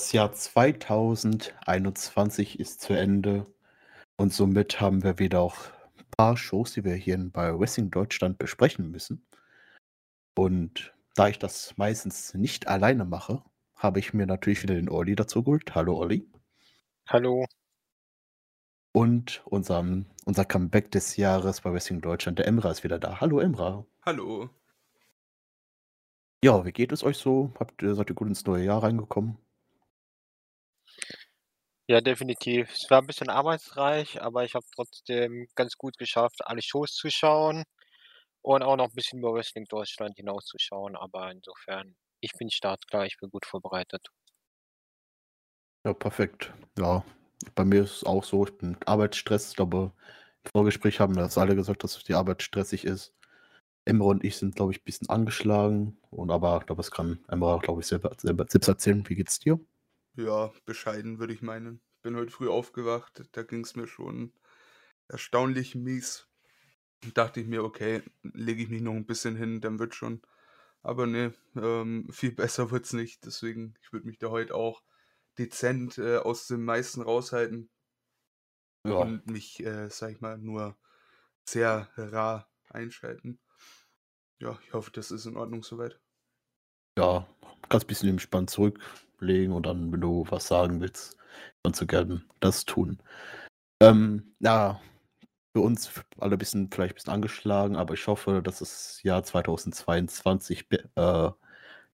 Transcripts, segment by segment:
Das Jahr 2021 ist zu Ende und somit haben wir wieder auch ein paar Shows, die wir hier bei Wrestling Deutschland besprechen müssen. Und da ich das meistens nicht alleine mache, habe ich mir natürlich wieder den Olli dazu geholt. Hallo Olli. Hallo. Und unserem, unser Comeback des Jahres bei Wrestling Deutschland, der Emra ist wieder da. Hallo Emra. Hallo. Ja, wie geht es euch so? Habt ihr, seid ihr gut ins neue Jahr reingekommen? Ja, definitiv. Es war ein bisschen arbeitsreich, aber ich habe trotzdem ganz gut geschafft, alle Shows zu schauen und auch noch ein bisschen über Wrestling Deutschland hinauszuschauen. Aber insofern, ich bin startklar, ich bin gut vorbereitet. Ja, perfekt. Ja, bei mir ist es auch so, ich bin Arbeitsstress. Ich glaube, im Vorgespräch haben wir das alle gesagt, dass die Arbeit stressig ist. Emre und ich sind, glaube ich, ein bisschen angeschlagen. Und aber ich glaube, das kann Emre, glaube ich, selber, selber selbst erzählen. Wie geht's dir? Ja, bescheiden würde ich meinen. Bin heute früh aufgewacht, da ging es mir schon erstaunlich mies. Dachte ich mir, okay, lege ich mich noch ein bisschen hin, dann wird schon. Aber ne, ähm, viel besser wird's nicht. Deswegen, ich würde mich da heute auch dezent äh, aus dem meisten raushalten. Ja. Und mich, äh, sag ich mal, nur sehr rar einschalten. Ja, ich hoffe, das ist in Ordnung soweit. Ja, kannst ein bisschen entspannt zurücklegen und dann, wenn du was sagen willst, kannst du gerne das tun. Ähm, ja, für uns alle ein bisschen, vielleicht ein bisschen angeschlagen, aber ich hoffe, dass das Jahr 2022 äh,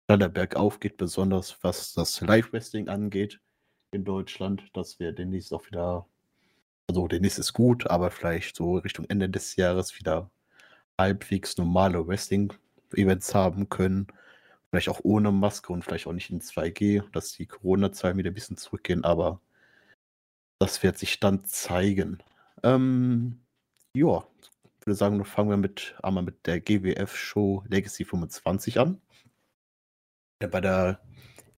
schneller bergauf geht, besonders was das Live-Wrestling angeht in Deutschland, dass wir demnächst auch wieder, also demnächst ist gut, aber vielleicht so Richtung Ende des Jahres wieder halbwegs normale Wrestling-Events haben können. Vielleicht auch ohne Maske und vielleicht auch nicht in 2G, dass die Corona-Zahlen wieder ein bisschen zurückgehen, aber das wird sich dann zeigen. Ähm, ja, ich würde sagen, fangen wir mit, einmal mit der GWF-Show Legacy 25 an. Bei der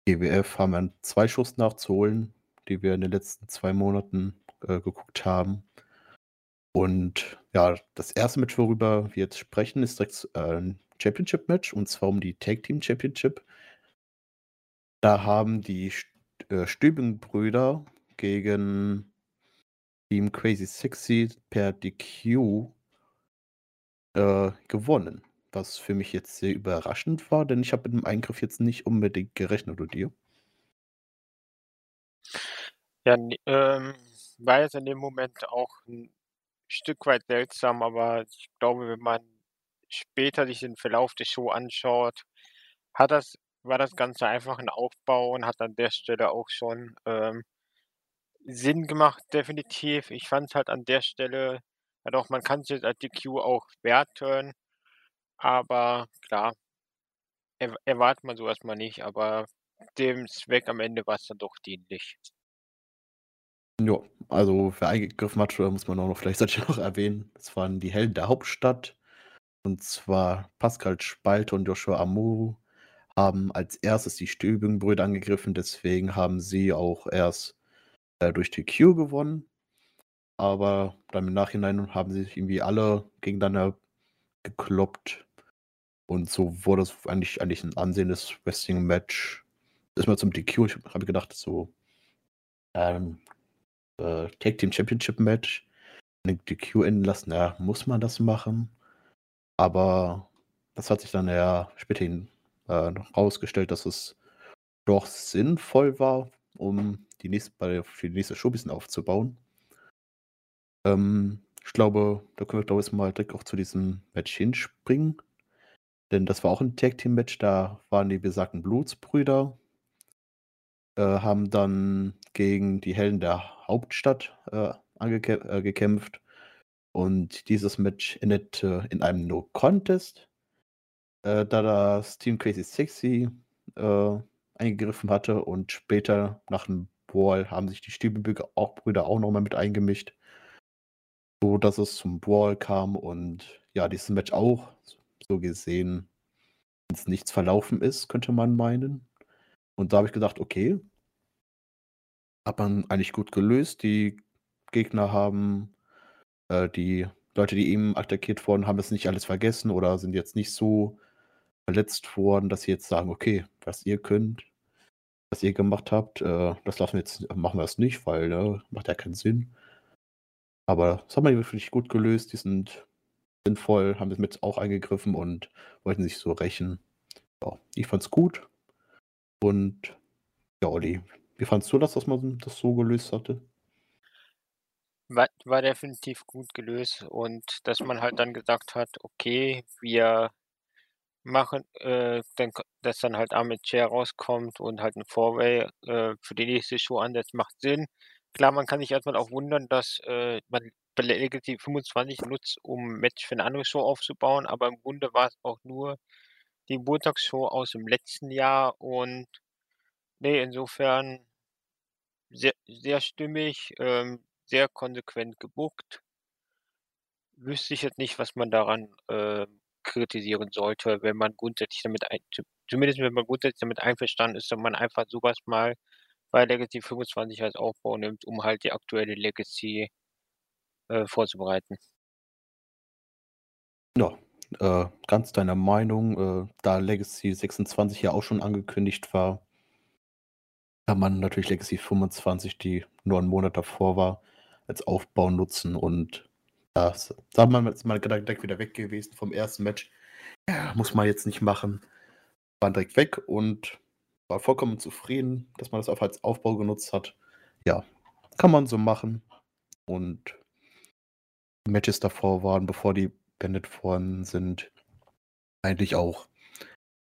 GWF haben wir zwei Shows nachzuholen, die wir in den letzten zwei Monaten äh, geguckt haben. Und ja, das erste Match, worüber wir jetzt sprechen, ist direkt äh, ein Championship-Match und zwar um die Tag Team Championship. Da haben die äh, Stübing-Brüder gegen Team Crazy Sexy per DQ äh, gewonnen. Was für mich jetzt sehr überraschend war, denn ich habe mit dem Eingriff jetzt nicht unbedingt gerechnet, oder dir? Ja, ähm, war jetzt in dem Moment auch ein Stück weit seltsam, aber ich glaube, wenn man später sich den Verlauf der Show anschaut, hat das war das Ganze einfach ein Aufbau und hat an der Stelle auch schon, ähm, Sinn gemacht, definitiv. Ich fand es halt an der Stelle ja doch, man kann sich als DQ auch werten, aber klar, er erwartet man so erstmal nicht, aber dem Zweck am Ende war es dann doch dienlich. Ja, also wer eingegriffen hat, muss man auch noch vielleicht sollte ich noch erwähnen, das waren die Helden der Hauptstadt. Und zwar Pascal Spalte und Joshua Amuru haben als erstes die Stübing-Brüder angegriffen, deswegen haben sie auch erst äh, durch die Q gewonnen. Aber dann im Nachhinein haben sie sich irgendwie alle gegeneinander gekloppt. Und so wurde es eigentlich, eigentlich ein ansehendes Wrestling-Match. Erstmal zum DQ, ich habe gedacht, so ähm, äh, Tag Team Championship Match, die Q enden lassen, ja, muss man das machen. Aber das hat sich dann ja späterhin äh, dass es doch sinnvoll war, um die nächste, bei, für die nächste Show ein bisschen aufzubauen. Ähm, ich glaube, da können wir, glaube ich, mal direkt auch zu diesem Match hinspringen. Denn das war auch ein Tag Team Match, da waren die besagten Blutsbrüder, äh, haben dann gegen die Helden der Hauptstadt äh, angekämpft. Äh, und dieses Match endete in einem No-Contest, äh, da das Team Crazy Sexy äh, eingegriffen hatte und später nach dem Brawl haben sich die Stiebelbrüder auch, Brüder auch nochmal mit eingemischt, so dass es zum Brawl kam und ja, dieses Match auch so gesehen ins Nichts verlaufen ist, könnte man meinen. Und da habe ich gedacht, okay, hat man eigentlich gut gelöst. Die Gegner haben, äh, die Leute, die eben attackiert wurden, haben das nicht alles vergessen oder sind jetzt nicht so verletzt worden, dass sie jetzt sagen, okay, was ihr könnt, was ihr gemacht habt, äh, das lassen wir jetzt, machen wir es nicht, weil ne, macht ja keinen Sinn. Aber das haben wir wirklich gut gelöst. Die sind sinnvoll, haben das mit auch eingegriffen und wollten sich so rächen. Ja, ich fand's gut. Und ja, Olli, wie fandst du das, dass man das so gelöst hatte? War, war definitiv gut gelöst und dass man halt dann gesagt hat, okay, wir machen, äh, dann, dass dann halt Ahmed Chair rauskommt und halt ein Four-Way äh, für die nächste Show ansetzt, macht Sinn. Klar, man kann sich erstmal auch wundern, dass äh, man Legacy 25 nutzt, um Match für eine andere Show aufzubauen, aber im Grunde war es auch nur die Montagshow aus dem letzten Jahr und nee, insofern sehr, sehr stimmig, ähm, sehr konsequent gebuckt. Wüsste ich jetzt nicht, was man daran äh, kritisieren sollte, wenn man grundsätzlich damit ein, zumindest wenn man grundsätzlich damit einverstanden ist, dass man einfach sowas mal bei Legacy 25 als Aufbau nimmt, um halt die aktuelle Legacy äh, vorzubereiten. Ja, äh, ganz deiner Meinung, äh, da Legacy 26 ja auch schon angekündigt war, kann man natürlich Legacy 25, die nur einen Monat davor war, als Aufbau nutzen und das, da wir jetzt mal direkt wieder weg gewesen vom ersten Match. Ja, muss man jetzt nicht machen. War direkt weg und war vollkommen zufrieden, dass man das auch als Aufbau genutzt hat. Ja, kann man so machen. Und Matches davor waren, bevor die beendet worden sind, eigentlich auch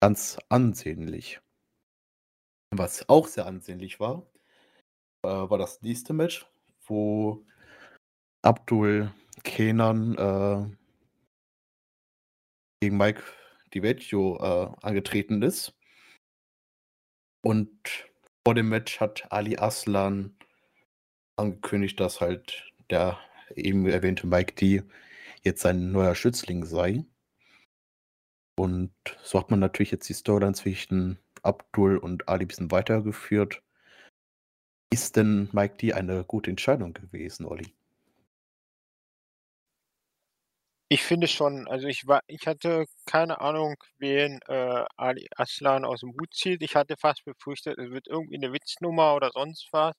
ganz ansehnlich. Was auch sehr ansehnlich war, äh, war das nächste Match, wo Abdul Kenan äh, gegen Mike DiVecchio äh, angetreten ist. Und vor dem Match hat Ali Aslan angekündigt, dass halt der eben erwähnte Mike D jetzt sein neuer Schützling sei. Und so hat man natürlich jetzt die Storyline zwischen Abdul und Ali ein bisschen weitergeführt. Ist denn Mike D eine gute Entscheidung gewesen, Olli? Ich finde schon, also ich war ich hatte keine Ahnung, wen, äh, Ali Aslan aus dem Hut zieht. Ich hatte fast befürchtet, es wird irgendwie eine Witznummer oder sonst was.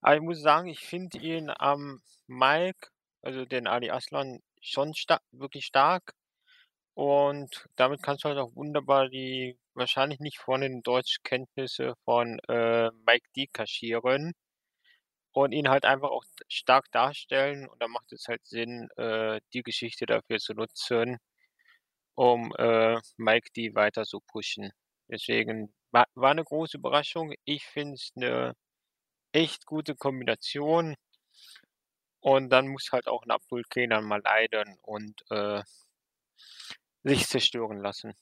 Aber ich muss sagen, ich finde ihn am Mike, also den Ali Aslan, schon sta wirklich stark. Und damit kannst du halt auch wunderbar die wahrscheinlich nicht vorhandenen Deutschkenntnisse von, äh, Mike D kaschieren und ihn halt einfach auch stark darstellen. Und da macht es halt Sinn, äh, die Geschichte dafür zu nutzen, um äh, Mike D weiter zu pushen. Deswegen war, war eine große Überraschung. Ich finde es eine echt gute Kombination. Und dann muss halt auch ein Abdul mal leiden und äh, sich zerstören lassen.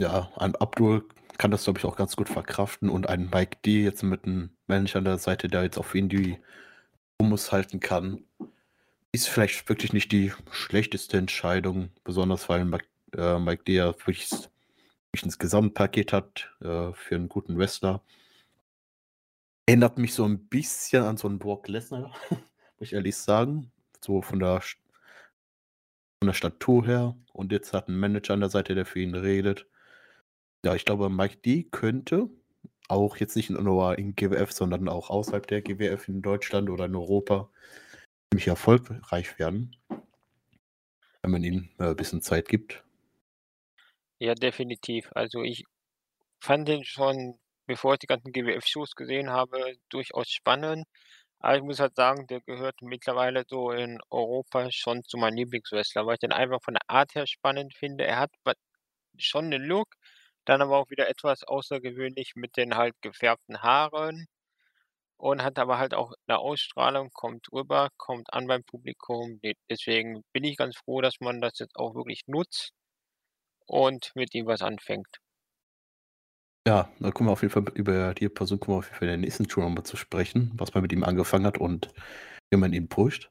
Ja, ein Abdul kann das, glaube ich, auch ganz gut verkraften und ein Mike D jetzt mit einem Manager an der Seite, der jetzt auf ihn die Humus halten kann, ist vielleicht wirklich nicht die schlechteste Entscheidung, besonders weil Mike, äh, Mike D ja wirklich, wirklich ein Gesamtpaket hat äh, für einen guten Wrestler. Erinnert mich so ein bisschen an so einen Brock Lesnar, muss ich ehrlich sagen. So von der, von der Statur her. Und jetzt hat ein Manager an der Seite, der für ihn redet. Ja, ich glaube, Mike D könnte auch jetzt nicht nur in GWF, sondern auch außerhalb der GWF in Deutschland oder in Europa ziemlich erfolgreich werden, wenn man ihm äh, ein bisschen Zeit gibt. Ja, definitiv. Also ich fand den schon, bevor ich die ganzen GWF-Shows gesehen habe, durchaus spannend. Aber ich muss halt sagen, der gehört mittlerweile so in Europa schon zu meinem Lieblingswrestler, weil ich den einfach von der Art her spannend finde. Er hat schon einen Look, dann aber auch wieder etwas außergewöhnlich mit den halt gefärbten Haaren und hat aber halt auch 'ne Ausstrahlung, kommt rüber, kommt an beim Publikum. De deswegen bin ich ganz froh, dass man das jetzt auch wirklich nutzt und mit ihm was anfängt. Ja, da kommen wir auf jeden Fall über die Person kommen wir auf jeden Fall in der nächsten Tour noch zu sprechen, was man mit ihm angefangen hat und wie man ihn pusht.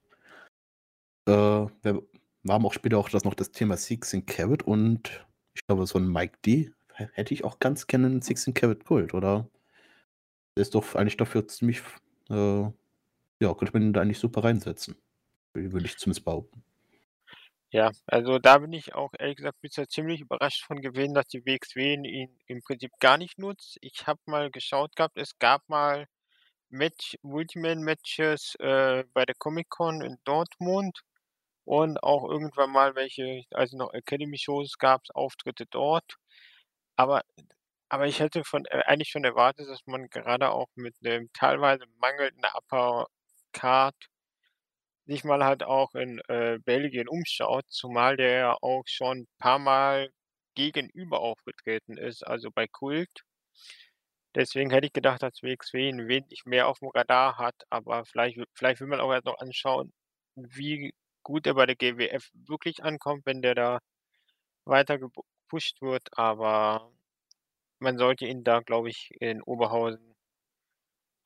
Äh, wir haben auch später auch das noch das Thema Six in Carrot und ich glaube, so ein Mike D hätte ich auch ganz gerne einen 16 Karat Gold, oder? Der ist doch eigentlich dafür ziemlich, äh, ja, könnte man ihn da eigentlich super reinsetzen. Würde ich zumindest behaupten. Ja, also da bin ich auch ehrlich gesagt bisher ziemlich überrascht von gewesen, dass die WXW ihn im Prinzip gar nicht nutzt. Ich habe mal geschaut gehabt, es gab mal Match Multiman-Matches, äh, bei der Comic-Con in Dortmund und auch irgendwann mal welche, als es noch Academy-Shows gab, Auftritte dort. Aber aber ich hätte von äh, eigentlich schon erwartet, dass man gerade auch mit 'nem teilweise mangelnden Upper Card sich mal halt auch in, äh, Belgien umschaut, zumal der ja auch schon paarmal gegenüber aufgetreten ist, also bei Kult. Deswegen hätte ich gedacht, dass WXW ihn wesentlich mehr aufm Radar hat, aber vielleicht vielleicht will man auch erst noch anschauen, wie gut er bei der GWF wirklich ankommt, wenn der da weiter gepu pusht wird, aber man sollte ihn da, glaube ich, in Oberhausen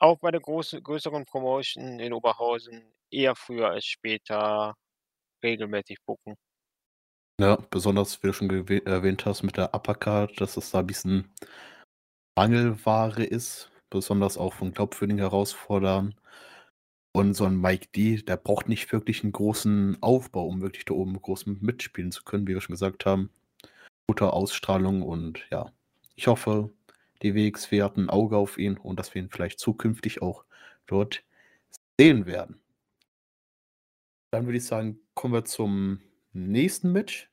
auch bei der große größeren Promotion in Oberhausen eher früher als später regelmäßig booken. Ja, besonders, wie du schon erwähnt hast mit der Upper Card, dass es da 'n bisschen Mangelware ist, besonders auch von glaubwürdigen Herausforderern. Und so 'n Mike D, der braucht nicht wirklich 'n großen Aufbau, um wirklich da oben groß mitspielen zu können, wie wir schon gesagt haben. Gute Ausstrahlung und ja, ich hoffe, die WXW hat 'n Auge auf ihn und dass wir ihn vielleicht zukünftig auch dort sehen werden. Dann würde ich sagen, kommen wir zum nächsten Match.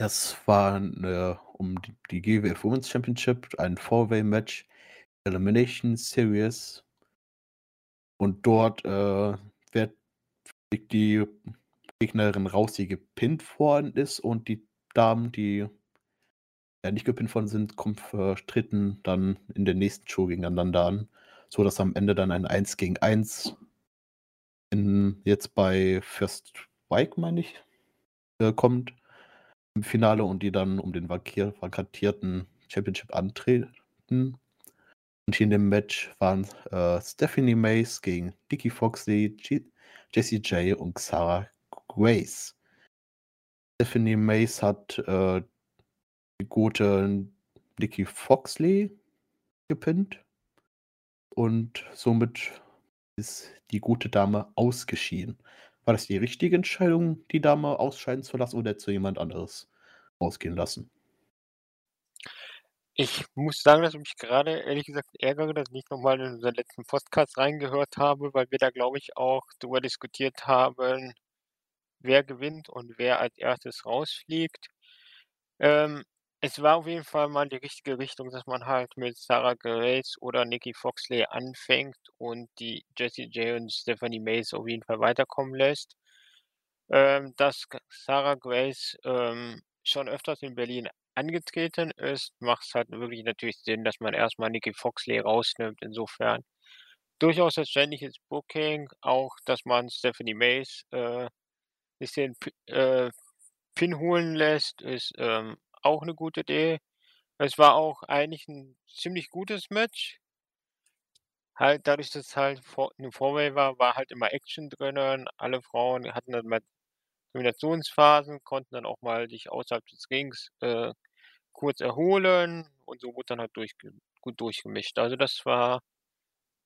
Das war 'ne um die GWF Women's Championship, ein Four-Way-Match, Elimination Series. Und dort, äh, wird die Gegnerin raus, die gepinnt worden ist und die Damen, die ja nicht gepinnt worden sind, kommen vertreten dann in der nächsten Show gegeneinander an, sodass am Ende dann ein 1-gegen-1 in jetzt bei First Strike, meine ich, äh, kommt im Finale und die dann um den vakantierten Championship antreten. Und hier in dem Match waren, äh, Stephanie Mace gegen Nikki Foxley, G Jessie J und Xara Grace. Stephanie Mace hat, äh, die gute Nikki Foxley gepinnt und somit ist die gute Dame ausgeschieden. War das die richtige Entscheidung, die Dame ausscheiden zu lassen oder du jemand anderes rausgehen lassen? Ich muss sagen, dass ich mich grade ehrlich gesagt ärgere, dass ich nicht noch mal in unseren letzten Podcast reingehört habe, weil wir da, glaube ich, auch drüber diskutiert haben, wer gewinnt und wer als Erstes rausfliegt. Ähm, es war auf jeden Fall mal die richtige Richtung, dass man halt mit Xara Grace oder Nikki Foxley anfängt und die Jessie J und Stephanie Mace auf jeden Fall weiterkommen lässt. Ähm, dass Xara Grace, ähm, schon öfters in Berlin angetreten ist, macht's halt wirklich natürlich Sinn, dass man erst mal Nikki Foxley rausnimmt. Insofern durchaus verständliches Booking, auch dass man Stephanie Mace, äh, bisschen P äh, Pin holen lässt, ist, ähm, auch 'ne gute Idee. Es war auch eigentlich 'n ziemlich gutes Match. Halt dadurch, dass es halt Four 'ne Four-Way war, war halt immer Action drinnen. Alle Frauen hatten dann mal Kombinationsphasen, konnten dann auch mal sich außerhalb des Rings, äh, kurz erholen und so wurde dann halt durchge gut durchgemischt. Also, das war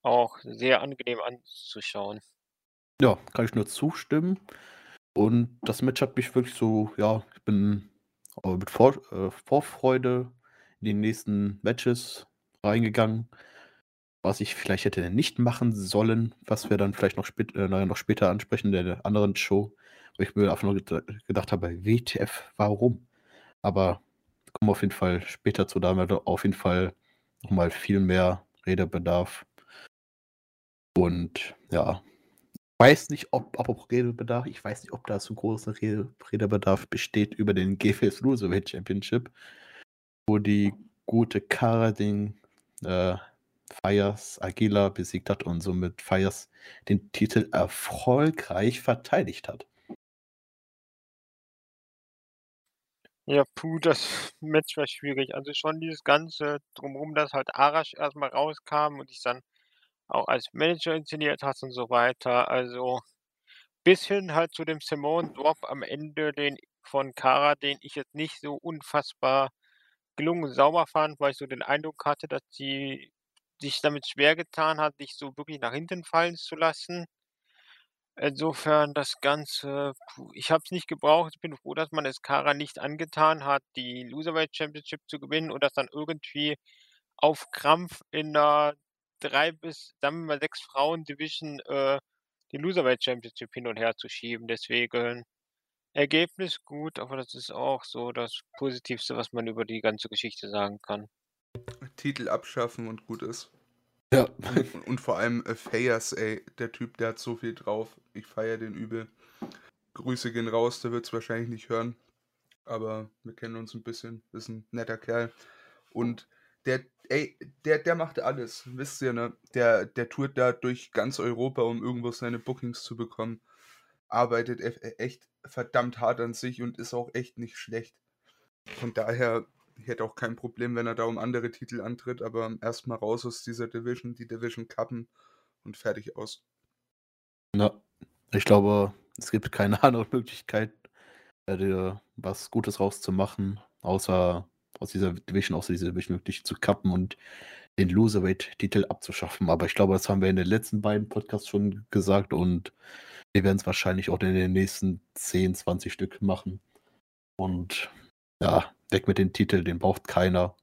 auch sehr angenehm anzuschauen. Ja, kann ich nur zustimmen. Und das Match hat mich wirklich so ja, ich bin, äh, mit Vor äh, Vorfreude in die nächsten Matches reingegangen. Was ich vielleicht hätte nicht machen sollen, was wir dann vielleicht noch spät äh, noch später ansprechen in der anderen Show, wo ich mir einfach nur ged gedacht habe: „WTF, warum?“ Aber kommen wir auf jeden Fall später zu, da haben wir auf jeden Fall noch mal viel mehr Redebedarf. Und ja, weiß nicht, ob apropos Redebedarf, ich weiß nicht, ob da so großer Rede Redebedarf besteht über den GFS Cruiserweight Championship, wo die gute Cara den, äh, Fayez Aguilar besiegt hat und somit Fayez den Titel erfolgreich verteidigt hat. Ja, puh, das Match war schwierig. Also, schon dieses Ganze drumrum, dass halt Arash erst mal rauskam und sich dann auch als Manager inszeniert hat und so weiter. Also, bis hin halt zu dem Samoan Drop am Ende, den von Cara, den ich jetzt nicht so unfassbar gelungen sauber fand, weil ich so den Eindruck hatte, dass sie sich damit schwer getan hat, nicht so wirklich nach hinten fallen zu lassen. Insofern das Ganze ich habe es nicht gebraucht. Ich bin froh, dass man es Kara nicht angetan hat, die Loserweight Championship zu gewinnen und das dann irgendwie auf Krampf in 'ner 3 bis sagen wir mal 6 Frauen-Division, äh, die Loserweight Championship hin und her zu schieben. Deswegen Ergebnis gut, aber das ist auch so das Positivste, was man über die ganze Geschichte sagen kann. Titel abschaffen und gut ist. Ja. Und, und vor allem äh, Fayas, ey, der Typ, der hat so viel drauf. Ich feiere den übel. Grüße gehen raus, der wird es wahrscheinlich nicht hören. Aber wir kennen uns ein bisschen, ist ein netter Kerl. Und der, ey, der, der macht alles, wisst ihr, ne? Der, der tourt da durch ganz Europa, um irgendwo seine Bookings zu bekommen. Arbeitet e- echt verdammt hart an sich und ist auch echt nicht schlecht. Von daher ich hätte auch kein Problem, wenn er da um andere Titel antritt, aber erstmal raus aus dieser Division, die Division kappen und fertig aus. Ja, ich glaube, es gibt keine andere Möglichkeit, äh, was Gutes rauszumachen, außer aus dieser Division, aus dieser Division wirklich zu kappen und den Loserweight-Titel abzuschaffen. Aber ich glaube, das haben wir in den letzten beiden Podcasts schon gesagt und wir werden es wahrscheinlich auch in den nächsten 10, 20 Stück machen. Und ja, weg mit dem Titel, den braucht keiner.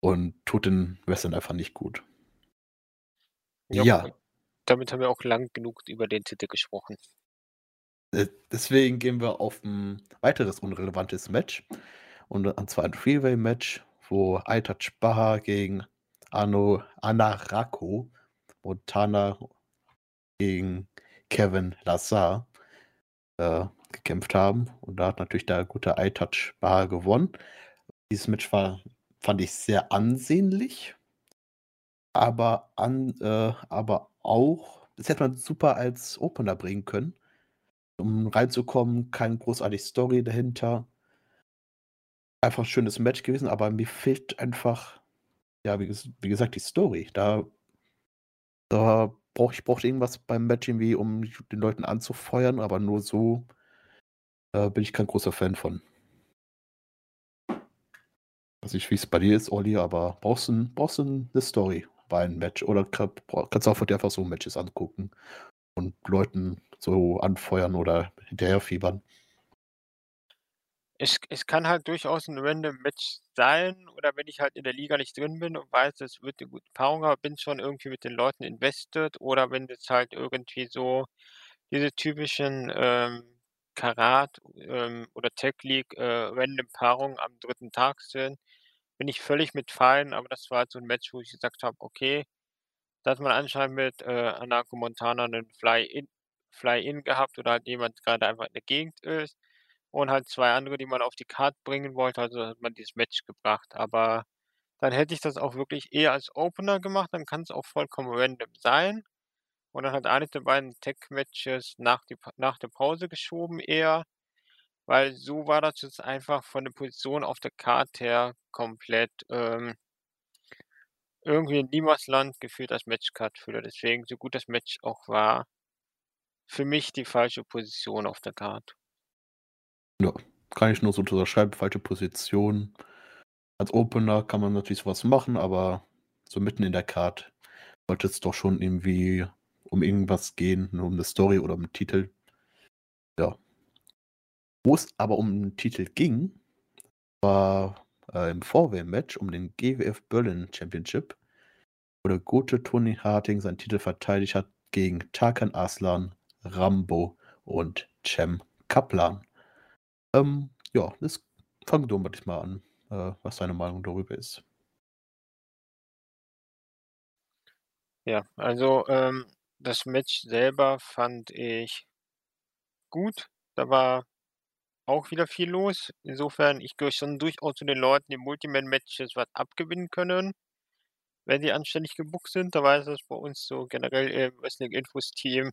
Und tut den Western einfach nicht gut. Ja, Ja, damit haben wir auch lang genug über den Titel gesprochen. äh, deswegen gehen wir auf ein weiteres unrelevantes Match. Und zwar ein Freeway-Match, wo Aitaj Baha gegen Ano Anarako Montana gegen Kevin Lazar äh, gekämpft haben. Und da hat natürlich der gute Aitaj Baha gewonnen. Dieses Match war, fand ich sehr ansehnlich, aber, an, äh, aber auch, das hätte man super als Opener bringen können, um reinzukommen. Keine großartige Story dahinter. Einfach ein schönes Match gewesen, aber mir fehlt einfach, ja, wie, wie gesagt, die Story. Da, da brauche ich brauch irgendwas beim Match irgendwie, um den Leuten anzufeuern, aber nur so äh, bin ich kein großer Fan von. weiß nicht, wie es bei dir ist, Olli, aber brauchst du, brauchst eine Story bei einem Match oder kann, kannst du auch von dir einfach so Matches angucken und Leuten so anfeuern oder hinterherfiebern. Es es kann halt durchaus 'n random Match sein oder wenn ich halt in der Liga nicht drin bin und weiß, es wird 'ne gute Paarung, aber bin schon irgendwie mit den Leuten invested oder wenn das halt irgendwie so diese typischen, ähm, Karat, ähm, oder Tech League, äh, random Paarungen am dritten Tag sind, bin ich völlig mit fein, aber das war halt so 'n Match, wo ich gesagt habe: „Okay, da hat man anscheinend mit, äh, Anako Montana 'nen Fly-in Fly-in gehabt oder halt jemand grade einfach in der Gegend ist und halt 2 andere, die man auf die Card bringen wollte, also hat man dieses Match gebracht. Aber dann hätte ich das auch wirklich eher als Opener gemacht, dann kann's auch vollkommen random sein und dann halt eines der beiden Tag-Matches nach nach der Pause geschoben eher, weil so war das jetzt einfach von der Position auf der Card her komplett, ähm irgendwie in Niemandsland gefühlt als Matchcard-Füller. Deswegen, so gut das Match auch war für mich die falsche Position auf der Card. Ja, kann ich nur so unterschreiben, falsche Position. Als Opener kann man natürlich so was machen, aber so mitten in der Card sollte es doch schon irgendwie um irgendwas gehen, nur um 'ne Story oder um 'n Titel. Ja. Wo es aber um 'n Titel ging, war, äh, im Four-Way-Match um den GWF Berlin Championship, wo der gute Tony Harting seinen Titel verteidigt hat gegen Tarkan Aslan, Rambo und Cem Kaplan. Ähm, ja, das fang du mal mal an, äh, was deine Meinung darüber ist. Ja, also, ähm, das Match selber fand ich gut. Da war auch wieder viel los. Insofern, ich gehöre schon durchaus zu den Leuten, die Multiman-Matches was abgewinnen können, wenn sie anständig gebookt sind. Da weiß das bei uns so generell im Wrestling-Infos-Team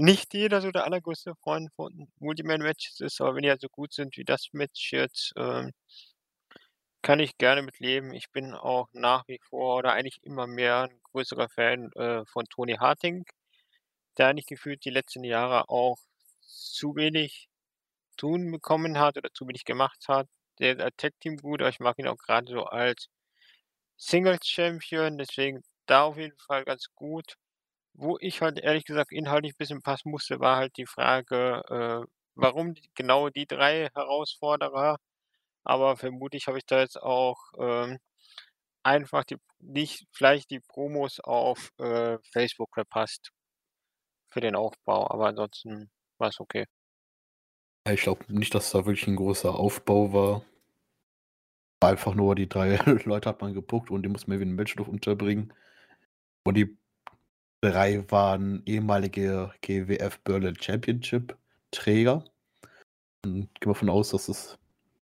nicht jeder so der allergrößte Freund von Multiman-Matches ist, aber wenn die halt so gut sind wie das Match jetzt, ähm kann ich gerne mit leben. Ich bin auch nach wie vor oder eigentlich immer mehr 'n größerer Fan, äh, von Tony Harting, der eigentlich gefühlt die letzten Jahre auch zu wenig tun bekommen hat oder zu wenig gemacht hat. Der ist als Tag-Team gut, aber ich mag ihn auch grade so als Singles-Champion, deswegen da auf jeden Fall ganz gut. Wo ich halt ehrlich gesagt inhaltlich ein bisschen passen musste, war halt die Frage, äh, warum genau die 3 Herausforderer? Aber vermutlich habe ich da jetzt auch, ähm, einfach die nicht vielleicht die Promos auf, äh, Facebook verpasst für den Aufbau, aber ansonsten war es okay. Ich glaube nicht, dass da wirklich ein großer Aufbau war. Einfach nur die 3 Leute hat man gepuckt und die musste man irgendwie in 'n Match noch unterbringen. Und die 3 waren ehemalige GWF Berlin Championship Träger. Und gehe mal von aus, dass es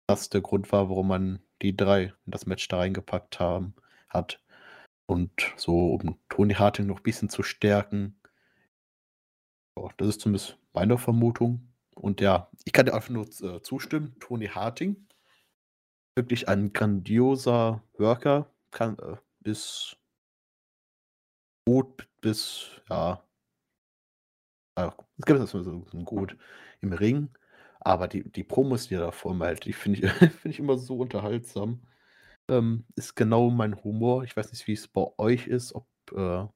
das der Grund war, warum man die 3 in das Match da reingepackt haben hat. Und so, um Tony Harting noch ein bisschen zu stärken. Ja, das ist zumindest meine Vermutung. Und ja, ich kann dir einfach nur äh, zustimmen. Tony Harting, wirklich ein grandioser Worker, kann, äh, ist gut bis, ja, äh, es gibt das so, so gut im Ring, aber die, die Promos, die er da vorne hält, die finde ich, find ich immer so unterhaltsam. Ähm, ist genau mein Humor. Ich weiß nicht, wie es bei euch ist, ob äh,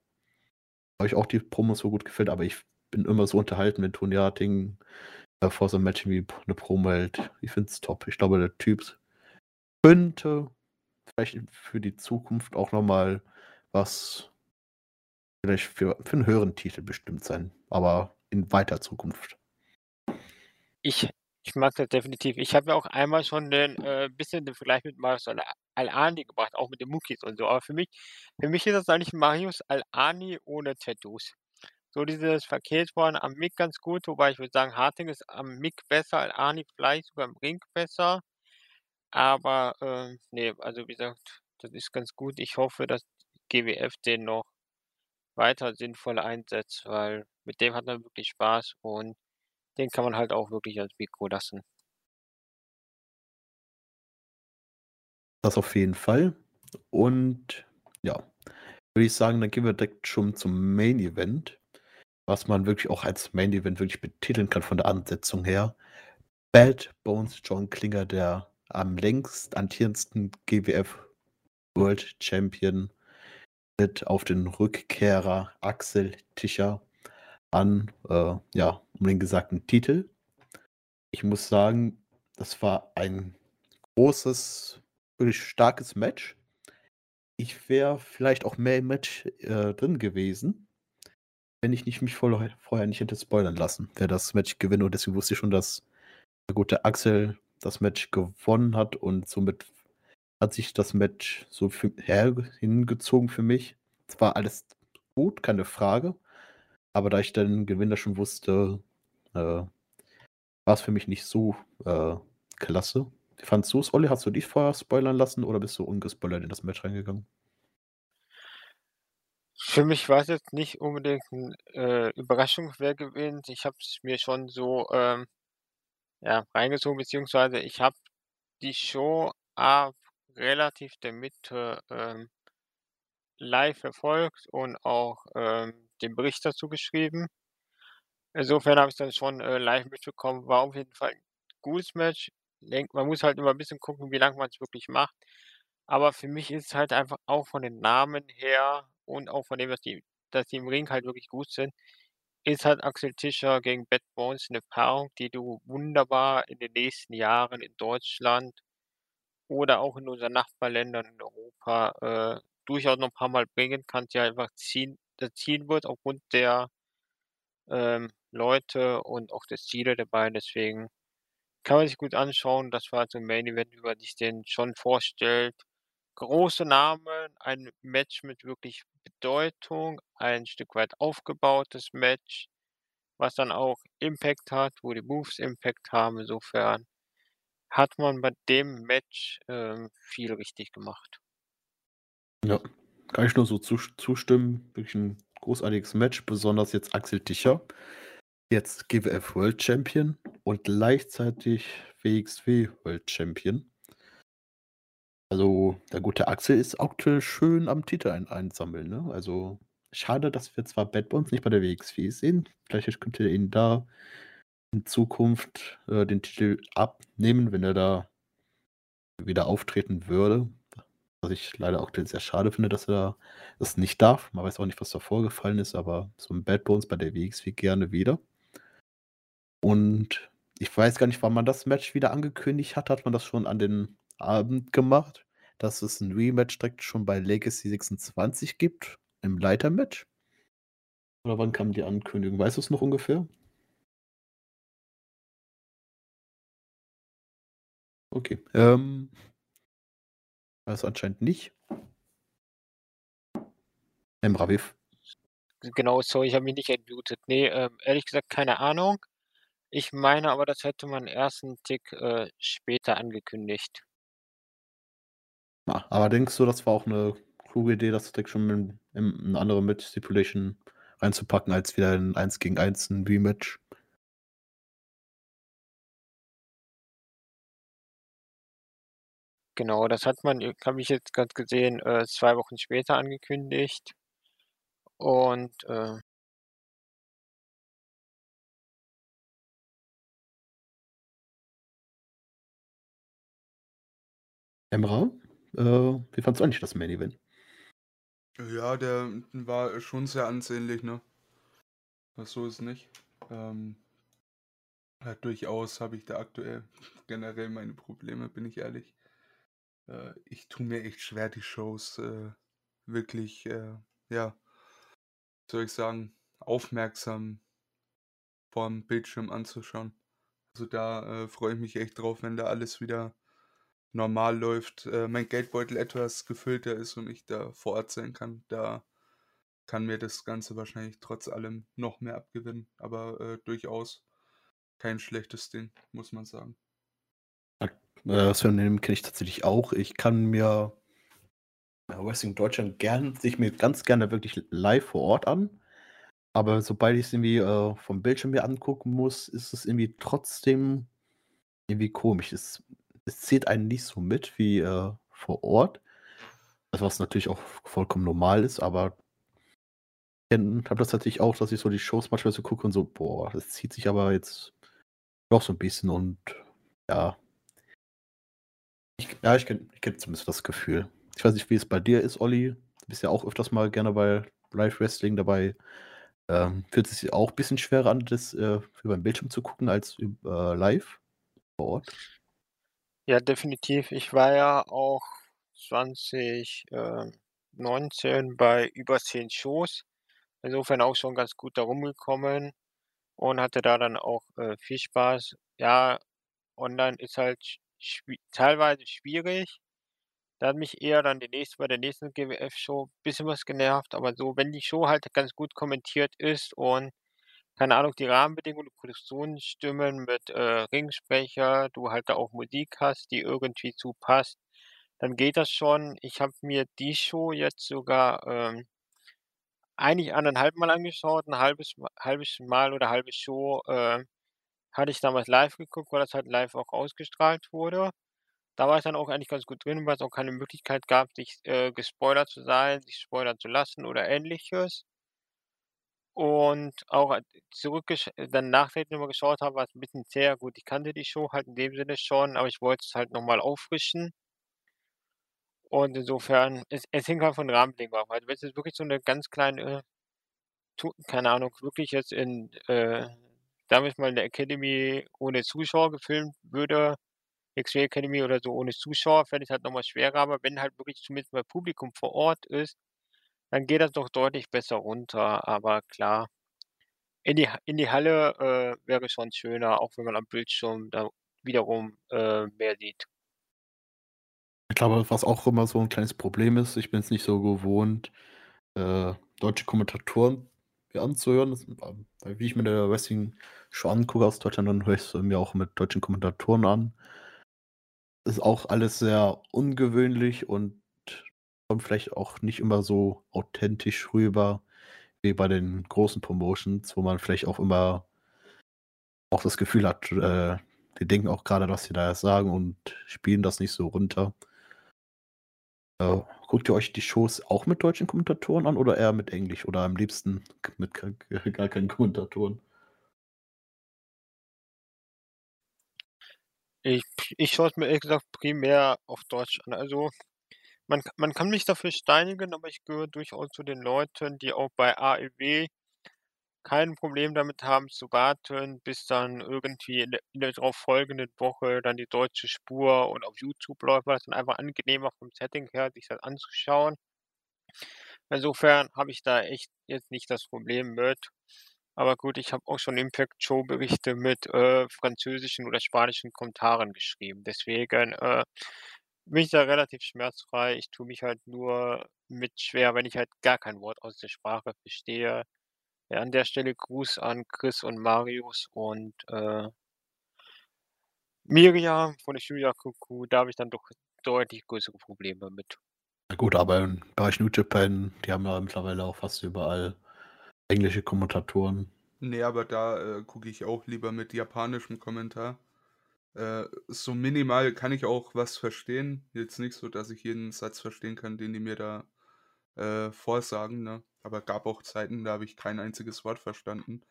euch auch die Promos so gut gefällt, aber ich bin immer so unterhalten, wenn Tony Harting äh, vor so einem Match wie eine Promo hält. Ich finde es top. Ich glaube, der Typ könnte vielleicht für die Zukunft auch nochmal was vielleicht für, für einen höheren Titel bestimmt sein, aber in weiter Zukunft. Ich ich mag das definitiv. Ich habe ja auch einmal schon den äh, bisschen den Vergleich mit Marius Al Al-Ani gebracht, auch mit den Muckis und so. Aber für mich für mich ist das eigentlich Marius Al-Ani ohne Tattoos. So dieses Paket war am Mic ganz gut, wobei ich würde sagen, Harting ist am Mic besser, Al-Ani vielleicht sogar im Ring besser. Aber, äh, ne, also wie gesagt, das ist ganz gut. Ich hoffe, dass GWF den noch weiter sinnvoll einsetzt, weil mit dem hat man wirklich Spaß und den kann man halt auch wirklich ans Mikro lassen. Das auf jeden Fall. Und ja, würde ich sagen, dann gehen wir direkt schon zum Main Event, was man wirklich auch als Main Event wirklich betiteln kann von der Ansetzung her. Bad Bones John Klinger, der am längst antierendsten GWF World Champion, auf den Rückkehrer Axel Tischer an, äh, ja, um den gesagten Titel. Ich muss sagen, das war ein großes, wirklich starkes Match. Ich wäre vielleicht auch mehr im Match äh, drin gewesen, wenn ich nicht mich vorher nicht hätte spoilern lassen, wer das Match gewinnt. Und deswegen wusste ich schon, dass der gute Axel das Match gewonnen hat und somit hat sich das Match so für, her, hingezogen für mich. Es war alles gut, keine Frage. Aber da ich den Gewinner schon wusste, äh, war es für mich nicht so äh, klasse. Wie fandest du es, Olli? Hast du dich vorher spoilern lassen oder bist du ungespoilert in das Match reingegangen? Für mich war es jetzt nicht unbedingt 'n, äh, Überraschung, wer gewinnt. Ich habe es mir schon so, ähm, ja, reingezogen, beziehungsweise ich habe die Show ab relativ der Mitte, ähm live verfolgt und auch, ähm, den Bericht dazu geschrieben. Insofern habe ich's dann schon, äh, live mitbekommen. War auf jeden Fall 'n gutes Match. Man muss halt immer 'n bisschen gucken, wie lang man's wirklich macht. Aber für mich ist es halt einfach auch von den Namen her und auch von dem, dass die dass die im Ring halt wirklich gut sind, ist halt Axel Tischer gegen Bad Bones 'ne Paarung, die du wunderbar in den nächsten Jahren in Deutschland oder auch in unseren Nachbarländern in Europa, äh, durchaus noch 'n paarmal bringen kannst, die einfach ziehen das ziehen wird aufgrund der, ähm, Leute und auch der der beiden. Deswegen kann man sich gut anschauen. Das war so 'n Main Event, wie man sich den schon vorstellt. Große Namen, ein Match mit wirklich Bedeutung, ein Stück weit aufgebautes Match, was dann auch Impact hat, wo die Moves Impact haben. Insofern hat man bei dem Match, ähm, viel richtig gemacht. Ja, kann ich nur so zus zustimmen. Wirklich ein großartiges Match, besonders jetzt Axel Tischer, jetzt GWF World Champion und gleichzeitig WXW World Champion. Also, der gute Axel ist aktuell schön am Titel ein einsammeln, ne? Also, schade, dass wir zwar Bad Bones nicht bei der WXW sehen. Vielleicht könnte er ihn da in Zukunft, äh, den Titel abnehmen, wenn er da wieder auftreten würde. Was ich leider auch sehr schade finde, dass er das nicht darf. Man weiß auch nicht, was da vorgefallen ist, aber so 'n Bad Bones bei der WXW gerne wieder. Und ich weiß gar nicht, wann man das Match wieder angekündigt hat. Hat man das schon an den Abend gemacht, dass es 'n Rematch direkt schon bei Legacy 26 gibt im Leitermatch? Oder wann kam die Ankündigung? Weißt du's noch ungefähr? Okay, ähm Weiß anscheinend nicht. Emra, wie f Genau, sorry, ich habe mich nicht entmutet. Ne, ähm, ehrlich gesagt, keine Ahnung. Ich meine aber, das hätte man erst 'n Tick, äh, später angekündigt. Ah, aber denkst du, das war auch 'ne kluge Idee, das direkt schon in in 'ne andere Match-Stipulation reinzupacken, als wieder 'n Eins-gegen-Eins 'n Rematch? Genau, das hat man, äh, habe ich jetzt grad gesehen, äh, 2 Wochen später angekündigt. Und, äh Emra, äh, wie fandest du eigentlich das Main Event? Ja, der war schon sehr ansehnlich, ne? Das so ist nicht. Ähm ja, durchaus habe ich da aktuell generell meine Probleme, bin ich ehrlich. Äh, ich tue mir echt schwer, die Shows, äh, wirklich, äh, ja soll ich sagen, aufmerksam vorm Bildschirm anzuschauen. Also, da, äh, freue ich mich echt drauf, wenn da alles wieder normal läuft, äh, mein Geldbeutel etwas gefüllter ist und ich da vor Ort sein kann. Da kann mir das Ganze wahrscheinlich trotz allem noch mehr abgewinnen, aber, äh, durchaus kein schlechtes Ding, muss man sagen. Äh, das Phänomen kenne ich tatsächlich auch. Ich kann mir Wrestling Deutschland gern sehe ich mir ganz gerne wirklich live vor Ort an. Aber sobald ich's irgendwie, äh, vom Bildschirm mir angucken muss, ist es irgendwie trotzdem irgendwie komisch. Es es zieht einen nicht so mit wie, äh, vor Ort. Also, was natürlich auch vollkommen normal ist, aber kenne habe das tatsächlich auch, dass ich so die Shows manchmal so gucke und so: „Boah, das zieht sich aber jetzt doch so 'n bisschen“ und ja. Ich ja, ich kenne ich kenne zumindest das Gefühl. Ich weiß nicht, wie es bei dir ist, Olli. Du bist ja auch öfters mal gerne bei Live Wrestling dabei. Ähm, fühlt es sich auch bisschen schwerer an, das, äh, überm Bildschirm zu gucken als üb äh, live vor Ort? Ja, definitiv. Ich war ja auch 20, äh, 19 bei über 10 Shows. Insofern auch schon ganz gut da rumgekommen und hatte da dann auch, äh, viel Spaß. Ja, online ist halt schwi teilweise schwierig. Da hat mich eher dann die nächste bei der nächsten GWF-Show bisschen was genervt, aber so, wenn die Show halt ganz gut kommentiert ist und, keine Ahnung, die Rahmenbedingungen, die Produktion stimmen mit, äh, Ringsprecher, du halt da auch Musik hast, die irgendwie zu passt, dann geht das schon. Ich habe mir die Show jetzt sogar, ähm, eigentlich 1 1/2 Mal angeschaut. 'N halbes halbes Mal oder halbe Show, äh, hatte ich damals live geguckt, weil das halt live auch ausgestrahlt wurde. Da war ich dann auch eigentlich ganz gut drin, weil's auch keine Möglichkeit gab, sich, äh, gespoilert zu sein, sich spoilern zu lassen oder Ähnliches. Und auch a zurückgesch dann nachträglich noch mal geschaut habe, war's 'n bisschen zäher. Gut, ich kannte die Show halt in dem Sinne schon, aber ich wollte es halt noch mal auffrischen. Und insofern, es es hängt halt von Rahmenbedingungen ab. Also, wenn's jetzt wirklich so 'ne ganz kleine tu keine Ahnung, wirklich jetzt in, äh, jetzt mal in der Academy ohne Zuschauer gefilmt würde, X-Ray Academy oder so ohne Zuschauer, fände ich's halt noch mal schwerer, aber wenn halt wirklich zumindest mal Publikum vor Ort ist, dann geht das doch deutlich besser runter. Aber klar, in die in die Halle, äh, wäre schon schöner, auch wenn man am Bildschirm da wiederum, äh, mehr sieht. Ich glaube, was auch immer so 'n kleines Problem ist, ich bin's nicht so gewohnt, äh, deutsche Kommentatoren mir anzuhören. Das ähm, wie ich mir 'ne Wrestling-Show angucke aus Deutschland, dann höre ich's mir auch mit deutschen Kommentatoren an. Ist auch alles sehr ungewöhnlich und kommt vielleicht auch nicht immer so authentisch rüber wie bei den großen Promotions, wo man vielleicht auch immer auch das Gefühl hat, äh, die denken auch grade, was sie da sagen und spielen das nicht so runter. Äh, guckt ihr euch die Shows auch mit deutschen Kommentatoren an oder eher mit Englisch oder am liebsten mit gar keinen Kommentatoren? Ich ich schaue es mir ehrlich gesagt primär auf Deutsch an. Also, man man kann mich dafür steinigen, aber ich gehöre durchaus zu den Leuten, die auch bei AEW kein Problem damit haben zu warten, bis dann irgendwie in der in der drauf folgenden Woche dann die deutsche Spur und auf YouTube läuft, weil es dann einfach angenehmer vom Setting her, sich das anzuschauen. Insofern habe ich da echt jetzt nicht das Problem mit. Aber gut, ich habe auch schon Impact-Show-Berichte mit, äh, französischen oder spanischen Kommentaren geschrieben. Deswegen, äh, bin ich da relativ schmerzfrei. Ich tue mich halt nur mit schwer, wenn ich halt gar kein Wort aus der Sprache verstehe. Ja, an der Stelle Gruß an Chris und Marius und, äh Miriam von der Julia Cuckoo, da habe ich dann doch deutlich größere Probleme mit. Na gut, aber im Bereich New Japan, die haben ja mittlerweile auch fast überall englische Kommentatoren. Ne, aber da, äh, gucke ich auch lieber mit japanischem Kommentar. Äh, so minimal kann ich auch was verstehen. Jetzt nicht so, dass ich jeden Satz verstehen kann, den die mir da, äh, vorsagen, ne? Aber gab auch Zeiten, da habe ich kein einziges Wort verstanden.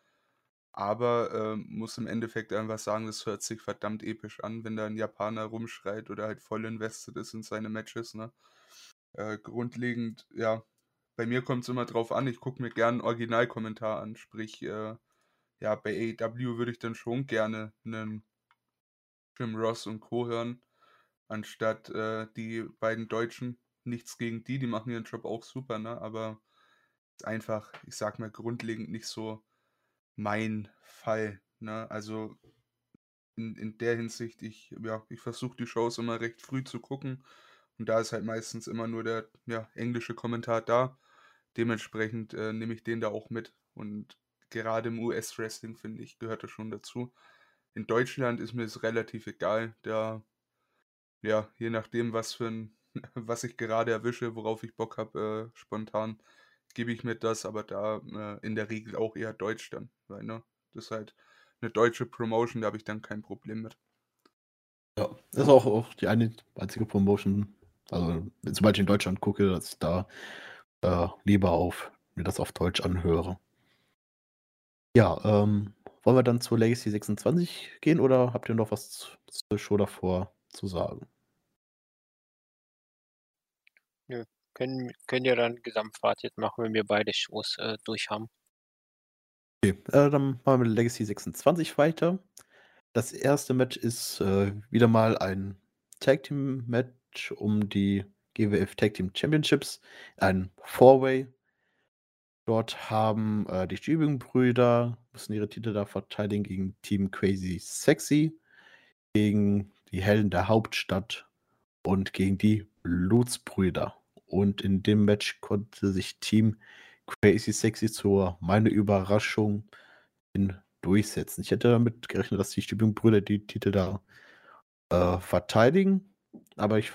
Aber, ähm, muss im Endeffekt einfach sagen, das hört sich verdammt episch an, wenn da 'n Japaner rumschreit oder halt voll invested ist in seine Matches, ne? Äh, grundlegend, ja, bei mir kommt's immer drauf an, ich gucke mir gern 'n Originalkommentar an, sprich, äh, ja, bei AEW würde ich dann schon gerne 'nen Jim Ross und Co. hören, anstatt, äh, die beiden Deutschen. Nichts gegen die, die machen ihren Job auch super, ne? Aber einfach, ich sage mal, grundlegend nicht so mein Fall, ne? Also in in der Hinsicht, ich ja, ich versuche die Shows immer recht früh zu gucken und da ist halt meistens immer nur der, ja, englische Kommentar da. Dementsprechend, äh, nehme ich den da auch mit und gerade im US-Wrestling, finde ich, gehört das schon dazu. In Deutschland ist mir das relativ egal, da ja, je nachdem, was für 'n was ich gerade erwische, worauf ich Bock habe, äh, spontan, gebe ich mir das, aber da, äh, in der Regel auch eher Deutsch dann, weil, ne, das ist halt 'ne deutsche Promotion, da habe ich dann kein Problem mit. Ja, das ist auch auch die eine einzige Promotion, also sobald ich in Deutschland gucke, dass ich da, äh, lieber auf mir das auf Deutsch anhöre. Ja, ähm, wollen wir dann zur Legacy 26 gehen oder habt ihr noch was zur Show davor zu sagen? Können können ja dann Gesamtfazit machen, wenn wir beide Shows, äh, durch haben. Okay, äh, dann machen wir Legacy 26 weiter. Das erste Match ist, äh, wieder mal ein Tag-Team-Match um die GWF Tag Team Championships, ein Four-Way. Dort haben, äh, die Stübing-Brüder müssen ihre Titel da verteidigen gegen Team Crazy Sexy, gegen die Helden der Hauptstadt und gegen die Blutsbrüder. Und in dem Match konnte sich Team Crazy Sexy zur meiner Überraschung durchsetzen. Ich hätte damit gerechnet, dass die Stübing-Brüder die Titel da, äh, verteidigen, aber ich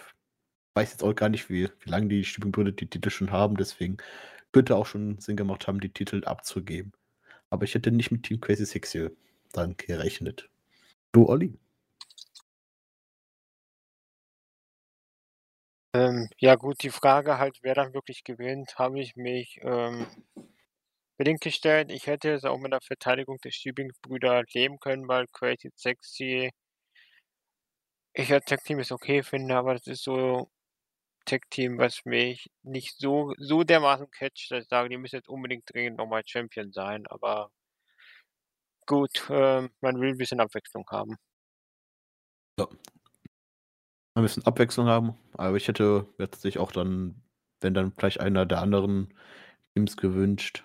weiß jetzt auch gar nicht, wie wie lange die Stübing-Brüder die Titel schon haben, deswegen könnte auch schon Sinn gemacht haben, die Titel abzugeben. Aber ich hätte nicht mit Team Crazy Sexy dann gerechnet. Du, Olli? Ähm, ja gut, die Frage halt, wer dann wirklich gewinnt, habe ich mich, ähm, bedingt gestellt. Ich hätte es auch mit der Verteidigung der Stübing-Brüder leben können, weil Crazy Sexy ich als Tag-Team es okay finde, aber das ist so Tag-Team, was mich nicht so so dermaßen catcht, dass ich sage, die müssen jetzt unbedingt dringend noch mal Champion sein, aber gut, ähm, man will 'n bisschen Abwechslung haben. Ja. Ein bisschen Abwechslung haben, aber ich hätte jetzt sich auch dann wenn dann vielleicht einer der anderen Teams gewünscht.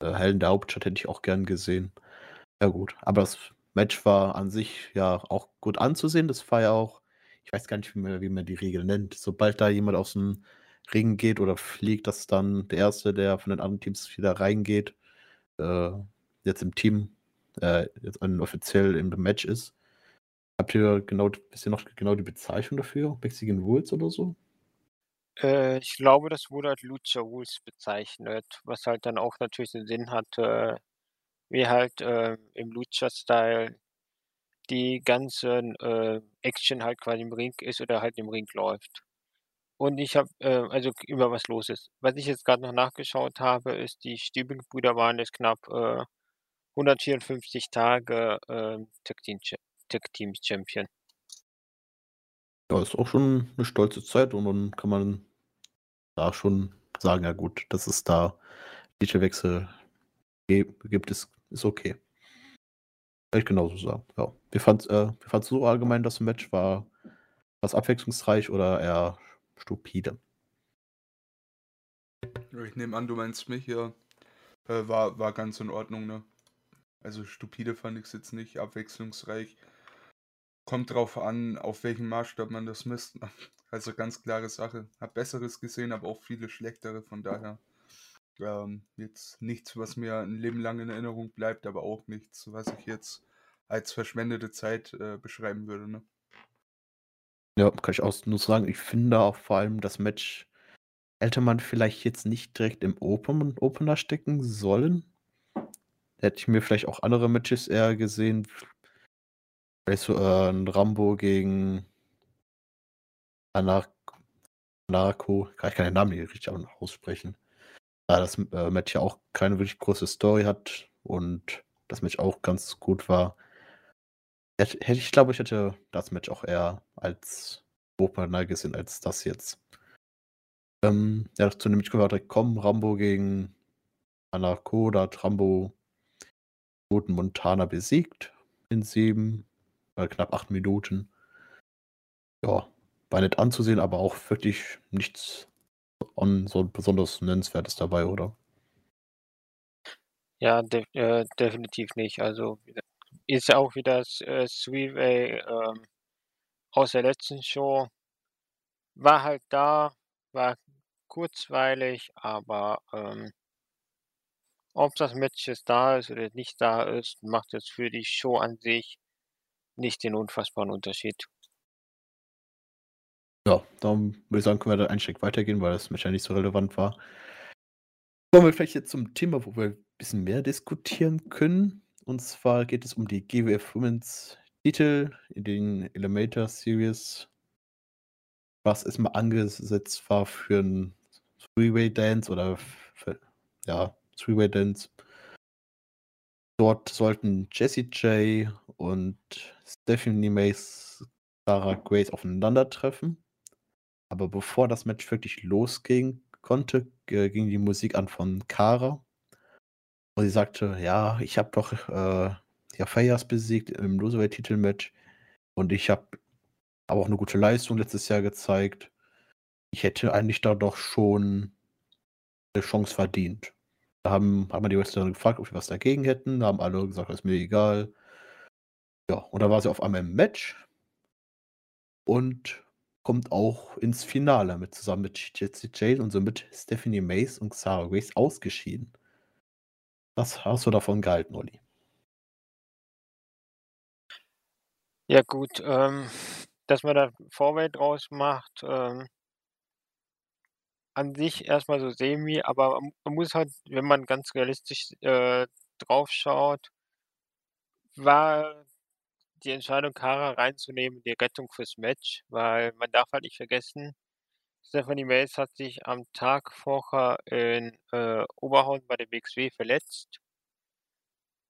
Äh, Helden der Hauptstadt hätte ich auch gern gesehen. Ja gut, aber das Match war an sich ja auch gut anzusehen. Das war ja auch ich weiß gar nicht, man wie man die Regel nennt. Sobald da jemand aus'm Ring geht oder fliegt, dass dann der Erste, der von den anderen Teams wieder reingeht, äh, jetzt im Team, äh, jetzt offiziell im Match ist. Habt ihr genau wisst ihr noch genau die Bezeichnung dafür? Mexican Rules oder so? Äh, ich glaube, das wurde als Lucha Rules bezeichnet, was halt dann auch natürlich den Sinn hatte, wie halt, äh, im Lucha-Style die ganzen, äh, Action halt quasi im Ring ist oder halt im Ring läuft. Und ich habe, äh also immer was los ist. Was ich jetzt grad noch nachgeschaut habe, ist, die Stübing-Brüder waren jetzt knapp, äh, 154 Tage, ähm, Tag Team Tag Team Champion. Ja, ist auch schon 'ne stolze Zeit und dann kann man da schon sagen, ja gut, dass es da Titelwechsel gibt, ist, ist okay. Kann ich genauso sagen. Ja. Wie fandst äh, so allgemein das Match? War was abwechslungsreich oder eher stupide? Ich nehme an, du meinst mich, ja. Äh, war, war ganz in Ordnung, ne? Also stupide fand ich es jetzt nicht, abwechslungsreich. Kommt drauf an, auf welchem Maßstab man das misst. Also ganz klare Sache. Hab Besseres gesehen, aber auch viele schlechtere, von daher. Ähm, jetzt nichts, was mir ein Leben lang in Erinnerung bleibt, aber auch nichts, was ich jetzt als verschwendete Zeit äh, beschreiben würde, ne? Ja, kann ich auch nur sagen, ich finde auch vor allem das Match hätte man vielleicht jetzt nicht direkt im Open Opener stecken sollen. Hätte ich mir vielleicht auch andere Matches eher gesehen. Vielleicht so äh, ein Rambo gegen Anarco. Kann ich keinen Namen hier richtig aussprechen. Da das äh, Match ja auch keine wirklich große Story hat und das Match auch ganz gut war. Hätte, ich glaube, ich hätte das Match auch eher als Opener gesehen als das jetzt. Ähm, ja, zu dem Match können wir kommen. Rambo gegen Anarco. Da hat Rambo Guten Montana besiegt in sieben, äh, knapp acht Minuten. Ja, war nett anzusehen, aber auch wirklich nichts on, so besonders Nennenswertes dabei, oder? Ja, de äh, definitiv nicht. Also ist ja auch wieder das äh, Three-Way ähm, aus der letzten Show. War halt da, war kurzweilig, aber ähm, ob das Match jetzt da ist oder nicht da ist, macht jetzt für die Show an sich nicht den unfassbaren Unterschied. Ja, dann würde ich sagen, können wir da einen Schritt weitergehen, weil das ja nicht so relevant war. Kommen wir vielleicht jetzt zum Thema, wo wir ein bisschen mehr diskutieren können. Und zwar geht es um die GWF Women's Titel in den Elevator Series, was erstmal angesetzt war für ein Three-Way Dance oder für, ja, Three-Way Dance. Dort sollten Jessie J und Stephanie Mace Sarah Grace aufeinandertreffen. Aber bevor das Match wirklich losging konnte, ging die Musik an von Kara. Und sie sagte, ja, ich habe doch äh, ja, Fayas besiegt im Loserweight-Titelmatch. Und ich habe aber auch eine gute Leistung letztes Jahr gezeigt. Ich hätte eigentlich da doch schon eine Chance verdient. Da haben, hat man die Wrestlerin gefragt, ob sie was dagegen hätten. Da haben alle gesagt, das ist mir egal. Ja, und da war sie auf einmal im Match. Und kommt auch ins Finale mit zusammen mit Jessie Jane und somit Stephanie Mace und Sarah Grace ausgeschieden. Was hast du davon gehalten, Olli? Ja gut, ähm, dass man da Vorwärts draus macht, ähm, an sich erstmal so semi, aber man muss halt, wenn man ganz realistisch äh, drauf schaut, war die Entscheidung, Kara reinzunehmen, die Rettung fürs Match, weil man darf halt nicht vergessen, Stephanie Mays hat sich am Tag vorher in äh, Oberhausen bei der WXW verletzt.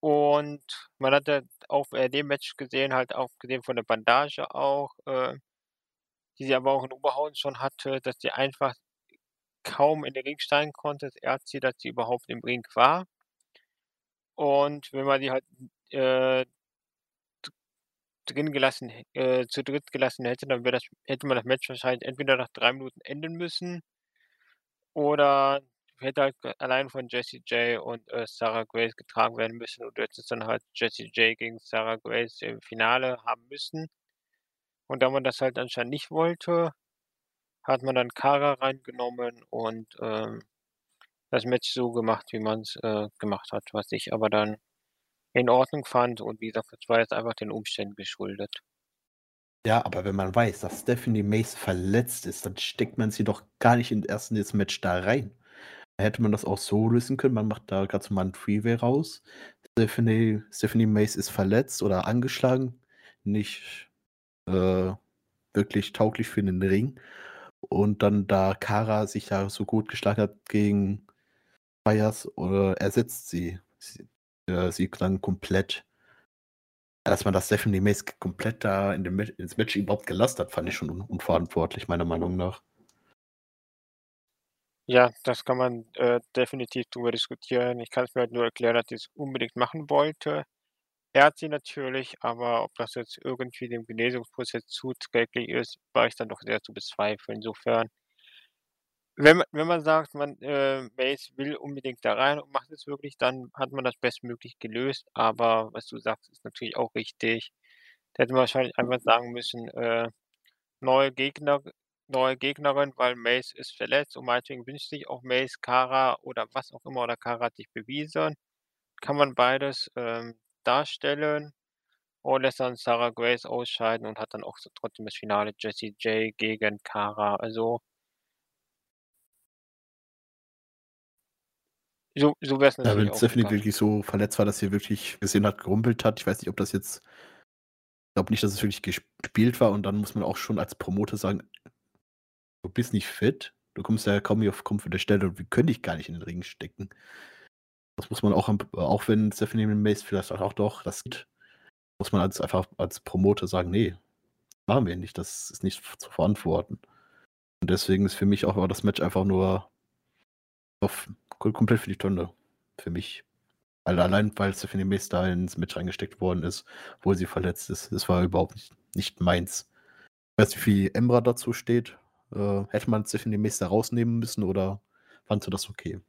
Und man hat auch äh, dem Match gesehen, halt auch gesehen von der Bandage auch, äh, die sie aber auch in Oberhausen schon hatte, dass sie einfach kaum in den Ring steigen konnte. Das erste, dass sie überhaupt im Ring war. Und wenn man die halt äh, drin gelassen äh, zu dritt gelassen hätte, dann das hätte man das Match wahrscheinlich entweder nach drei Minuten enden müssen oder hätte halt allein von Jesse J und, äh, Sarah Grace getragen werden müssen und jetzt ist dann halt Jesse J gegen Sarah Grace im Finale haben müssen. Und da man das halt anscheinend nicht wollte, hat man dann Kara reingenommen und, ähm, das Match so gemacht, wie man's, äh, gemacht hat, was ich aber dann in Ordnung fand und wie gesagt, das war jetzt einfach den Umständen geschuldet. Ja, aber wenn man weiß, dass Stephanie Mace verletzt ist, dann steckt man sie doch gar nicht in ersten das Match da rein. Hätte man das auch so lösen können. Man macht da gerade so mal ein Freeway raus. Stephanie, Stephanie Mace ist verletzt oder angeschlagen, nicht äh, wirklich tauglich für den Ring. Und dann, da Kara sich da so gut geschlagen hat gegen Fires, oder ersetzt sie. sie äh, sie dann komplett dass man das Stephanie Mace komplett da in dem, ins Match überhaupt gelassen hat, fand ich schon un unverantwortlich, meiner Meinung nach. Ja, das kann man, äh, definitiv drüber diskutieren. Ich kann es mir halt nur erklären, dass ich's unbedingt machen wollte. Ehrt sie natürlich, aber ob das jetzt irgendwie dem Genesungsprozess zuträglich ist, wage ich dann doch sehr zu bezweifeln. Insofern wenn wenn man sagt, man, äh, Mace will unbedingt da rein und macht es wirklich, dann hat man das bestmöglich gelöst. Aber was du sagst, ist natürlich auch richtig. Da hätte man wahrscheinlich einfach sagen müssen, äh, neue Gegner neue Gegnerin, weil Mace ist verletzt und meinetwegen wünscht sich auch Mace Cara oder was auch immer oder Cara hat sich bewiesen. Kann man beides, ähm, darstellen und lässt dann Sarah Grace ausscheiden und hat dann auch so trotzdem das Finale Jessie J gegen Cara. Also so so wäre es Ja, natürlich auch definitiv gegangen. wirklich so verletzt war, dass sie wirklich gesehen hat, gerumpelt hat. Ich weiß nicht, ob das jetzt glaube nicht, dass es wirklich gesp gespielt war und dann muss man auch schon als Promoter sagen: „Du bist nicht fit, du kommst ja kaum hier auf komfortable Stelle und wir können dich gar nicht in den Ring stecken.“ Das muss man auch auch wenn Stephanie Mace vielleicht „Ach doch, das geht“, muss man als einfach als Promoter sagen: „Ne, machen wir nicht, das ist nicht zu verantworten.“ Und deswegen ist für mich auch das Match einfach nur auf ko komplett für die Tonne für mich. Weil allein, weil Stephanie Mace da ins Match reingesteckt worden ist, obwohl sie verletzt ist. Das war überhaupt nicht nicht meins. Ich weiß nicht, wie Emra dazu steht. Äh, hätte man Stephanie Mace da rausnehmen müssen oder fandst du das okay?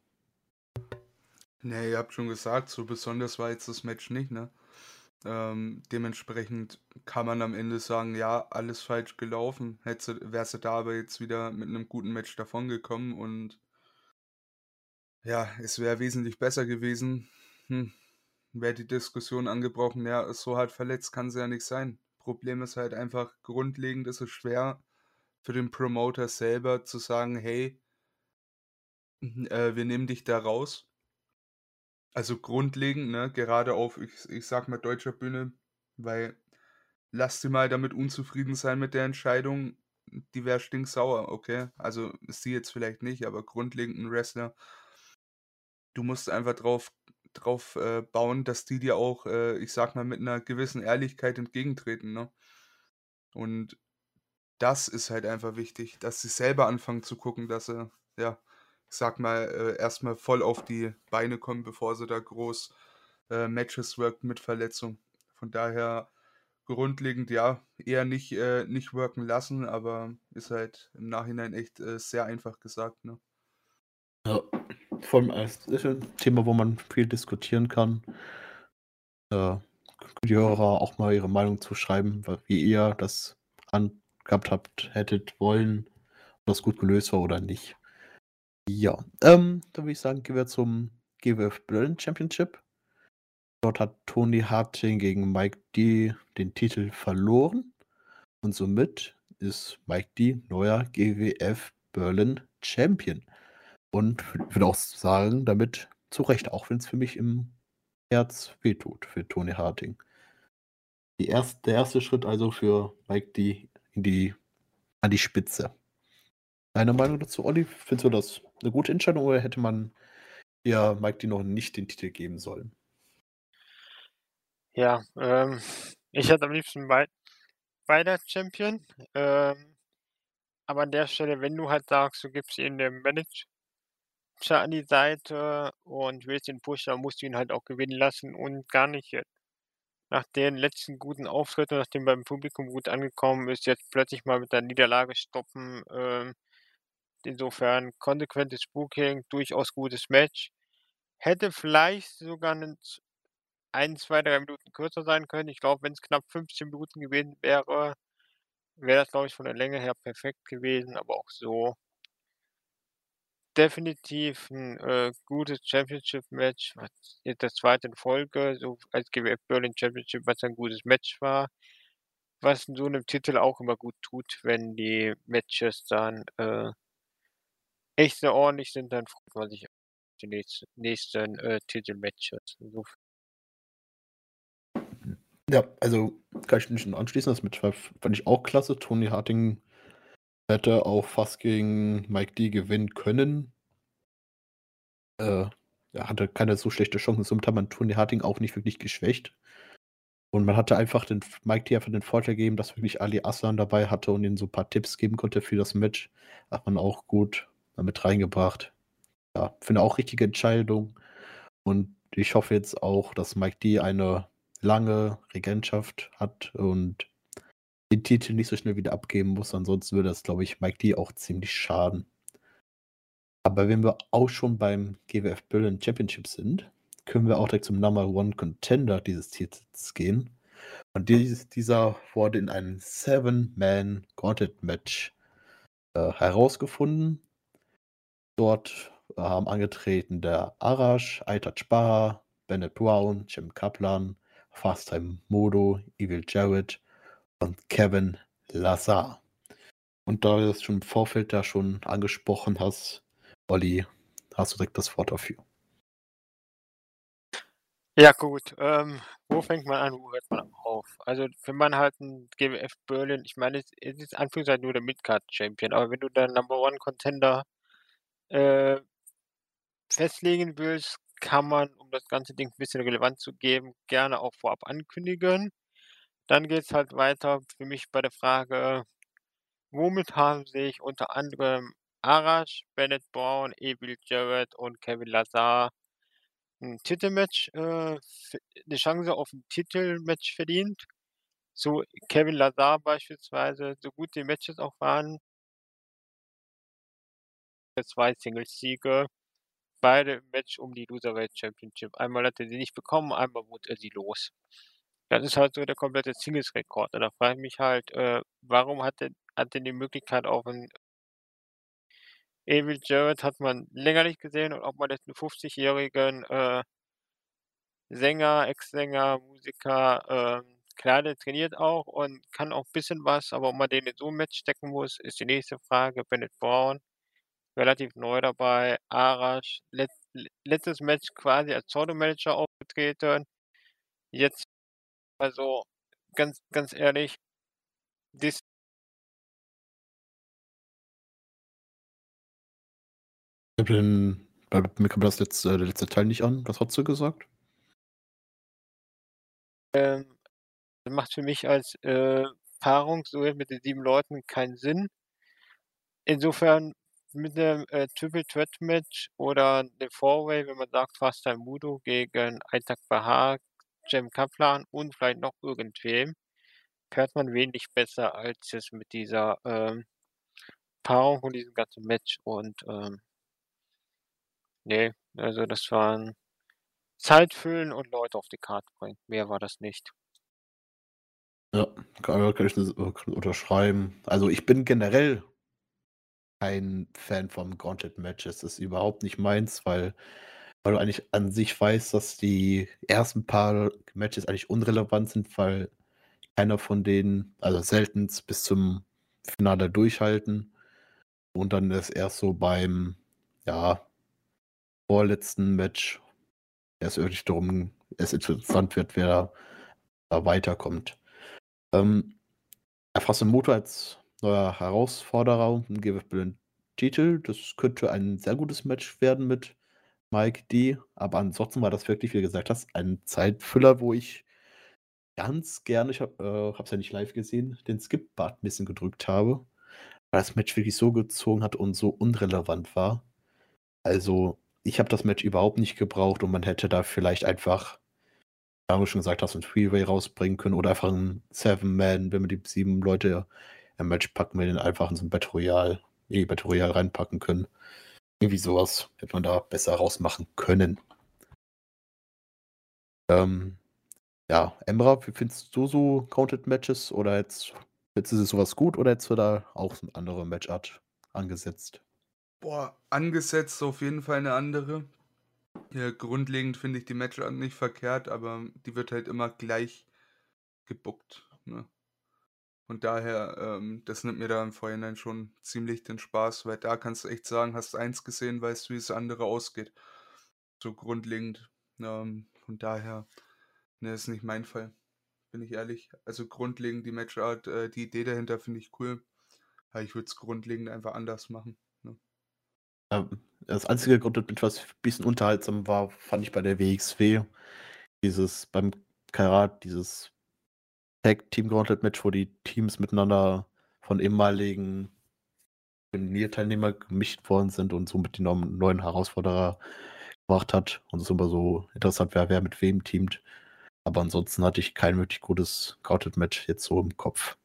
Ne, ihr habt schon gesagt, so besonders war jetzt das Match nicht, ne? Ähm, dementsprechend kann man am Ende sagen, ja, alles falsch gelaufen. Wäre sie da aber jetzt wieder mit 'nem guten Match davongekommen und ja, es wäre wesentlich besser gewesen. Hm, wäre die Diskussion angebrochen: „Ja, so hart verletzt kann sie ja nicht sein.“ Problem ist halt einfach, grundlegend ist es schwer für den Promoter selber zu sagen: „Hey“ „mhm, äh, wir nehmen dich da raus.“ Also, grundlegend, ne, gerade auf, ich ich sage mal, deutscher Bühne, weil lass sie mal damit unzufrieden sein mit der Entscheidung, die wäre stinksauer, okay? Also, sie jetzt vielleicht nicht, aber grundlegend 'n Wrestler du musst einfach drauf drauf, äh, bauen, dass die dir auch, äh, ich sage mal, mit 'ner gewissen Ehrlichkeit entgegentreten, ne? Und das ist halt einfach wichtig, dass sie selber anfangen zu gucken, dass sie, ja, sage mal, äh, erst mal voll auf die Beine kommen, bevor sie da groß, äh, Matches worken mit Verletzung. Von daher grundlegend, ja, eher nicht äh, nicht worken lassen, aber ist halt im Nachhinein echt, äh, sehr einfach gesagt, ne? Ja, vor allem als 'n Thema, wo man viel diskutieren kann. Äh, die Hörer auch mal ihre Meinung zu schreiben, wie ihr das handhabt habt hättet wollen, ob das gut gelöst war oder nicht. Ja, ähm, dann würde ich sagen, gehen wir zum GWF Berlin Championship. Dort hat Tony Harting gegen Mike D den Titel verloren und somit ist Mike D neuer GWF Berlin Champion. Und würde auch sagen, damit zu Recht, auch wenn's für mich im Herz wehtut für Tony Harting. Die erst der erste Schritt also für Mike D in die an die Spitze. Deine Meinung dazu, Olli? Findest du das 'ne gute Entscheidung oder hätte man eher Mike D noch nicht den Titel geben sollen? Ja, ähm, ich hätte am liebsten bei beide Champion. Ähm, aber an der Stelle, wenn du halt sagst, du gibst ihm den Manager an die Seite und willst ihn pushen, dann musst du ihn halt auch gewinnen lassen und gar nicht jetzt nach den letzten guten Auftritten, nachdem beim Publikum gut angekommen ist, jetzt plötzlich mal mit der Niederlage stoppen. Ähm, insofern konsequentes Booking, durchaus gutes Match. Hätte vielleicht sogar 'nen z 1, 2, 3 Minuten kürzer sein können. Ich glaube, wenn's knapp 15 Minuten gewesen wäre, wäre das, glaube ich, von der Länge her perfekt gewesen, aber auch so definitiv 'n, äh, gutes Championship-Match, jetzt das 2. in Folge so als GWF Berlin Championship, was ein gutes Match war, was so 'nem Titel auch immer gut tut, wenn die Matches dann, äh echt sehr ordentlich sind, dann freut man sich auf die nächst nächsten, äh, Titelmatches, insof Ja, also, kann ich mich nur anschließen. Das war fand ich auch klasse. Tony Harting hätte auch fast gegen Mike D gewinnen können. Äh, er hatte keine so schlechte Chancen. Somit hat man Tony Harting auch nicht wirklich geschwächt. Und man hatte einfach den Mike D einfach den Vorteil gegeben, dass wirklich Ali Aslan dabei hatte und ihm so 'n paar Tipps geben konnte für das Match. Hat man auch gut mit reingebracht. Ja, finde auch richtige Entscheidung. Und ich hoffe jetzt auch, dass Mike D eine lange Regentschaft hat und den Titel nicht so schnell wieder abgeben muss. Ansonsten würde das, glaube ich, Mike D auch ziemlich schaden. Aber wenn wir auch schon beim GWF Berlin Championship sind, können wir auch direkt zum Number One Contender dieses Titels gehen. Und dies, dieser wurde in einem Seven-Man Gauntlet Match äh, herausgefunden. Dort haben angetreten der Arash, Aitaj Baha, Bennett Brown, Jim Kaplan, Fasttime Modo, Evil Jared und Kevin Lazar. Und da du das schon im Vorfeld da schon angesprochen hast, Olli, hast du direkt das Wort dafür. Ja, gut. Ähm, wo fängt man an, wo hört man auf? Also, wenn man halt ein GWF Berlin ich meine, es ist Anführungszeichen nur der Midcard-Champion, aber wenn du da Number One Contender äh, festlegen willst, kann man, um das ganze Ding ein bisschen Relevanz zu geben, gerne auch vorab ankündigen. Dann geht es halt weiter für mich bei der Frage, womit haben sich unter anderem Arash, Bennett Brown, Evil Jarrett und Kevin Lazar 'n Titelmatch, äh, f 'ne Chance auf 'n Titelmatch verdient. So Kevin Lazar beispielsweise, so gut die Matches auch waren 2 Singles-Siege, beide im Match um die Loserweight Championship. Einmal hat er sie nicht bekommen, einmal wurde er sie los. Das ist halt so der komplette Singles-Rekord. Und da frage ich mich halt, äh, warum hat er hat er die Möglichkeit auf 'n Evil Jarrett hat man länger nicht gesehen und ob man jetzt 'n 50-jährigen, äh Sänger, Ex-Sänger, Musiker, ähm, klar, der trainiert auch und kann auch bisschen was, aber ob man den in so 'n Match stecken muss, ist die nächste Frage. Bennett Brown, relativ neu dabei. Arash, letz le letztes Match quasi als Solo-Manager aufgetreten. Jetzt also, ganz ganz ehrlich, bei mir kam das jetzt äh, der letzte Teil nicht an. Was hast du gesagt? Ähm, macht für mich als, äh, Paarung so mit den 7 Leuten keinen Sinn. Insofern mit 'nem, äh, Triple Threat Match oder 'ne Four-Way, wenn man sagt, Fasttime Modo gegen Aitak Bahar, Cem Kaplan und vielleicht noch irgendwem, fährt man wesentlich besser als jetzt mit dieser, ähm, Paarung und diesem ganzen Match und, ähm ne, also das waren Zeit füllen und Leute auf die Karte bringen. Mehr war das nicht. Ja, kann ich das unterschreiben. Also, ich bin generell kein Fan von Gauntlet-Matches. Das ist überhaupt nicht meins, weil weil du eigentlich an sich weißt, dass die ersten paar Matches eigentlich unrelevant sind, weil keiner von denen also seltenst bis zum Finale durchhalten. Und dann ist erst so beim, ja, vorletzten Match erst wirklich darum es interessant wird, wer da weiterkommt. Ähm, Erfasse Motor als neuer Herausforderer GWF Berlin Titel. Das könnte ein sehr gutes Match werden mit Mike D. Aber ansonsten war das wirklich, wie du gesagt hast, ein Zeitfüller, wo ich ganz gerne, ich habe äh, es ja nicht live gesehen, den Skip-Button 'n bisschen gedrückt habe, weil das Match wirklich so gezogen hat und so unrelevant war. Also, ich habe das Match überhaupt nicht gebraucht und man hätte da vielleicht einfach, wie du schon gesagt hast, 'n Three-Way rausbringen können oder einfach 'n Seven-Man, wenn man die 7 Leute im Match packen will, den einfach in so 'n Battle Royale die Battle Royale reinpacken können. Irgendwie so was hätte man da besser rausmachen können. Ähm, ja, Emra, wie findest du so Counted Matches oder jetzt findest du so was gut oder hättest du da auch so 'ne andere Matchart angesetzt? Boah, angesetzt auf jeden Fall 'ne andere. Ja, grundlegend finde ich die Matchart nicht verkehrt, aber die wird halt immer gleich gebookt, ne? Und daher, ähm, das nimmt mir da im Vorhinein schon ziemlich den Spaß, weil da kannst du echt sagen, hast eins gesehen, weißt, wie das andere ausgeht. So grundlegend. Ähm, von daher, ne, ist nicht mein Fall, bin ich ehrlich. Also, grundlegend die Matchart, äh, die Idee dahinter finde ich cool. Aber ich würde es grundlegend einfach anders machen, ne? Ähm, das einzige Grund, was bisschen unterhaltsam war, fand ich bei der WXW. Dieses beim Karat, dieses Tag Team Gauntlet Match, wo die Teams miteinander von ehemaligen Turnierteilnehmer gemischt worden sind und somit die neuen Herausforderer gebracht hat und es immer so interessant wäre, wer mit wem teamt. Aber ansonsten hatte ich kein wirklich gutes Counted-Match jetzt so im Kopf.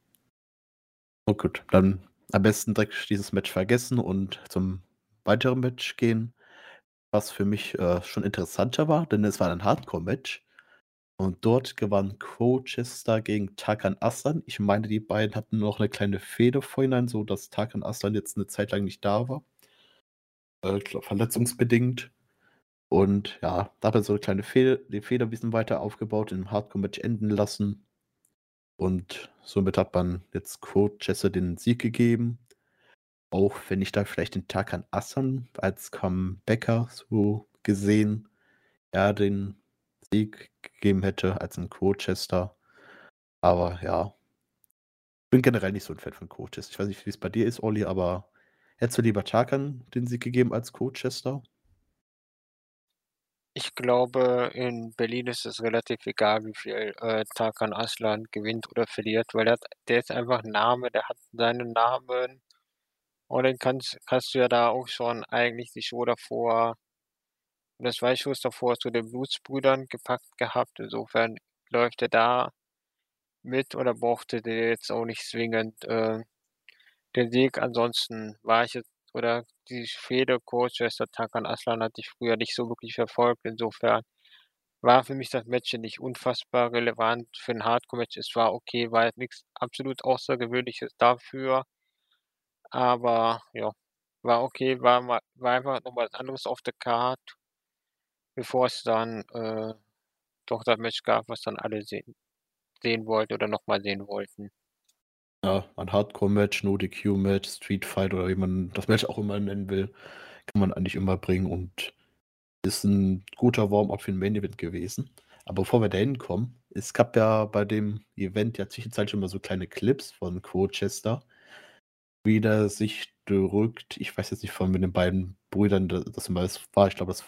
Oh gut, dann am besten direkt dieses Match vergessen und zum weiteren Match gehen, was für mich äh, schon interessanter war, denn es war ein Hardcore-Match. Und dort gewann Colchester gegen Tarkan Aslan. Ich meine, die beiden hatten noch eine kleine Fehde vorhinein, so dass Tarkan Aslan jetzt eine Zeit lang nicht da war. Äh, verletzungsbedingt. Und ja, da hat er so eine kleine Fehde, die Fehde ein bisschen weiter aufgebaut, im Hardcore-Match enden lassen. Und somit hat man jetzt Colchester den Sieg gegeben. Auch wenn ich da vielleicht den Tarkan Aslan als Comebacker so gesehen, ja, den Sieg gegeben hätte als ein Colchester. Aber ja, ich bin generell nicht so ein Fan von Coaches. Ich weiß nicht, wie es bei dir ist, Olli, aber hättest du lieber Tarkan den Sieg gegeben als Colchester? Ich glaube, in Berlin ist es relativ egal, wie viel äh, Tarkan Aslan gewinnt oder verliert, weil der, der ist einfach ein Name, der hat seinen Namen und dann kannst, kannst du ja da auch schon eigentlich die Show davor und das Weißschuss davor zu den Blutsbrüdern gepackt gehabt. Insofern läuft er da mit oder brauchte der jetzt auch nicht zwingend äh, den Sieg. Ansonsten war ich jetzt, oder die Fehde Colchester Takan Aslan hatte ich früher nicht so wirklich verfolgt. Insofern war für mich das Match nicht unfassbar relevant. Für ein Hardcore-Match, es war okay, war jetzt nichts absolut Außergewöhnliches dafür. Aber ja, war okay, war, war einfach noch was anderes auf der Karte bevor es dann äh, doch das Match gab, was dann alle sehen, sehen wollten oder nochmal sehen wollten. Ja, ein Hardcore-Match, No-DQ-Match, Street Fight oder wie man das Match auch immer nennen will, kann man eigentlich immer bringen und ist ein guter Warm-up für ein Main-Event gewesen. Aber bevor wir da hinkommen, es gab ja bei dem Event ja zwischenzeitlich immer so kleine Clips von Chester, wie der sich drückt. Ich weiß jetzt nicht von den beiden Brüdern, das das war. Ich glaube, das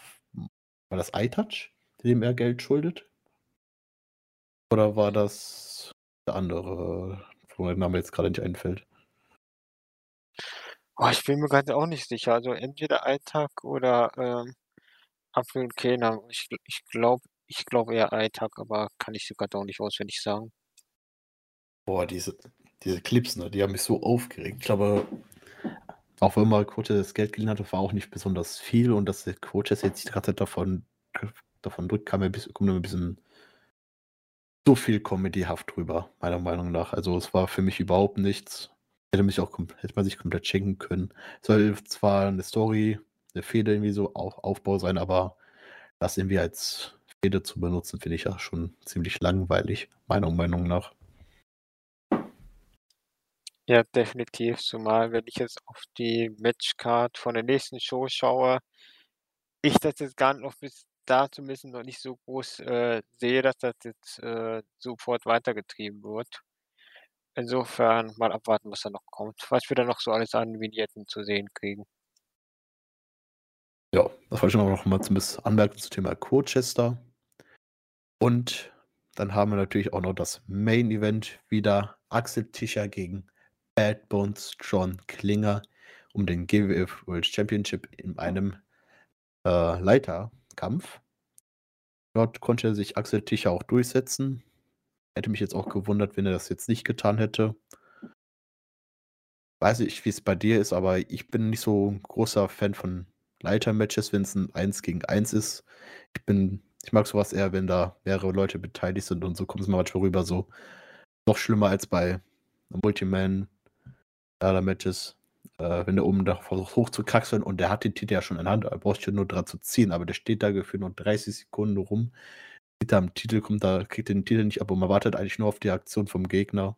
war das iTouch, dem er Geld schuldet? Oder war das der andere, wo mein Name jetzt gerade nicht einfällt? Oh, ich bin mir gerade auch nicht sicher. Also entweder iTag oder ähm, Apfel und Kena. Ich, ich glaube ich glaub eher iTag, aber kann ich sogar auch nicht auswendig sagen. Boah, diese, diese Clips, ne, die haben mich so aufgeregt. Ich glaube, auch wenn mal Coaches das Geld geliehen hatte, war auch nicht besonders viel und dass der Coaches jetzt ganze davon, davon drückt, kam ein bisschen, kommt ein bisschen so viel comedyhaft drüber, meiner Meinung nach. Also es war für mich überhaupt nichts. Hätte mich auch hätte man sich komplett schenken können. Es soll zwar eine Story, eine Fehde irgendwie so auf, Aufbau sein, aber das irgendwie als Fehde zu benutzen, finde ich ja schon ziemlich langweilig, meiner Meinung nach. Ja, definitiv, zumal wenn ich jetzt auf die Matchcard von der nächsten Show schaue, ich das jetzt gar noch bis dazu müssen noch nicht so groß, äh, sehe, dass das jetzt, äh, sofort weitergetrieben wird. Insofern mal abwarten, was da noch kommt, was wir da noch so alles an Vignetten zu sehen kriegen. Ja, das wollte ich noch mal zumindest anmerken zum Thema Colchester. Und dann haben wir natürlich auch noch das Main Event wieder Axel Tischer gegen Bad Bones John Klinger um den GWF World Championship in einem äh, Leiterkampf. Dort konnte sich Axel Tischer auch durchsetzen. Hätte mich jetzt auch gewundert, wenn er das jetzt nicht getan hätte. Weiß ich, wie es bei dir ist, aber ich bin nicht so ein großer Fan von Leitermatches, wenn es ein 1 gegen 1 ist. Ich bin, ich mag sowas eher, wenn da mehrere Leute beteiligt sind und so kommt es manchmal rüber so noch schlimmer als bei Multiman Matches, äh, wenn der oben da versucht hochzukraxeln und der hat den Titel ja schon in der Hand, er braucht schon nur dran zu ziehen, aber der steht da gefühlt nur 30 Sekunden rum, sieht da am Titel, kommt da, kriegt den Titel nicht ab und man wartet eigentlich nur auf die Aktion vom Gegner.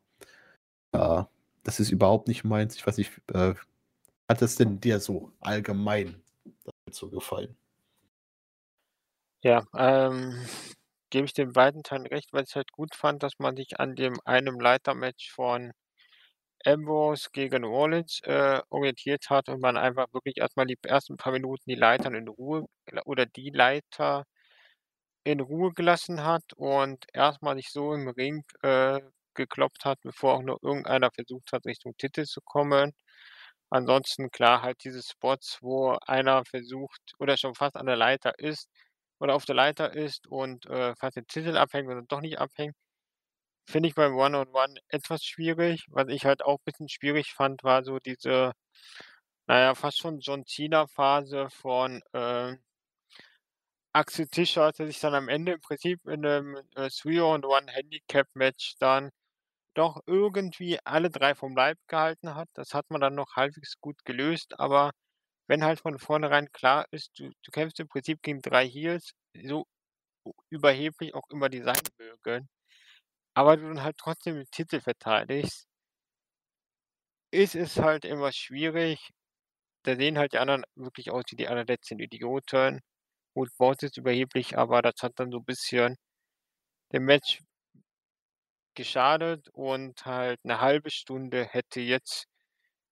Ja, das ist überhaupt nicht meins. Ich weiß nicht, äh, hat es denn dir so allgemein so gefallen? Ja, ähm, gebe ich den beiden Teilen recht, weil ich halt gut fand, dass man sich an dem einem Leitermatch von Ambrose gegen Orleans, äh, orientiert hat und man einfach wirklich erstmal die ersten paar Minuten die Leitern in Ruhe oder die Leiter in Ruhe gelassen hat und erstmal nicht so im Ring, äh, geklopft hat, bevor auch nur irgendeiner versucht hat, Richtung Titel zu kommen. Ansonsten klar, halt diese Spots, wo einer versucht oder schon fast an der Leiter ist oder auf der Leiter ist und, äh, fast den Titel abhängt oder doch nicht abhängt. Finde ich beim One-on-One etwas schwierig. Was ich halt auch bisschen schwierig fand, war so diese, na ja, fast schon John Cena-Phase von, äh Axel Tischer, der sich dann am Ende im Prinzip in 'nem, äh, Three-on-One-Handicap-Match dann doch irgendwie alle 3 vom Leib gehalten hat. Das hat man dann noch halbwegs gut gelöst, aber wenn halt von vornherein klar ist, du du kämpfst im Prinzip gegen 3 Heels, so überheblich auch immer die sein mögen, aber du dann halt trotzdem den Titel verteidigst ist es halt immer schwierig. Da sehen halt die anderen wirklich aus wie die allerletzten Idioten. Gut, Boss ist überheblich, aber das hat dann so bisschen dem Match geschadet und halt 'ne halbe Stunde hätte jetzt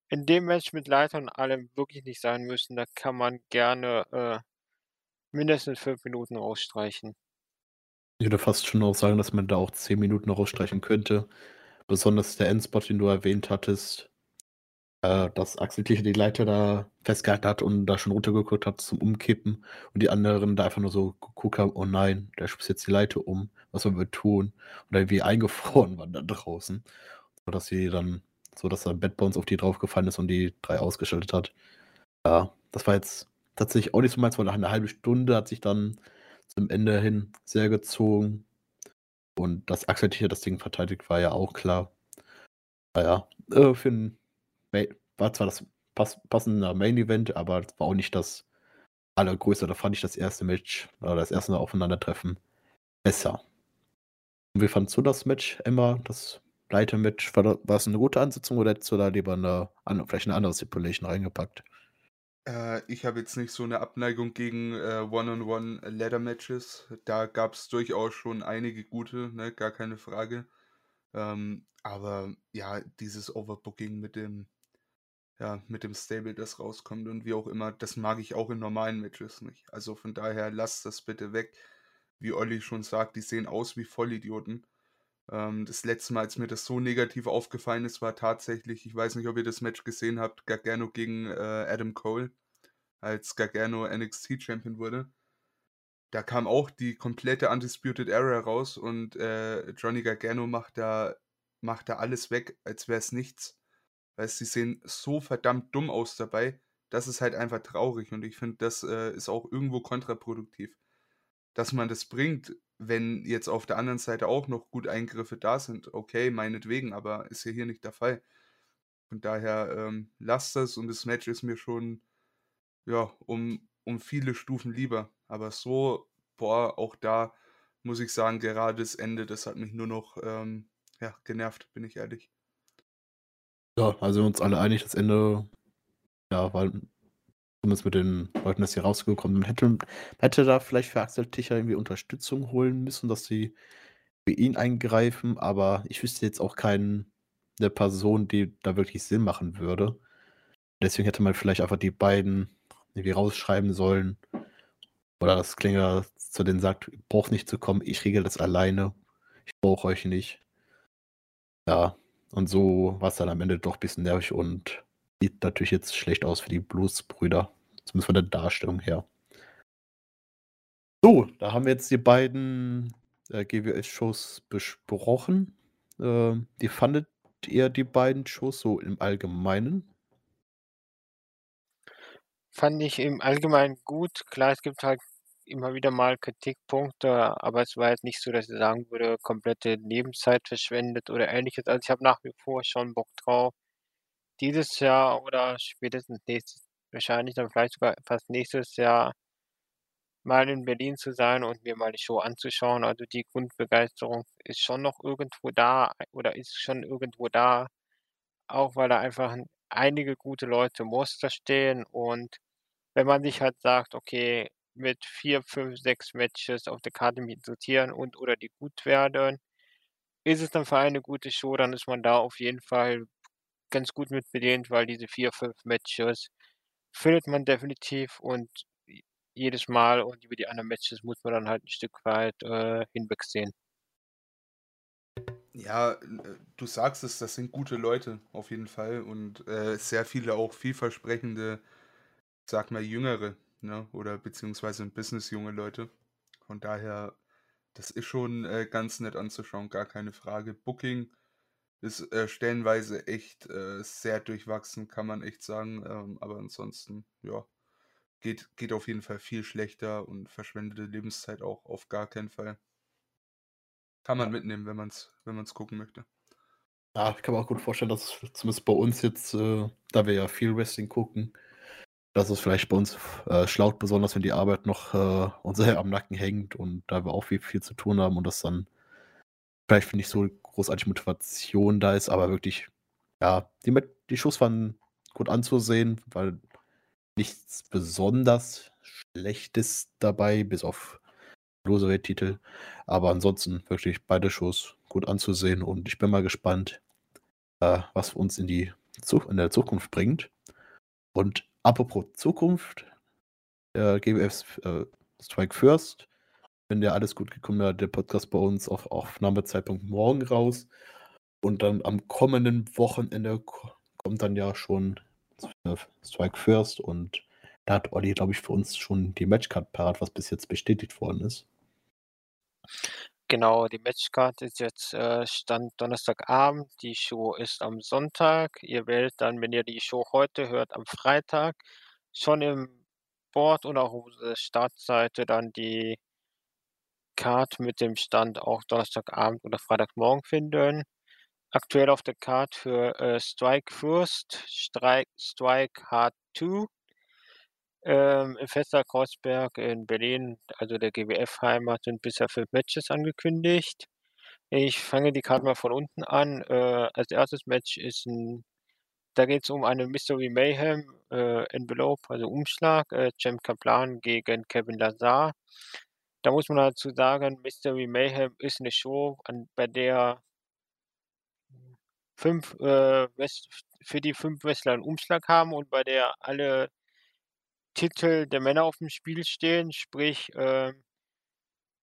in dem Match mit Leiter und allem wirklich nicht sein müssen. Da kann man gerne, äh, mindestens 5 Minuten rausstreichen. Ich würde fast schon auch sagen, dass man da auch 10 Minuten rausstreichen könnte. Besonders der Endspot, den du erwähnt hattest, äh, dass Axel Tischer die Leiter da festgehalten hat und da schon runtergeguckt hat zum Umkippen und die anderen da einfach nur so geguckt haben: „Oh nein, der schubst jetzt die Leiter um. Was wir tun?“ Und irgendwie eingefroren waren da draußen, sodass sie dann sodass dann Bad Bones auf die draufgefallen ist und die 3 ausgeschaltet hat. Ja, das war jetzt tatsächlich auch nicht so meins, weil nach 'ner halben Stunde hat sich dann zum Ende hin sehr gezogen. Und dass Axel Tischer das Ding verteidigt, war ja auch klar. Na ja, äh, für 'n Mai war zwar das pass passender Main Event, aber das war auch nicht das Allergrößte. Da fand ich das erste Match oder das erste Aufeinandertreffen besser. Und wie fandest du das Match, Emma, das Leitermatch? War da war's 'ne gute Ansetzung oder hättest du da lieber 'ne an vielleicht 'ne andere Stipulation reingepackt? Äh, ich habe jetzt nicht so 'ne Abneigung gegen, äh, One-on-One Ladder Matches. Da gab's durchaus schon einige gute, ne, gar keine Frage. Ähm, aber ja, dieses Overbooking mit dem ja, mit dem Stable, das rauskommt und wie auch immer, das mag ich auch in normalen Matches nicht. Also, von daher lasst das bitte weg. Wie Olli schon sagt, die sehen aus wie Vollidioten. Ähm, das letzte Mal, als mir das so negativ aufgefallen ist, war tatsächlich ich weiß nicht, ob ihr das Match gesehen habt, Gargano gegen, äh, Adam Cole, als Gargano NXT Champion wurde. Da kam auch die komplette Undisputed Era raus und, äh, Johnny Gargano macht da macht da alles weg, als wär's nichts. Weil sie sehen so verdammt dumm aus dabei. Das ist halt einfach traurig und ich finde, das, äh, ist auch irgendwo kontraproduktiv. Dass man das bringt, wenn jetzt auf der anderen Seite auch noch gut Eingriffe da sind, okay, meinetwegen, aber ist ja hier nicht der Fall. Von daher, ähm, lasst das und das Match ist mir schon, ja, um um viele Stufen lieber. Aber so, boah, auch da muss ich sagen, gerade das Ende, das hat mich nur noch, ähm, ja, genervt, bin ich ehrlich. Ja, also uns alle einig, das Ende, ja, war zumindest mit den Leuten, dass sie rausgekommen sind. Hätte hätte da vielleicht für Axel Tischer irgendwie Unterstützung holen müssen, dass sie für ihn eingreifen, aber ich wüsste jetzt auch keinen 'ne Person, die da wirklich Sinn machen würde. Deswegen hätte man vielleicht einfach die beiden irgendwie rausschreiben sollen oder dass Klinger zu denen sagt: „Braucht nicht zu kommen, ich regle das alleine. Ich brauche euch nicht.“ Ja, und so war's dann am Ende doch bisschen nervig und sieht natürlich jetzt schlecht aus für die Blues-Brüder, zumindest von der Darstellung her. So, da haben wir jetzt die beiden, äh, GWS-Shows besprochen. Ähm, wie fandet ihr die beiden Shows so im Allgemeinen? Fand ich im Allgemeinen gut. Klar, es gibt halt immer wieder mal Kritikpunkte, aber es war jetzt nicht so, dass ich sagen würde, komplette Lebenszeit verschwendet oder Ähnliches. Also, ich habe nach wie vor schon Bock drauf, dieses Jahr oder spätestens nächstes wahrscheinlich dann vielleicht sogar fast nächstes Jahr mal in Berlin zu sein und mir mal die Show anzuschauen. Also, die Grundbegeisterung ist schon noch irgendwo da oder ist schon irgendwo da, auch weil da einfach einige gute Leute im Roster stehen und wenn man sich halt sagt: „Okay, mit 4, 5, 6 Matches auf der Karte mit sortieren und oder die gut werden, ist es dann für eine gute Show, dann ist man da auf jeden Fall ganz gut mit bedient, weil diese 4, 5 Matches findet man definitiv und jedes Mal und über die anderen Matches muss man dann halt 'n Stück weit, äh, hinwegsehen. Ja, äh, du sagst es, das sind gute Leute auf jeden Fall und, äh, sehr viele auch vielversprechende, sag mal, Jüngere, ne, oder beziehungsweise im Business junge Leute. Von daher, das ist schon, äh, ganz nett anzuschauen, gar keine Frage. Booking ist, äh, stellenweise echt, äh, sehr durchwachsen, kann man echt sagen, ähm, aber ansonsten, ja, geht geht auf jeden Fall viel schlechter und verschwendete Lebenszeit auch auf gar keinen Fall. Kann man mitnehmen, wenn man's wenn man's gucken möchte. Ja, ich kann mir auch gut vorstellen, dass es zumindest bei uns jetzt, äh, da wir ja viel Wrestling gucken, dass es vielleicht bei uns äh, schlaucht, besonders wenn die Arbeit noch äh, uns am Nacken hängt und da wir auch viel, viel zu tun haben und das dann vielleicht nicht so großartig Motivation da ist, aber wirklich, ja, die, die Shows waren gut anzusehen, weil nichts besonders Schlechtes dabei, bis auf Cruiserweight-Titel. Aber ansonsten wirklich beide Shows gut anzusehen und ich bin mal gespannt, äh, was uns in, die in der Zukunft bringt. Und apropos Zukunft, der GWF äh, Strike First, wenn der alles gut gekommen wäre, der Podcast bei uns auf Aufnahmezeitpunkt morgen raus. Und dann am kommenden Wochenende ko- kommt dann ja schon Strike First und da hat Olli, glaube ich, für uns schon die Matchcard parat, was bis jetzt bestätigt worden ist. Genau, die Matchcard ist jetzt äh, Stand Donnerstagabend. Die Show ist am Sonntag. Ihr wählt dann, wenn ihr die Show heute hört, am Freitag schon im Board und auch auf der Startseite dann die Card mit dem Stand auch Donnerstagabend oder Freitagmorgen finden. Aktuell auf der Card für äh, Strike First, Strike, Strike Hard 2 ähm, im Fester Kreuzberg in Berlin, also der GWF-Heimat, sind bisher fünf Matches angekündigt. Ich fange die Karte mal von unten an. Äh, als erstes Match ist ein, da geht es um eine Mystery Mayhem äh, Envelope, also Umschlag, äh, Cem Kaplan gegen Kevin Lazar. Da muss man dazu sagen, Mystery Mayhem ist eine Show, an, bei der fünf äh, für die fünf Wrestler einen Umschlag haben und bei der alle Titel der Männer auf dem Spiel stehen, sprich äh,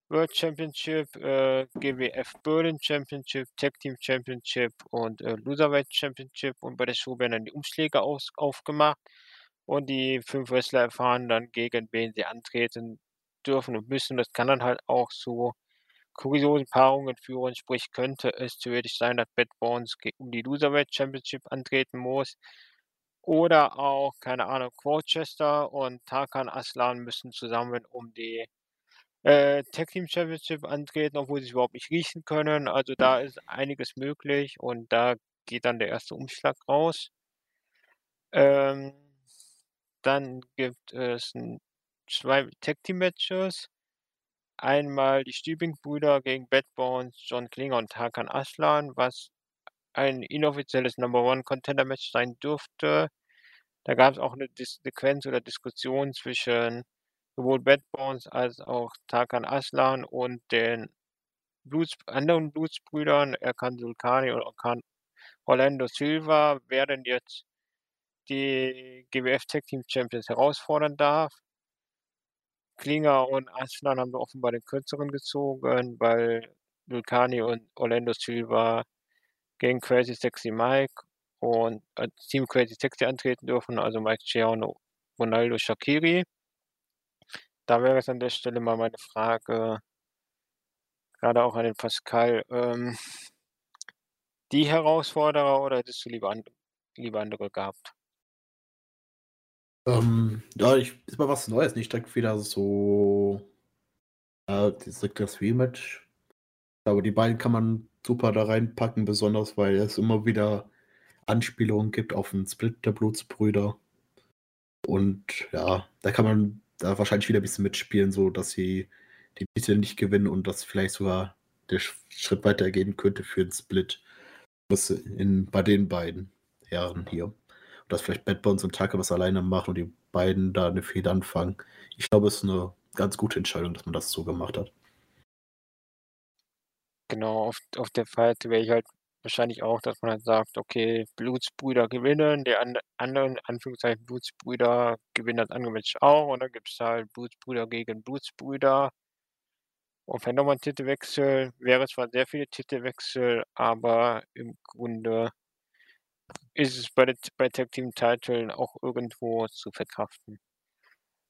World Championship, äh, GWF Berlin Championship, Tag Team Championship und äh, Loserweight Championship. Und bei der Show werden dann die Umschläge aus, aufgemacht und die fünf Wrestler erfahren dann, gegen wen sie antreten dürfen und müssen. Das kann dann halt auch zu kuriosen Paarungen führen. Sprich, könnte es theoretisch sein, dass Bad Bones um die Loserweight Championship antreten muss. Oder auch, keine Ahnung, Worcester und Tarkan Aslan müssen zusammen um die äh, Tag Team Championship antreten, obwohl sie überhaupt nicht riechen können. Also da ist einiges möglich und da geht dann der erste Umschlag raus. Ähm, dann gibt es n- zwei Tag Team Matches. Einmal die Stübing-Brüder gegen Bad Bones, John Klinger und Hakan Aslan, was ein inoffizielles Number One Contender Match sein dürfte. Da gab es auch eine Sequenz oder Diskussion zwischen sowohl Bad Bones als auch Tarkan Aslan und den Bluts anderen Blutsbrüdern Erkan Sulkani und Erkan Orlando Silva, wer denn jetzt die GWF Tag Team Champions herausfordern darf. Klinger und Aslan haben offenbar den Kürzeren gezogen, weil Sulkani und Orlando Silva gegen Crazy Sexy Mike und als Team Crazy Sexy antreten dürfen, also Mike und Ronaldo Shaqiri. Da wäre es an der Stelle mal meine Frage, gerade auch an den Pascal, ähm, die Herausforderer oder hättest du lieber, and lieber andere gehabt? Ähm, ja, ich, ist mal was Neues, nicht direkt wieder so äh, direkt das Rematch. Aber die beiden kann man super da reinpacken, besonders weil es immer wieder Anspielungen gibt auf den Split der Blutsbrüder. Und ja, da kann man da wahrscheinlich wieder ein bisschen mitspielen, so dass sie die Titel nicht gewinnen und dass vielleicht sogar der Sch- Schritt weitergehen könnte für den Split was in, bei den beiden Herren hier. Dass vielleicht Bad Bones und Tucker was alleine machen und die beiden da eine Fehde anfangen. Ich glaube, es ist eine ganz gute Entscheidung, dass man das so gemacht hat. Genau, auf, auf der Seite wäre ich halt wahrscheinlich auch, dass man halt sagt, okay, Blutsbrüder gewinnen, die and, anderen, Anführungszeichen, Blutsbrüder gewinnen das andere auch und dann gibt es halt Blutsbrüder gegen Blutsbrüder. Und wenn nochmal ein Titelwechsel wäre zwar sehr viele Titelwechsel, aber im Grunde ist es bei, bei Tag Team Titeln auch irgendwo zu verkraften.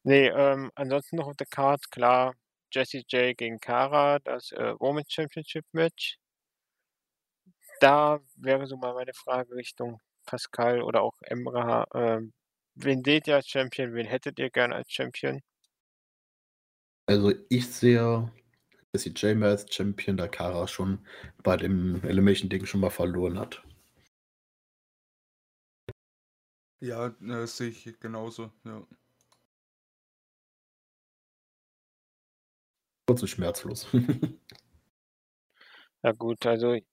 Nee, ähm, ansonsten noch auf der Card, klar, Jesse J gegen Kara, das äh, Women's Championship Match. Da wäre so mal meine Frage Richtung Pascal oder auch Emra. Ähm, wen seht ihr als Champion? Wen hättet ihr gerne als Champion? Also ich sehe Jesse J als Champion, da Kara schon bei dem Elimination-Ding schon mal verloren hat. Ja, äh, das sehe ich genauso, ja. Kurz und schmerzlos. Ja gut, also ich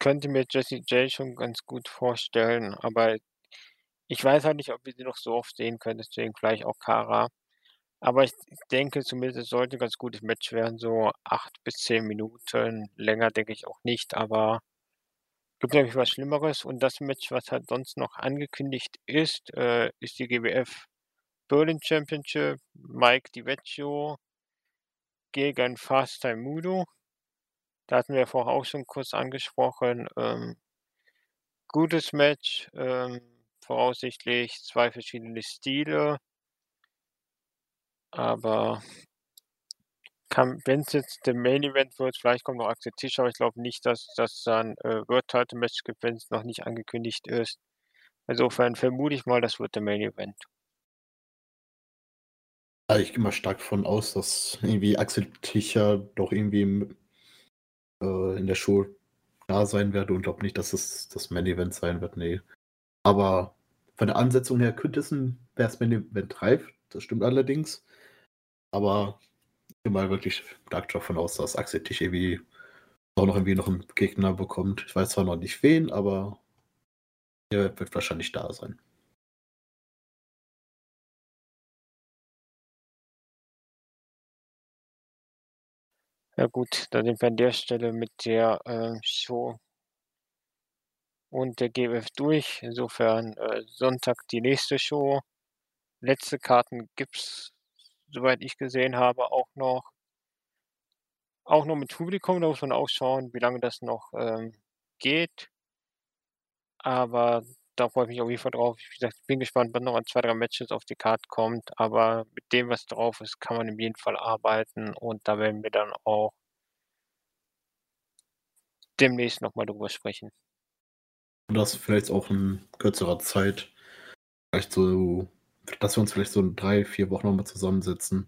könnte mir Jessie J schon ganz gut vorstellen, aber ich weiß halt nicht, ob wir sie noch so oft sehen können, deswegen vielleicht auch Kara. Aber ich denke zumindest, es sollte ein ganz gutes Match werden, so acht bis zehn Minuten. Länger denke ich auch nicht, aber gibt nämlich was Schlimmeres. Und das Match, was halt sonst noch angekündigt ist, äh, ist die GWF Berlin Championship. Mike DiVecchio gegen Fast Time Mudo. Da hatten wir vorher auch schon kurz angesprochen. Ähm, gutes Match, ähm, voraussichtlich zwei verschiedene Stile. Aber wenn es jetzt der Main Event wird, vielleicht kommt noch Axel Tischer, aber ich glaube nicht, dass das dann äh, World Title Match gibt, wenn es noch nicht angekündigt ist. Insofern vermute ich mal, das wird der Main Event. Ich gehe mal stark davon aus, dass irgendwie Axel Tischer doch irgendwie im, äh, in der Show da sein werde und glaube nicht, dass es das Main Event sein wird. Nee. Aber von der Ansetzung her könnte es ein wäre Main Event reif, das stimmt allerdings. Aber mal wirklich stark davon aus, dass Axel Tischer irgendwie auch noch irgendwie noch einen Gegner bekommt. Ich weiß zwar noch nicht wen, aber er wird wahrscheinlich da sein. Ja gut, dann sind wir an der Stelle mit der äh, Show und der GWF durch. Insofern äh, Sonntag die nächste Show. Letzte Karten gibt es, soweit ich gesehen habe, auch noch. Auch noch mit Publikum, da muss man auch schauen, wie lange das noch ähm, geht. Aber da freue ich mich auf jeden Fall drauf. Wie gesagt, ich bin gespannt, wann noch an zwei, drei Matches auf die Karte kommt. Aber mit dem, was drauf ist, kann man in jedem Fall arbeiten. Und da werden wir dann auch demnächst nochmal drüber sprechen. Das vielleicht auch in kürzerer Zeit. Vielleicht so, dass wir uns vielleicht so in drei, vier Wochen nochmal zusammensetzen.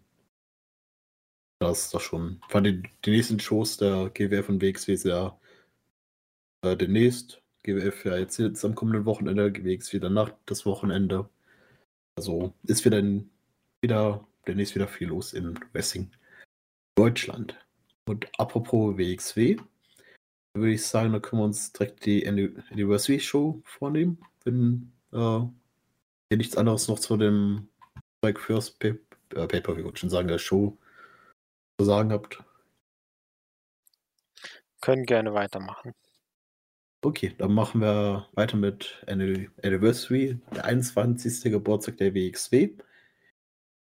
Das ist doch schon. Vor allem die, die nächsten Shows der GWF und WXW ist ja äh, demnächst. GWF ja jetzt, jetzt am kommenden Wochenende, GWX wieder nach das Wochenende. Also ist wieder, in, wieder demnächst wieder viel los in Wessing, Deutschland. Und apropos WXW, würde ich sagen, da können wir uns direkt die Anniversary Show vornehmen, wenn äh, ihr nichts anderes noch zu dem Spike First äh, Paper, wie ich schon sagen, der Show zu sagen habt. Können gerne weitermachen. Okay, dann machen wir weiter mit Anniversary, der 21. Geburtstag der WXW.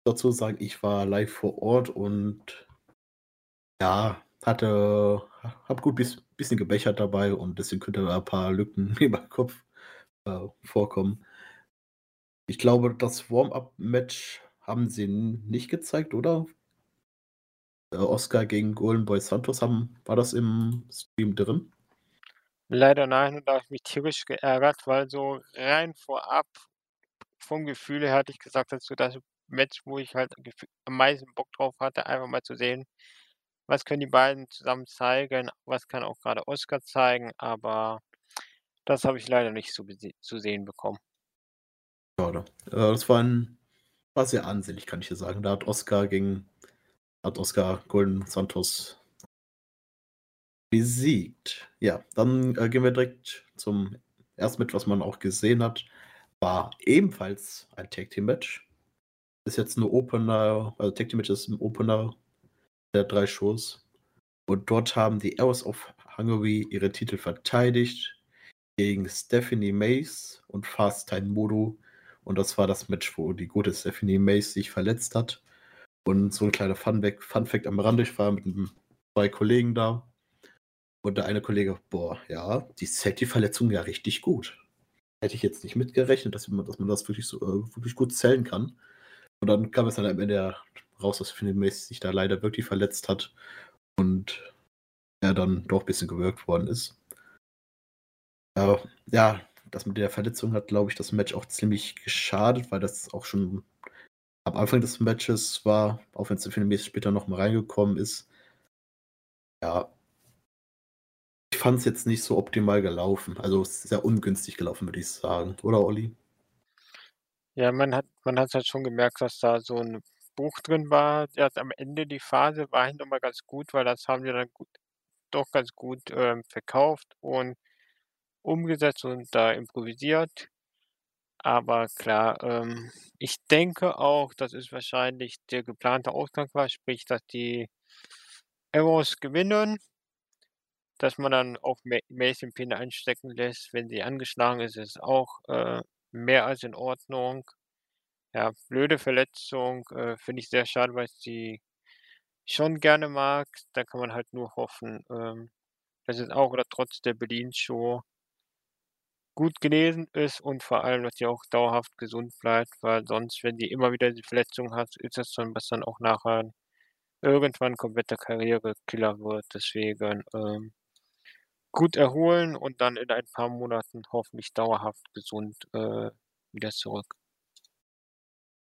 Dazu sagen, ich war live vor Ort und ja, hatte, hab gut bis, bisschen gebechert dabei und deswegen könnte ein paar Lücken in meinem Kopf äh, vorkommen. Ich glaube, das Warm-Up-Match haben sie nicht gezeigt, oder? Äh, Oscar gegen Golden Boy Santos haben, war das im Stream drin? Leider nein, und da habe ich mich tierisch geärgert, weil so rein vorab vom Gefühl her hatte ich gesagt, dass so das Match, wo ich halt am meisten Bock drauf hatte, einfach mal zu sehen, was können die beiden zusammen zeigen, was kann auch gerade Oscar zeigen, aber das habe ich leider nicht zu, zu sehen bekommen. Schade. Äh, das war, ein, war sehr ansehnlich, kann ich dir sagen. Da hat Oscar gegen hat Oscar Golden Santos besiegt. Ja, dann äh, gehen wir direkt zum ersten Match, was man auch gesehen hat. War ebenfalls ein Tag Team Match. Ist jetzt ein Opener, also Tag Team Match ist ein Opener der drei Shows. Und dort haben die Arrows of Hungary ihre Titel verteidigt gegen Stephanie Mace und Fast Time Modo. Und das war das Match, wo die gute Stephanie Mace sich verletzt hat. Und so ein kleiner Funfact, Funfact am Rande, ich war mit zwei Kollegen da. Und der eine Kollege, boah, ja, die zählt die Verletzung ja richtig gut. Hätte ich jetzt nicht mitgerechnet, dass man, dass man das wirklich so äh, wirklich gut zählen kann. Und dann kam es dann am Ende raus, dass Philip Mace sich da leider wirklich verletzt hat und er dann doch ein bisschen gewirkt worden ist. Ja, das mit der Verletzung hat, glaube ich, das Match auch ziemlich geschadet, weil das auch schon am Anfang des Matches war, auch wenn es Philip Mace später nochmal reingekommen ist. Ja, ich fand es jetzt nicht so optimal gelaufen. Also sehr ungünstig gelaufen, würde ich sagen. Oder Olli? Ja, man hat man halt schon gemerkt, dass da so ein Buch drin war. Erst am Ende die Phase war eigentlich noch mal ganz gut, weil das haben wir dann gut doch ganz gut, ähm, verkauft und umgesetzt und da improvisiert. Aber klar, ähm, ich denke auch, das ist wahrscheinlich der geplante Ausgang war, sprich, dass die Arrows gewinnen, dass man dann auch Pin einstecken lässt, wenn sie angeschlagen ist, ist auch, äh, mehr als in Ordnung. Ja, blöde Verletzung, äh, finde ich sehr schade, weil ich sie schon gerne mag. Da kann man halt nur hoffen, ähm, dass es auch oder trotz der Berlin-Show gut genesen ist und vor allem, dass sie auch dauerhaft gesund bleibt, weil sonst, wenn sie immer wieder die Verletzung hat, ist das dann was dann auch nachher irgendwann kompletter Karrierekiller wird. Deswegen, ähm, gut erholen und dann in ein paar Monaten hoffentlich dauerhaft gesund, äh, wieder zurück.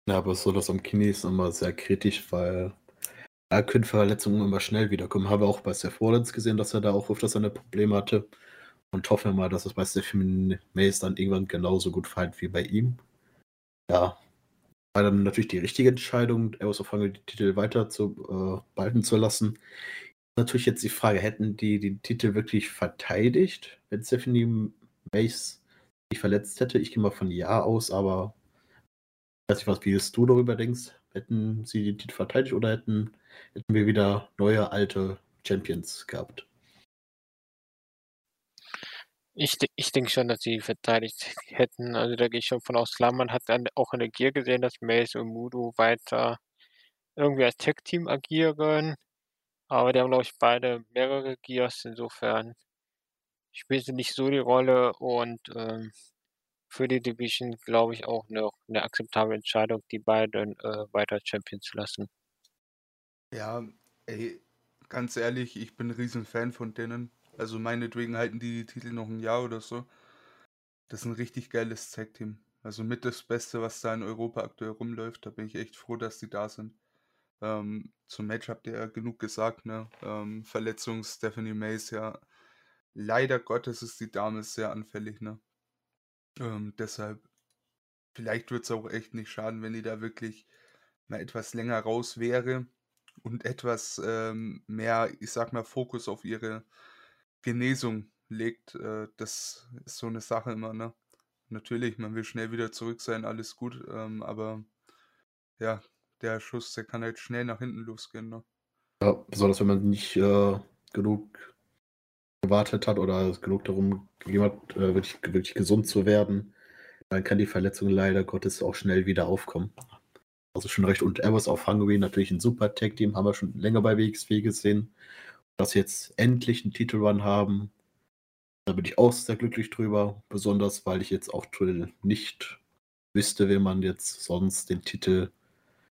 Ja, aber so das am Knie ist immer sehr kritisch, weil da können Verletzungen immer schnell wiederkommen. Habe auch bei Seth Rollins gesehen, dass er da auch öfter seine Probleme hatte. Und hoffe mal, dass es bei Stephen Mays dann irgendwann genauso gut verhält wie bei ihm. Ja, war dann natürlich die richtige Entscheidung, Eros of Hungary die Titel weiter zu äh, behalten zu lassen. Natürlich jetzt die Frage, hätten die den Titel wirklich verteidigt, wenn Stephanie Mace sich verletzt hätte? Ich gehe mal von Ja aus, aber ich weiß nicht, was, wie du darüber denkst. Hätten sie den Titel verteidigt oder hätten, hätten wir wieder neue, alte Champions gehabt? Ich, ich denke schon, dass sie verteidigt hätten. Also da gehe ich schon von aus. Klar, man hat dann auch in der Gear gesehen, dass Mace und Mudo weiter irgendwie als Tech-Team agieren. Aber die haben, glaube ich, beide mehrere Gears. Insofern spielt sie nicht so die Rolle und ähm, für die Division glaube ich auch noch eine akzeptable Entscheidung, die beiden äh, weiter Champions zu lassen. Ja, ey, ganz ehrlich, ich bin ein Riesenfan von denen. Also meinetwegen halten die die Titel noch ein Jahr oder so. Das ist ein richtig geiles Tag-Team. Also mit das Beste, was da in Europa aktuell rumläuft. Da bin ich echt froh, dass die da sind. Ähm, zum Match habt ihr ja genug gesagt, ne? Ähm, Verletzung Stephanie Mays, ja. Leider Gottes ist die Dame sehr anfällig, ne? Ähm, deshalb, vielleicht wird es auch echt nicht schaden, wenn die da wirklich mal etwas länger raus wäre und etwas ähm, mehr, ich sag mal, Fokus auf ihre Genesung legt. Äh, das ist so eine Sache immer, ne? Natürlich, man will schnell wieder zurück sein, alles gut, ähm, aber ja, der Schuss, der kann halt schnell nach hinten losgehen, ne? Ja, besonders wenn man nicht äh, genug gewartet hat oder genug darum gegeben hat, äh, wirklich, wirklich gesund zu werden, dann kann die Verletzung leider Gottes auch schnell wieder aufkommen. Also schon recht. Und Evers auf Hungary natürlich ein super Tag-Team, haben wir schon länger bei WXW gesehen dass sie jetzt endlich einen Titelrun haben. Da bin ich auch sehr glücklich drüber, besonders weil ich jetzt auch nicht wüsste, wie man jetzt sonst den Titel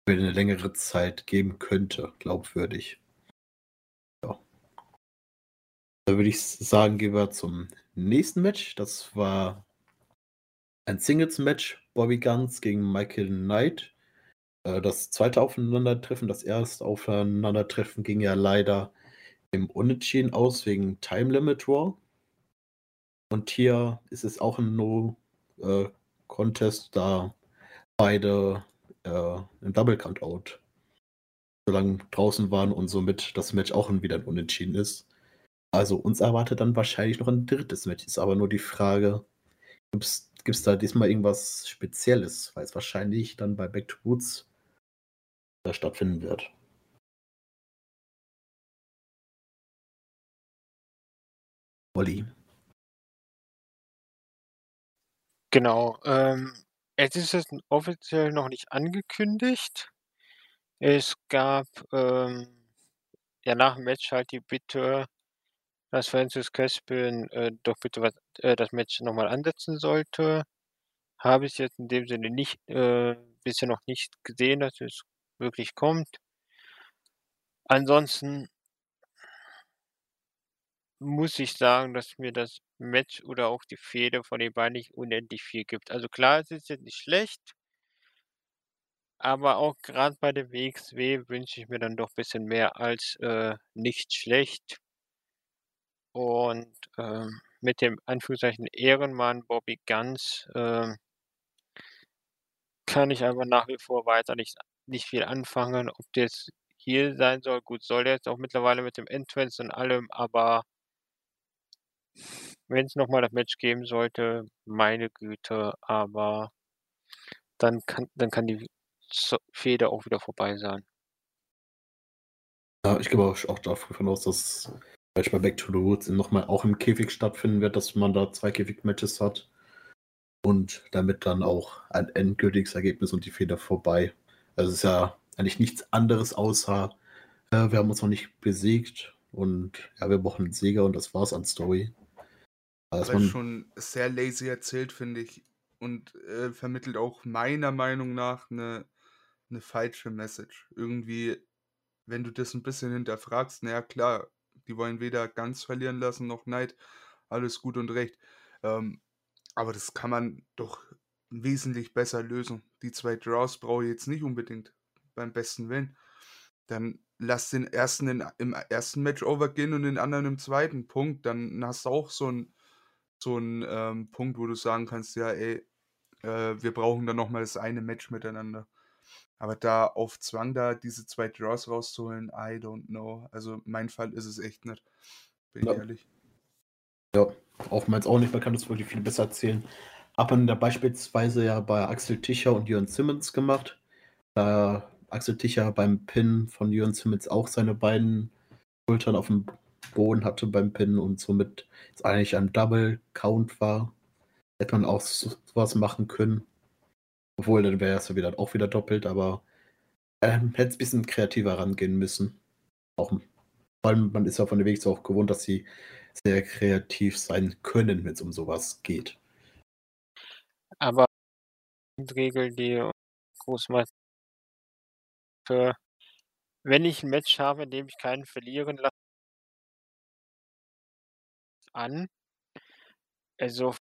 für eine längere Zeit geben könnte, glaubwürdig. Ja. Da würde ich sagen, gehen wir zum nächsten Match. Das war ein Singles-Match, Bobby Guns gegen Michael Knight. Äh, das zweite Aufeinandertreffen, das erste Aufeinandertreffen ging ja leider im Unentschieden aus wegen Time Limit Draw. Und hier ist es auch ein No-Contest, äh, da beide äh, im Double Countout so lange draußen waren und somit das Match auch wieder ein Unentschieden ist. Also uns erwartet dann wahrscheinlich noch ein drittes Match. Ist aber nur die Frage, gibt es da diesmal irgendwas Spezielles, weil es wahrscheinlich dann bei Back to Boots äh, stattfinden wird. Olli. Genau, ähm, es ist jetzt offiziell noch nicht angekündigt. Es gab, ähm ja, nach dem Match halt die Bitte, dass Francis Caspian äh, doch bitte was, äh, das Match nochmal ansetzen sollte. Habe ich jetzt in dem Sinne nicht, äh, bisher noch nicht gesehen, dass es wirklich kommt. Ansonsten muss ich sagen, dass mir das Match oder auch die Fehde von den beiden nicht unendlich viel gibt. Also klar, es ist jetzt nicht schlecht. Aber auch gerade bei der WXW wünsche ich mir dann doch ein bisschen mehr als, äh, nicht schlecht. Und, ähm, mit dem Anführungszeichen Ehrenmann Bobby Guns, ähm kann ich aber nach wie vor weiter nicht nicht viel anfangen. Ob jetzt Heel sein soll, gut, soll jetzt auch mittlerweile mit dem Entrance und allem, aber wenn's noch mal das Match geben sollte, meine Güte, aber dann kann dann kann die Fehde auch wieder vorbei sein. Ja, ich gehe auch auch davon aus, dass Match bei Back to the Roots noch mal auch im Käfig stattfinden wird, dass man da 2 Käfig-Matches hat. Und damit dann auch ein endgültiges Ergebnis und die Fehde vorbei. Also, es ist ja eigentlich nichts anderes außer, äh, wir haben uns noch nicht besiegt und ja, wir brauchen 'n Sieger und das war's an Story. Aber ist schon sehr lazy erzählt, finde ich, und, äh, vermittelt auch meiner Meinung nach 'ne 'ne falsche Message. Irgendwie, wenn du das 'n bisschen hinterfragst, na ja klar, die wollen weder Guns verlieren lassen noch Knight, alles gut und recht. Ähm, aber das kann man doch wesentlich besser lösen. Die 2 Draws brauche ich jetzt nicht unbedingt, beim besten Willen. Dann lass den ersten in im ersten Match over gehen und den anderen im zweiten. Punkt. Dann hast du auch so 'n so 'n, ähm, Punkt, wo du sagen kannst: „Ja, ey, äh, wir brauchen dann noch mal das eine Match miteinander.“ Aber da auf Zwang da diese 2 Draws rauszuholen, I don't know. Also, mein Fall ist es echt nicht, bin ich Ja. ehrlich. Ja, auch meins auch nicht. Man kann das wirklich viel besser erzählen. Hat man da beispielsweise ja bei Axel Tischer und Jörn Simmons gemacht. Da Axel Tischer beim Pin von Jörn Simmons auch seine beiden Schultern aufm Boden hatte beim Pin und somit es eigentlich ein Double Count war. Hätte man auch so was machen können. Obwohl, dann wäre es ja wieder auch wieder doppelt, aber, ähm, hätte es bisschen kreativer rangehen müssen. Auch vor allem, man ist ja von der WXW auch gewohnt, dass sie sehr kreativ sein können, wenn's um so was geht. Aber Regel, die Großmei für wenn ich 'n Match habe, in dem ich keinen verlieren la an. Also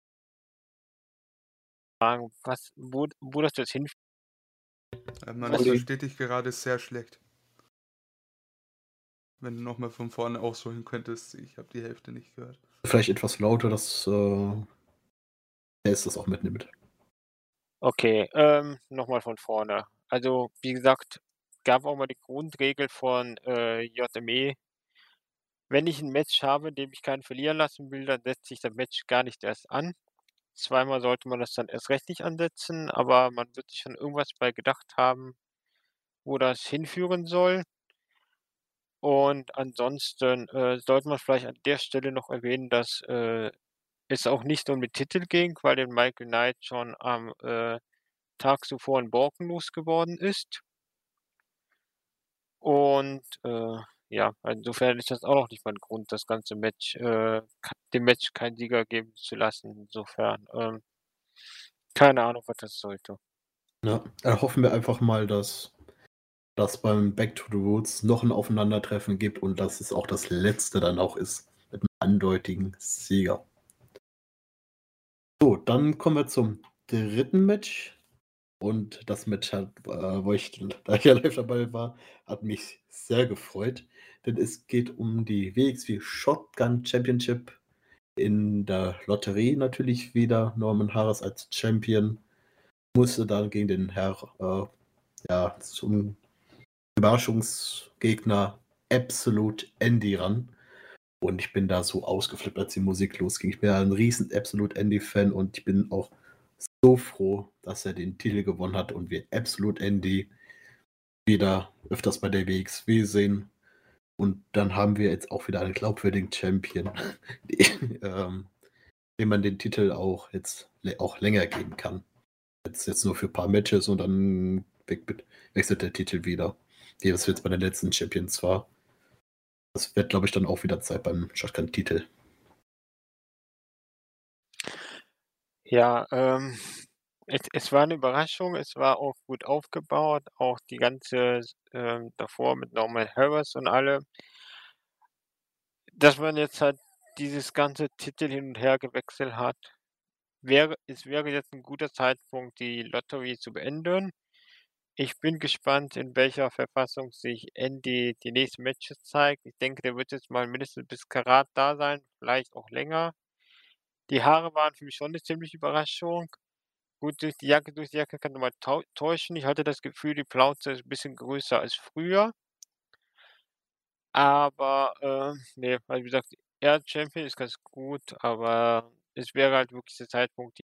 fragen, was wo wo das jetzt hinf Äh, Olli. verstehe dich gerade sehr schlecht. Wenn du noch mal von vorne ausholen könntest. Ich habe die Hälfte nicht gehört. Vielleicht etwas lauter, dass, äh Ace das auch mitnimmt. Okay, ähm, noch mal von vorne. Also, wie gesagt, gab auch mal die Grundregel von, äh, JME wenn ich 'n Match habe, in dem ich keinen verlieren lassen will, dann setze ich das Match gar nicht erst an. Zweimal sollte man das dann erst recht nicht ansetzen, aber man wird sich schon irgendwas bei gedacht haben, wo das hinführen soll. Und ansonsten, äh, sollte man vielleicht an der Stelle noch erwähnen, dass, äh, es auch nicht nur den Titel ging, weil den Michael Knight schon am, äh, Tag zuvor in Borken losgeworden ist. Und, äh, ja, insofern ist das auch noch nicht mal 'n Grund, das ganze Match, äh dem Match keinen Sieger geben zu lassen. Insofern, ähm, keine Ahnung, was das sollte. Ja, da hoffen wir einfach mal, dass dass beim Back to the Roots noch 'n Aufeinandertreffen gibt und dass es auch das letzte dann auch ist mit 'nem eindeutigen Sieger. So, dann kommen wir zum 3. Match. Und das Match hat äh, wo ich da ja live dabei war, hat mich sehr gefreut, denn es geht um die WXW Shotgun Championship in der Lotterie natürlich wieder. Norman Harras als Champion musste dann gegen den Herr äh, ja, zum Überraschungsgegner Absolute Andy ran. Und ich bin da so ausgeflippt, als die Musik losging. Ich bin ja 'n riesen Absolute Andy-Fan und ich bin auch so froh, dass er den Titel gewonnen hat und wir Absolute Andy wieder öfters bei der WXW sehen. Und dann haben wir jetzt auch wieder einen glaubwürdigen Champion, ähm, dem man den Titel auch jetzt auch länger geben kann. Jetzt jetzt nur für paar Matches und dann wechselt der Titel wieder, wie das jetzt bei den letzten Champions war. das wird, glaube ich, dann auch wieder Zeit beim Shotgun-Titel. Ja, ähm, es, es war eine Überraschung, es war auch gut aufgebaut, auch die ganze ähm, davor mit Norman Harris und alle. Dass man jetzt halt dieses ganze Titel hin und her gewechselt hat, wäre, es wäre jetzt ein guter Zeitpunkt, die Lotterie zu beenden. Ich bin gespannt, in welcher Verfassung sich Andy die nächsten Matches zeigt. Ich denke, der wird jetzt mal mindestens bis Karat da sein, vielleicht auch länger. Die Haare waren für mich schon eine ziemliche Überraschung. Gut, durch die Jacke durch die Jacke kann man täuschen. Ich hatte das Gefühl, die Plauze ist ein bisschen größer als früher. Aber, äh, ne, weil wie gesagt, er Champion ist ganz gut, aber es wäre halt wirklich der Zeitpunkt,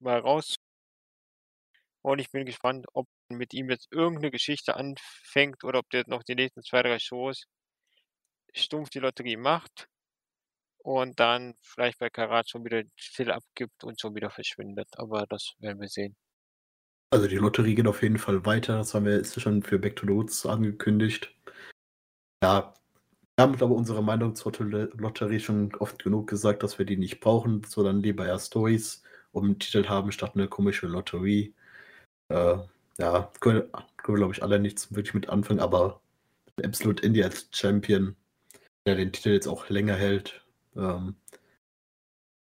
mal raus und ich bin gespannt, ob man mit ihm jetzt irgendeine Geschichte anfängt oder ob der noch die nächsten zwei, drei Shows stumpf die Lotterie macht und dann vielleicht bei Karat schon wieder still abgibt und schon wieder verschwindet. Aber das werden wir sehen. Also die Lotterie geht auf jeden Fall weiter. Das haben wir jetzt schon für Back to the Woods angekündigt. Ja, wir haben, glaube ich, unsere Meinung zur Lotterie schon oft genug gesagt, dass wir die nicht brauchen, sondern lieber eher Stories um einen Titel haben statt eine komische Lotterie. Äh, ja, können, können glaube ich, alle nichts wirklich mit anfangen, aber Absolute Indie als Champion, der den Titel jetzt auch länger hält, ähm,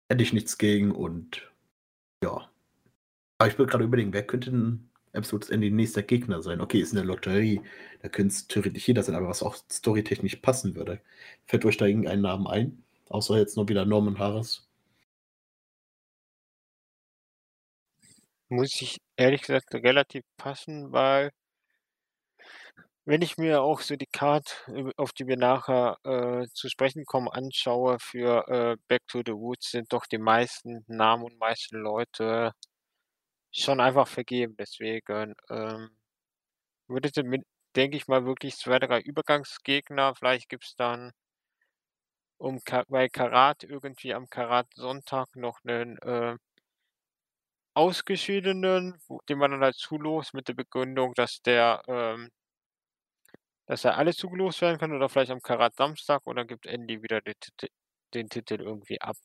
hätte ich nichts gegen und ja. Aber ich würde gerade überlegen, wer könnte denn Absolute Indie nächster Gegner sein? Okay, ist eine Lotterie, da könnte es theoretisch jeder sein, aber was auch storytechnisch passen würde. Fällt euch da irgendein Namen ein? Außer jetzt nur wieder Norman Harris? Muss ich ehrlich gesagt relativ passen, weil wenn ich mir auch so die Card, auf die wir nachher, äh, zu sprechen kommen, anschaue für, äh, Back to the Woods, sind doch die meisten Namen und meisten Leute schon einfach vergeben. Deswegen, ähm, würde mit denke ich mal, wirklich 2, 3 Übergangsgegner. Vielleicht gibt es dann um bei Karat irgendwie am Karat-Sonntag noch einen äh Ausgeschiedenen, den man dann halt zulost mit der Begründung, dass der, ähm dass er alle zugelost werden kann oder vielleicht am Karat Samstag dann gibt Andy wieder den Titel den Titel irgendwie ab.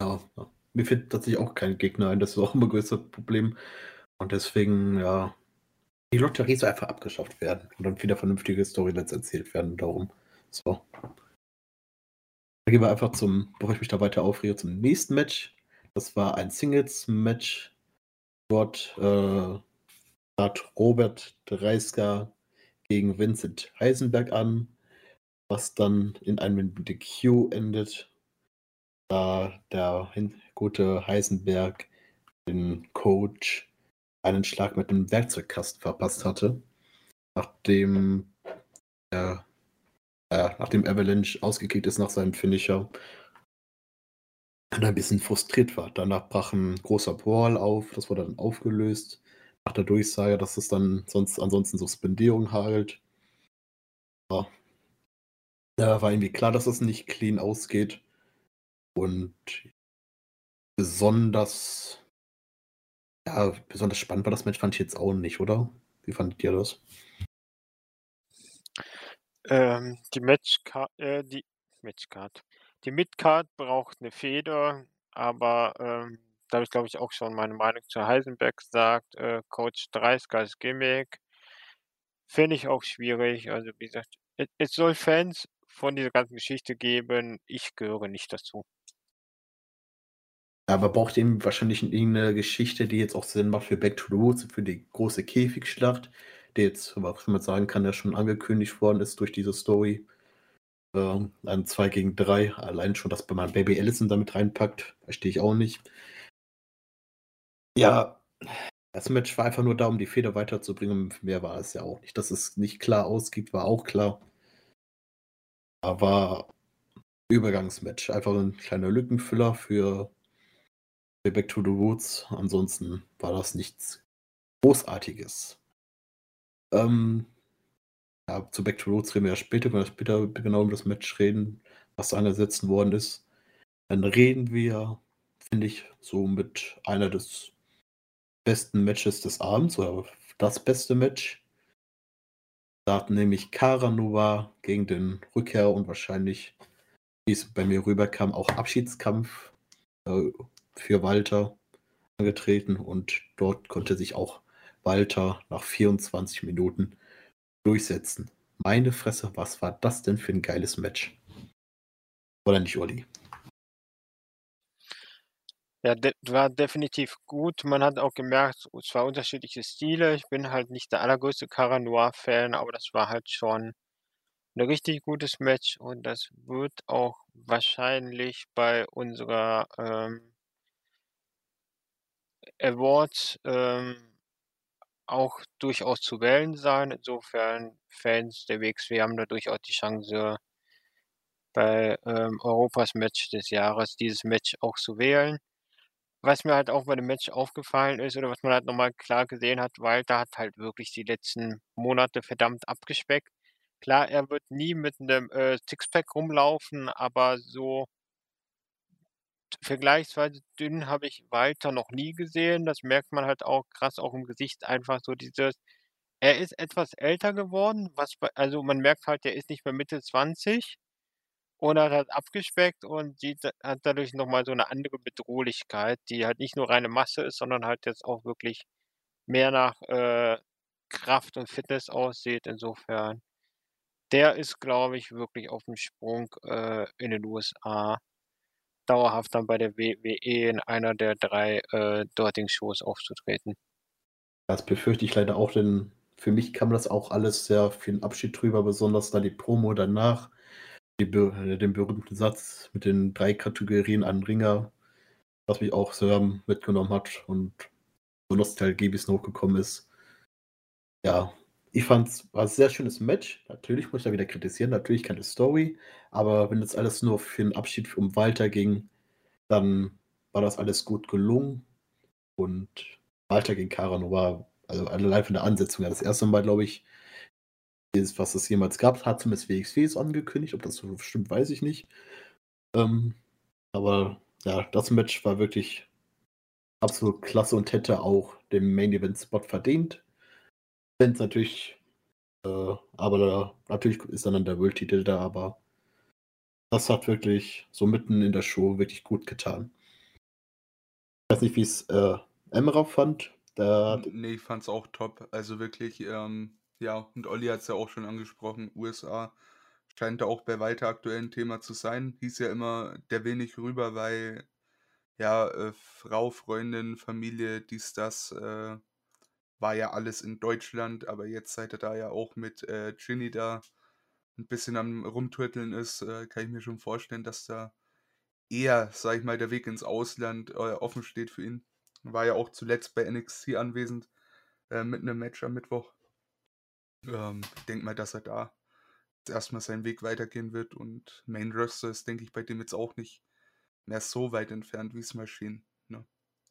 Ja. Mir fällt tatsächlich auch kein Gegner ein, das ist auch immer größeres Problem. Und deswegen, ja, die Lotterie soll einfach abgeschafft werden und dann wieder vernünftige Storylines erzählt werden darum. So. Dann gehen wir einfach zum, bevor ich mich da weiter aufrege, zum nächsten Match. Das war ein Singles-Match. Dort äh, trat Robert Dreisker gegen Vincent Heisenberg an, was dann in einem DQ endet, da der gute Heisenberg den Coach einen Schlag mit dem Werkzeugkasten verpasst hatte, nachdem er äh, nachdem Avalanche ausgekickt ist nach seinem Finisher und ein bisschen frustriert war. Danach brach ein großer Brawl auf, das wurde dann aufgelöst. Nach der Durchsage, dass es dann sonst ansonsten Suspendierung hagelt. Ja. Da war irgendwie klar, dass es nicht clean ausgeht. Und besonders, ja, besonders spannend war das Match, fand ich jetzt auch nicht, oder? Wie fandet ihr das? Ähm, die Matchcard äh, die Matchcard. Die Midcard braucht eine Feder, aber, ähm, da habe ich, glaube ich, auch schon meine Meinung zu Heisenberg gesagt, äh, Coach Dreisker Gimmick finde ich auch schwierig. Also, wie gesagt, es soll Fans von dieser ganzen Geschichte geben. Ich gehöre nicht dazu. Aber braucht eben wahrscheinlich irgendeine Geschichte, die jetzt auch Sinn macht für Back to the Woods, für die große Käfigschlacht der jetzt, was man sagen kann, der schon angekündigt worden ist durch diese Story. Ähm, ein 2 gegen 3. Allein schon, dass man Baby Allison damit reinpackt, verstehe ich auch nicht. Ja, das Match war einfach nur da, um die Feder weiterzubringen. Mehr war es ja auch nicht. Dass es nicht klar ausgeht, war auch klar. Aber Übergangsmatch. Einfach ein kleiner Lückenfüller für Back to the Woods. Ansonsten war das nichts Großartiges. Ähm, ja, zu Back to Roots reden wir ja später, wenn wir später genau um das Match reden, was da angesetzt worden ist. Dann reden wir, finde ich, so mit einer des besten Matches des Abends oder das beste Match. Da hat nämlich Karanova gegen den Rückkehr und wahrscheinlich, wie es bei mir rüberkam, auch Abschiedskampf äh, für Walter angetreten und dort konnte sich auch Walter nach 24 Minuten durchsetzen. Meine Fresse, was war das denn für ein geiles Match? Oder nicht, Olli? Ja, de war definitiv gut. Man hat auch gemerkt, es war unterschiedliche Stile. Ich bin halt nicht der allergrößte Cara Noir-Fan, aber das war halt schon ein richtig gutes Match und das wird auch wahrscheinlich bei unserer, ähm Awards, ähm, auch durchaus zu wählen sein. Insofern Fans der WXW haben da durchaus die Chance bei, ähm, Europas Match des Jahres dieses Match auch zu wählen. Was mir halt auch bei dem Match aufgefallen ist oder was man halt noch mal klar gesehen hat, Walter hat halt wirklich die letzten Monate verdammt abgespeckt. Klar, er wird nie mit 'nem, äh, Sixpack rumlaufen, aber so vergleichsweise dünn habe ich Walter noch nie gesehen. Das merkt man halt auch krass auch im Gesicht einfach so dieses er ist etwas älter geworden, was also, man merkt halt, der ist nicht mehr Mitte 20 und hat halt abgespeckt und sieht hat dadurch noch mal so 'ne andere Bedrohlichkeit, die halt nicht nur reine Masse ist, sondern halt jetzt auch wirklich mehr nach, äh, Kraft und Fitness aussieht. Insofern der ist, glaube ich, wirklich aufm Sprung, äh, in den USA dauerhaft dann bei der WWE in einer der 3, äh, dortigen Shows aufzutreten. Das befürchte ich leider auch, denn für mich kam das auch alles sehr 'n Abschied drüber, besonders dann die Promo danach, be äh, den berühmten Satz mit den 3 Kategorien an Ringer, was mich auch sehr mitgenommen hat und so Nostalgie bisschen hochgekommen ist. Ja, ich fand's war 'n sehr schönes Match. Natürlich muss ich da wieder kritisieren, natürlich keine Story, aber wenn das alles nur für 'n Abschied um Walter ging, dann war das alles gut gelungen und Walter gegen Cara Noir, also allein von der Ansetzung her das erste Mal, glaube ich, ist, was es jemals gab, hat zumindest WXW es angekündigt. Ob das so stimmt, weiß ich nicht. Ähm, aber ja, das Match war wirklich absolut klasse und hätte auch den Main Event Spot verdient. Wenn's natürlich äh, aber natürlich ist dann der World-Titel da, aber das hat wirklich so mitten in der Show wirklich gut getan. Ich weiß nicht, wie's, äh, Emra fand. Der N ne, ich fand's auch top. Also wirklich, ähm, ja, und Olli hat's ja auch schon angesprochen, USA scheint da auch bei Walter aktuell 'n Thema zu sein. Hieß ja immer, der nicht rüber, weil, ja, äh, Frau, Freundin, Familie, dies, das, äh, war ja alles in Deutschland, aber jetzt, seit er da ja auch mit, äh, Ginny da 'n bisschen am Rumtürteln ist, äh, kann ich mir schon vorstellen, dass da eher, sage ich mal, der Weg ins Ausland, äh, offen steht für ihn. War ja auch zuletzt bei NXT anwesend, äh, mit 'nem Match am Mittwoch. Ähm, denke mal, dass er da jetzt erst mal seinen Weg weitergehen wird und Main Roster ist, denke ich, bei dem jetzt auch nicht mehr so weit entfernt, wie's mal schien, ne?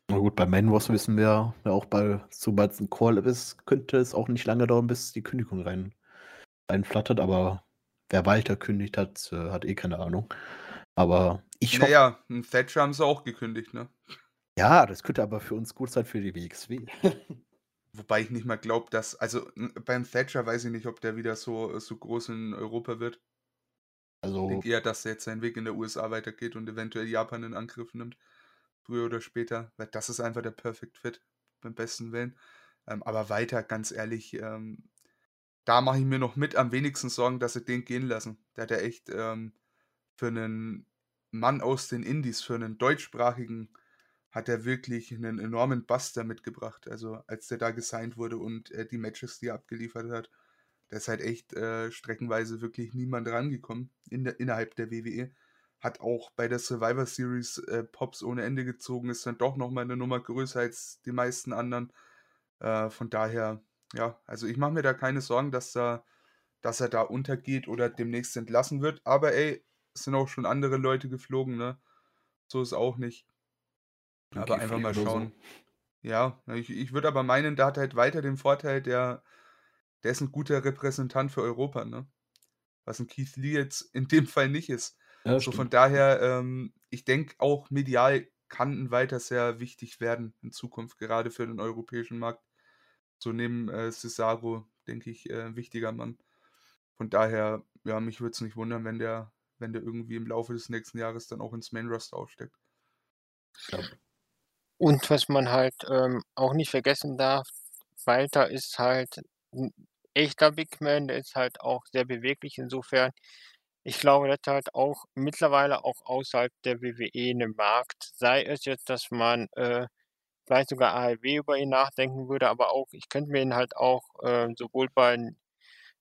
Na gut, bei Main Roster wissen wir ja auch bei sobald's 'n Call-up ist, könnte es auch nicht lange dauern, bis die Kündigung rein reinflattert, aber wer Walter kündigt hat, äh, hat eh keine Ahnung. Aber ich Na hoffe ja, 'n Thatcher haben sie auch gekündigt, ne? Ja, das könnte aber für uns gut sein für die WXW. Wobei ich nicht mal glaube, dass also, beim Thatcher weiß ich nicht, ob der wieder so so groß in Europa wird. Ich Also denke eher, dass der jetzt seinen Weg in der USA weitergeht und eventuell Japan in Angriff nimmt, früher oder später, weil das ist einfach der Perfect Fit beim besten Willen. Ähm, aber Walter, ganz ehrlich, ähm, da mache ich mir noch mit am wenigsten Sorgen, dass sie den gehen lassen. Der hat ja echt, ähm, für 'nen Mann aus den Indies, für 'nen deutschsprachigen hat er wirklich 'nen enormen Buster mitgebracht. Also, als der da gesigned wurde und, äh, die Matches, die er abgeliefert hat, da ist halt echt, äh, streckenweise wirklich niemand rangekommen in der innerhalb der WWE. Hat auch bei der Survivor Series, äh, Pops ohne Ende gezogen, ist dann doch noch mal 'ne Nummer größer als die meisten anderen. Äh, von daher, ja, also ich mache mir da keine Sorgen, dass da dass er da untergeht oder demnächst entlassen wird. Aber ey, es sind auch schon andere Leute geflogen, ne? So ist auch nicht. Aber einfach mal so. schauen. Ja, ich ich würde aber meinen, da hat halt Walter den Vorteil, der der ist 'n guter Repräsentant für Europa, ne? Was 'n Keith Lee jetzt in dem Fall nicht ist. Ja, So von daher, ähm, ich denke auch medial kann 'n Walter sehr wichtig werden in Zukunft, gerade für den europäischen Markt. So neben äh, Cesaro, denke ich, äh, ein wichtiger Mann. Von daher, ja, mich würde es nicht wundern, wenn der, wenn der irgendwie im Laufe des nächsten Jahres dann auch ins Main Roster aufsteckt. Ja. Und was man halt ähm, auch nicht vergessen darf, Walter ist halt ein echter Big Man, der ist halt auch sehr beweglich insofern. Ich glaube, hat halt auch mittlerweile auch außerhalb der WWE einen Markt. Sei es jetzt, dass man äh, vielleicht sogar AEW über ihn nachdenken würde, aber auch, ich könnte mir ihn halt auch äh, sowohl bei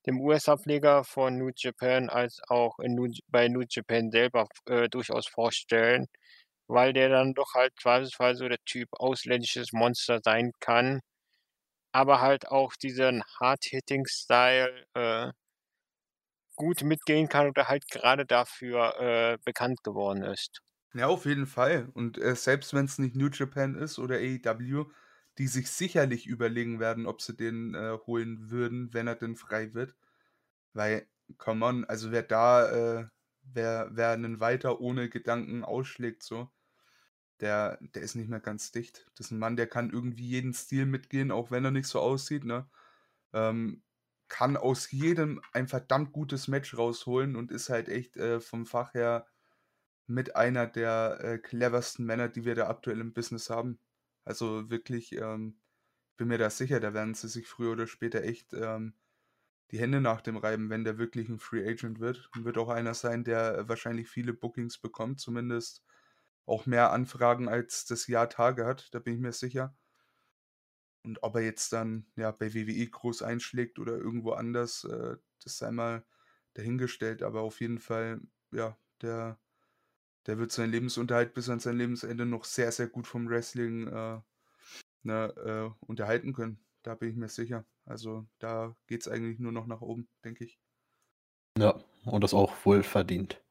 dem US-Ableger von New Japan als auch in bei New Japan selber äh, durchaus vorstellen, weil der dann doch halt zweifelsfall so der Typ ausländisches Monster sein kann, aber halt auch diesen Hard-Hitting-Style äh, gut mitgehen kann oder halt gerade dafür äh, bekannt geworden ist. Ja, auf jeden Fall. Und äh, selbst wenn es nicht New Japan ist oder AEW, die sich sicherlich überlegen werden, ob sie den äh, holen würden, wenn er denn frei wird. Weil, come on, also wer da, äh, wer, wer einen weiter ohne Gedanken ausschlägt, so, der, der ist nicht mehr ganz dicht. Das ist ein Mann, der kann irgendwie jeden Stil mitgehen, auch wenn er nicht so aussieht, ne? Ähm, kann aus jedem ein verdammt gutes Match rausholen und ist halt echt äh, vom Fach her mit einer der äh, cleversten Männer, die wir da aktuell im Business haben. Also wirklich, ähm, bin mir da sicher, da werden sie sich früher oder später echt ähm, die Hände nach dem reiben, wenn der wirklich ein Free Agent wird. Und wird auch einer sein, der wahrscheinlich viele Bookings bekommt, zumindest auch mehr Anfragen als das Jahr Tage hat, da bin ich mir sicher. Und ob er jetzt dann ja bei WWE groß einschlägt oder irgendwo anders, äh, das sei mal dahingestellt. Aber auf jeden Fall, ja, der der wird seinen Lebensunterhalt bis an sein Lebensende noch sehr, sehr gut vom Wrestling äh, ne, äh, unterhalten können. Da bin ich mir sicher. Also da geht es eigentlich nur noch nach oben, denke ich. Ja, und das auch wohl verdient.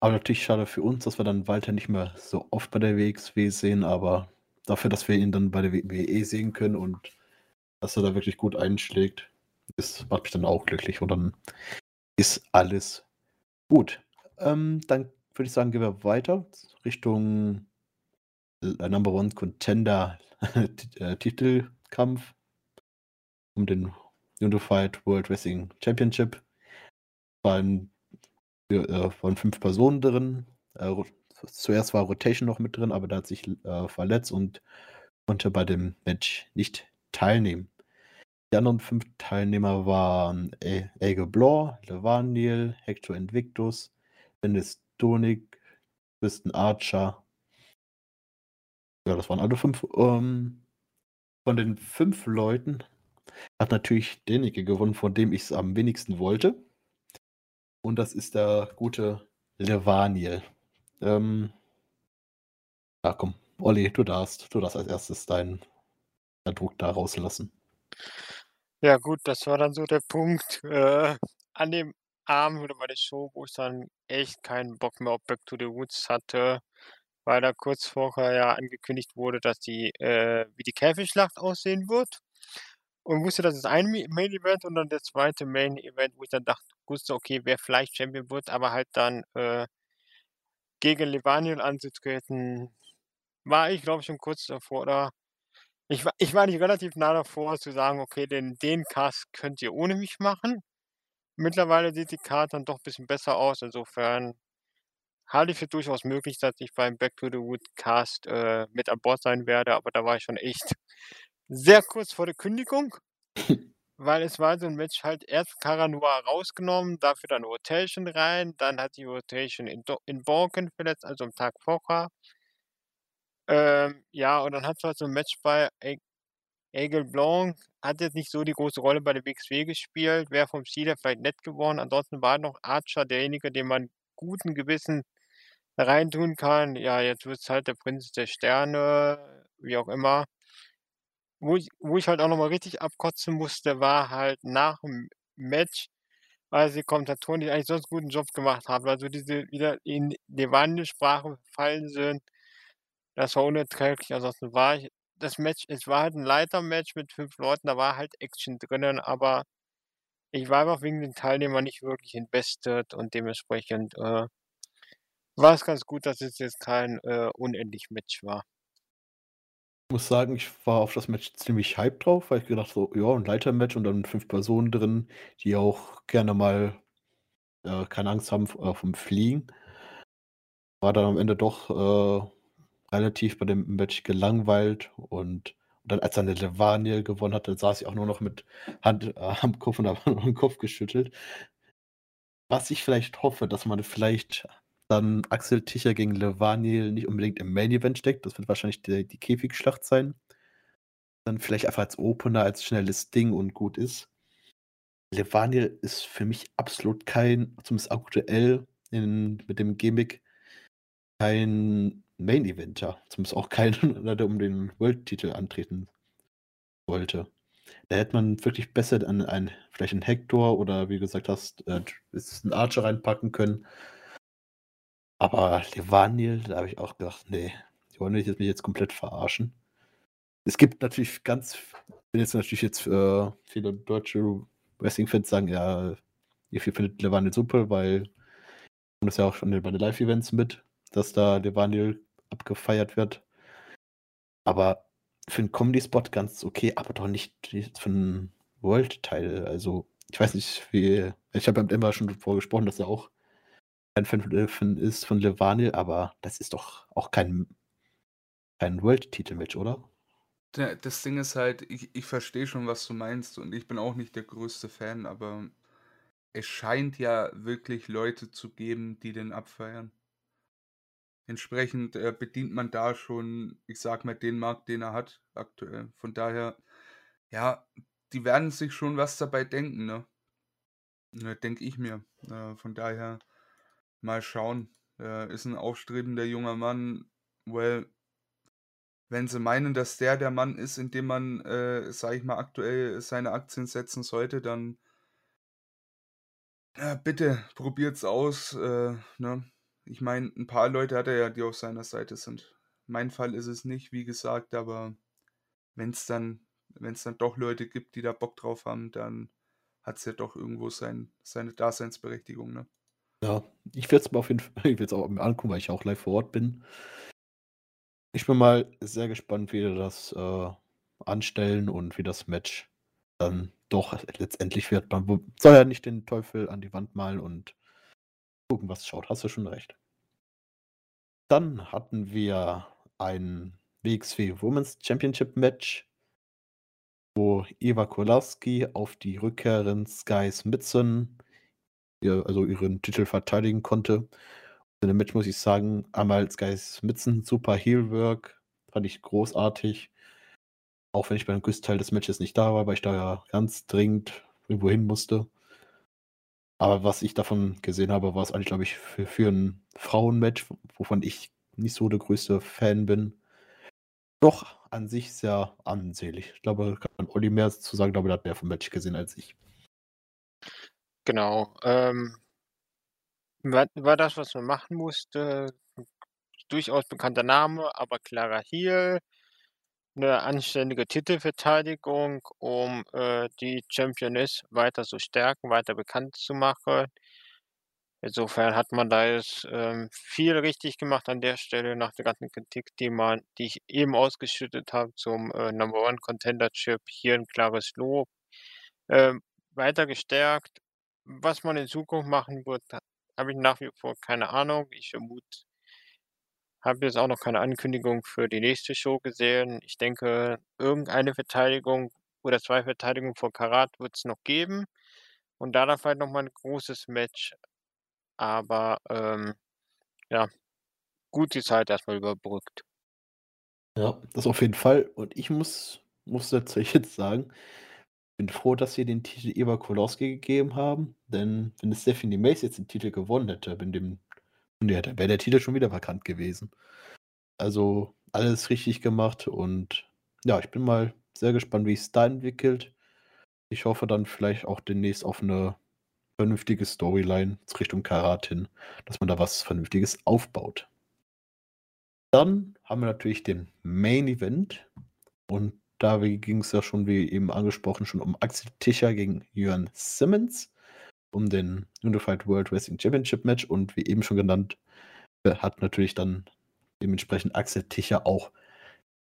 Aber natürlich schade für uns, dass wir dann Walter nicht mehr so oft bei der WXW sehen, aber dafür, dass wir ihn dann bei der WWE sehen können und dass er da wirklich gut einschlägt, das macht mich dann auch glücklich und dann ist alles gut. Ähm, dann würde ich sagen, gehen wir weiter Richtung äh, Number One Contender äh, Titelkampf um den Unified World Wrestling Championship. Äh, waren fünf Personen drin. Äh, zuerst war Rotation noch mit drin, aber da hat sich äh, verletzt und konnte bei dem Match nicht teilnehmen. Die anderen fünf Teilnehmer waren Ege Blor, Levaniel, Hector Invictus, Dennis Donik, Kristen Archer. Ja, das waren alle fünf. Ähm, von den fünf Leuten hat natürlich derjenige gewonnen, von dem ich es am wenigsten wollte. Und das ist der gute Levaniel. Ähm, ja, komm, Olli, du darfst, du darfst als erstes deinen, deinen Druck da rauslassen. Ja, gut, das war dann so der Punkt äh, an dem Abend oder bei der Show, wo ich dann echt keinen Bock mehr auf Back to the Woods hatte, weil da kurz vorher ja angekündigt wurde, dass die, äh, wie die Käfigschlacht aussehen wird. Und wusste, das ist ein Main Event und dann der zweite Main Event, wo ich dann dachte, wusste, okay, wer vielleicht Champion wird, aber halt dann äh, gegen Levaniel anzutreten, war ich, glaube ich, schon kurz davor, oder? Ich war, ich war nicht relativ nah davor zu sagen, okay, den, den Cast könnt ihr ohne mich machen. Mittlerweile sieht die Karte dann doch ein bisschen besser aus. Insofern halte ich für durchaus möglich, dass ich beim Back to the Wood Cast äh, mit an Bord sein werde, aber da war ich schon echt sehr kurz vor der Kündigung, weil es war so ein Match halt erst Caranua rausgenommen, dafür dann Rotation rein, dann hat die Rotation in, in Borken verletzt, also am Tag vorher. Ähm, ja, und dann hat es halt so ein Match bei Aigle Blanc, hat jetzt nicht so die große Rolle bei der WXW gespielt, wäre vom Stil her vielleicht nett geworden. Ansonsten war noch Archer derjenige, den man guten Gewissen reintun kann. Ja, jetzt wird es halt der Prinz der Sterne, wie auch immer. Wo ich, wo ich halt auch nochmal richtig abkotzen musste, war halt nach dem Match, weil die Kommentatoren, die eigentlich sonst einen guten Job gemacht haben, also diese wieder in die Wandelsprache fallen sind, das war unerträglich. Ansonsten war ich, das Match, es war halt ein Leiter-Match mit fünf Leuten, da war halt Action drinnen, aber ich war einfach wegen den Teilnehmern nicht wirklich invested und dementsprechend äh, war es ganz gut, dass es jetzt kein äh, unendlich Match war. Muss sagen, ich war auf das Match ziemlich hyped drauf, weil ich gedacht so, ja, ein Leitermatch und dann fünf Personen drin, die auch gerne mal äh, keine Angst haben äh, vom Fliegen. War dann am Ende doch äh, relativ bei dem Match gelangweilt und, dann als dann der Levaniel gewonnen hatte, saß ich auch nur noch mit Hand äh, am Kopf und habe den Kopf geschüttelt. Was ich vielleicht hoffe, dass man vielleicht dann Axel Ticher gegen Levaniel nicht unbedingt im Main Event steckt. Das wird wahrscheinlich die, die Käfigschlacht sein. Dann vielleicht einfach als Opener, als schnelles Ding und gut ist. Levaniel ist für mich absolut kein, zumindest aktuell in, mit dem Gimmick, kein Main Eventer. Zumindest auch kein, der um den World-Titel antreten wollte. Da hätte man wirklich besser an einen, vielleicht einen Hector oder wie du gesagt hast, äh, einen Archer reinpacken können. Aber Levaniel, da habe ich auch gedacht, nee, die wollen mich jetzt, mich jetzt komplett verarschen. Es gibt natürlich ganz, wenn jetzt natürlich jetzt äh, viele deutsche Wrestling-Fans sagen, ja, ihr findet Levaniel super, weil und das ja auch schon bei den Live-Events mit, dass da Levaniel abgefeiert wird. Aber für einen Comedy-Spot ganz okay, aber doch nicht für einen World-Teil. Also, ich weiß nicht, wie. Ich habe mit Emma schon davor gesprochen, dass er auch ein Fan von, ist von Levaniel, aber das ist doch auch kein, kein World-Titel-Match, oder? Das Ding ist halt, ich, ich verstehe schon, was du meinst und ich bin auch nicht der größte Fan, aber es scheint ja wirklich Leute zu geben, die den abfeiern. Entsprechend äh, bedient man da schon, ich sag mal, den Markt, den er hat aktuell. Von daher, ja, die werden sich schon was dabei denken, ne? ne Denke ich mir. Äh, von daher, mal schauen. Äh, ist ein aufstrebender junger Mann. Well, wenn sie meinen, dass der der Mann ist, in dem man, äh, sag ich mal, aktuell seine Aktien setzen sollte, dann ja, bitte probiert's aus. Äh, ne? Ich meine, ein paar Leute hat er ja, die auf seiner Seite sind. Mein Fall ist es nicht, wie gesagt, aber wenn es dann, wenn's dann doch Leute gibt, die da Bock drauf haben, dann hat es ja doch irgendwo sein, seine Daseinsberechtigung. Ne? Ja, ich werde es mir auf jeden Fall, ich auch mir angucken, weil ich auch live vor Ort bin. Ich bin mal sehr gespannt, wie die das äh, anstellen und wie das Match dann doch letztendlich wird. Man soll ja nicht den Teufel an die Wand malen und gucken, was schaut. Hast du schon recht. Dann hatten wir ein WXW Women's Championship Match, wo Eva Kolowski auf die Rückkehrerin Sky Smithson also ihren Titel verteidigen konnte. In dem Match muss ich sagen, einmal Sky Smithson, super Heelwork, fand ich großartig. Auch wenn ich beim größten Teil des Matches nicht da war, weil ich da ja ganz dringend irgendwo hin musste. Aber was ich davon gesehen habe, war es eigentlich, glaube ich, für, für ein Frauenmatch, wovon ich nicht so der größte Fan bin, doch an sich sehr ansehlich. Ich glaube, kann Olli mehr zu sagen, glaube, er hat mehr vom Match gesehen als ich. Genau. Ähm, war, war das, was man machen musste. Durchaus bekannter Name, aber klarer Heel. Eine anständige Titelverteidigung, um äh, die Championess weiter zu stärken, weiter bekannt zu machen. Insofern hat man da jetzt ähm, viel richtig gemacht an der Stelle nach der ganzen Kritik, die man, die ich eben ausgeschüttet habe zum äh, Number One Contendership. Hier ein klares Lob. Ähm, weiter gestärkt. Was man in Zukunft machen wird, habe ich nach wie vor keine Ahnung. Ich vermute, habe jetzt auch noch keine Ankündigung für die nächste Show gesehen. Ich denke, irgendeine Verteidigung oder zwei Verteidigungen vor Karat wird es noch geben. Und da dann vielleicht nochmal ein großes Match. Aber ähm, ja, gut die Zeit erstmal überbrückt. Ja, das auf jeden Fall. Und ich muss, muss tatsächlich jetzt sagen, bin froh, dass sie den Titel Eva Kolowski gegeben haben, denn wenn es Stephanie Mace jetzt den Titel gewonnen hätte, bin dem, ja, dann wäre der Titel schon wieder vakant gewesen. Also alles richtig gemacht und ja, ich bin mal sehr gespannt, wie es da entwickelt. Ich hoffe dann vielleicht auch demnächst auf eine vernünftige Storyline Richtung Karat hin, dass man da was Vernünftiges aufbaut. Dann haben wir natürlich den Main Event und da ging es ja schon, wie eben angesprochen, schon um Axel Tischer gegen Jörn Simmons, um den Unified World Wrestling Championship Match und wie eben schon genannt, äh, hat natürlich dann dementsprechend Axel Tischer auch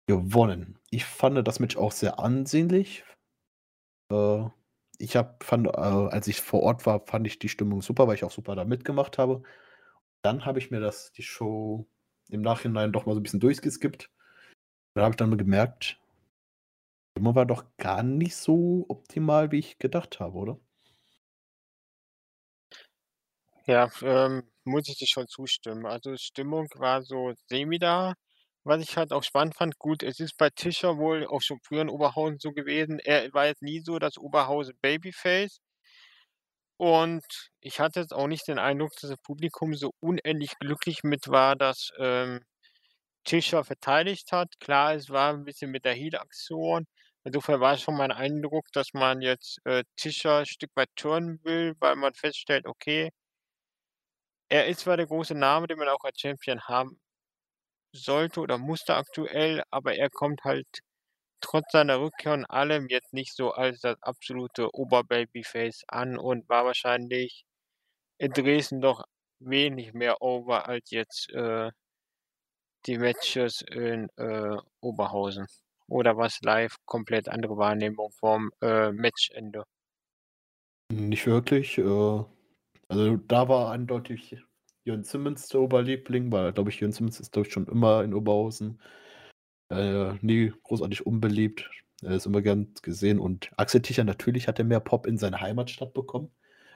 gewonnen. Ich fand das Match auch sehr ansehnlich. Äh, ich habe fand, äh, als ich vor Ort war, fand ich die Stimmung super, weil ich auch super da mitgemacht habe. Dann habe ich mir das die Show im Nachhinein doch mal so ein bisschen durchgeskippt. Da habe ich dann gemerkt, Stimmung war doch gar nicht so optimal, wie ich gedacht habe, oder? Ja, ähm, muss ich dir schon zustimmen. Also, Stimmung war so semi da. Was ich halt auch spannend fand, gut, es ist bei Tischer wohl auch schon früher in Oberhausen so gewesen. Er war jetzt nie so das Oberhausen Babyface. Und ich hatte jetzt auch nicht den Eindruck, dass das Publikum so unendlich glücklich mit war, dass, ähm, Tischer verteidigt hat. Klar, es war ein bisschen mit der Heel-Aktion. Insofern war es schon mein Eindruck, dass man jetzt, äh, Tischer ein Stück weit turnen will, weil man feststellt, okay er ist zwar der große Name, den man auch als Champion haben sollte oder musste aktuell, aber er kommt halt trotz seiner Rückkehr und allem jetzt nicht so als das absolute Oberbabyface an und war wahrscheinlich in Dresden doch wenig mehr over als jetzt, äh, die Matches in, äh, Oberhausen. Oder war's live komplett andere Wahrnehmung vom, äh, Matchende? Nicht wirklich, äh also, da war eindeutig Jörn Simmons der Oberliebling, weil, glaube ich, Jörn Simmons ist, glaube ich, schon immer in Oberhausen, äh, nie großartig unbeliebt. Er ist immer gern gesehen und Axel Tischer natürlich hat er mehr Pop in seiner Heimatstadt bekommen,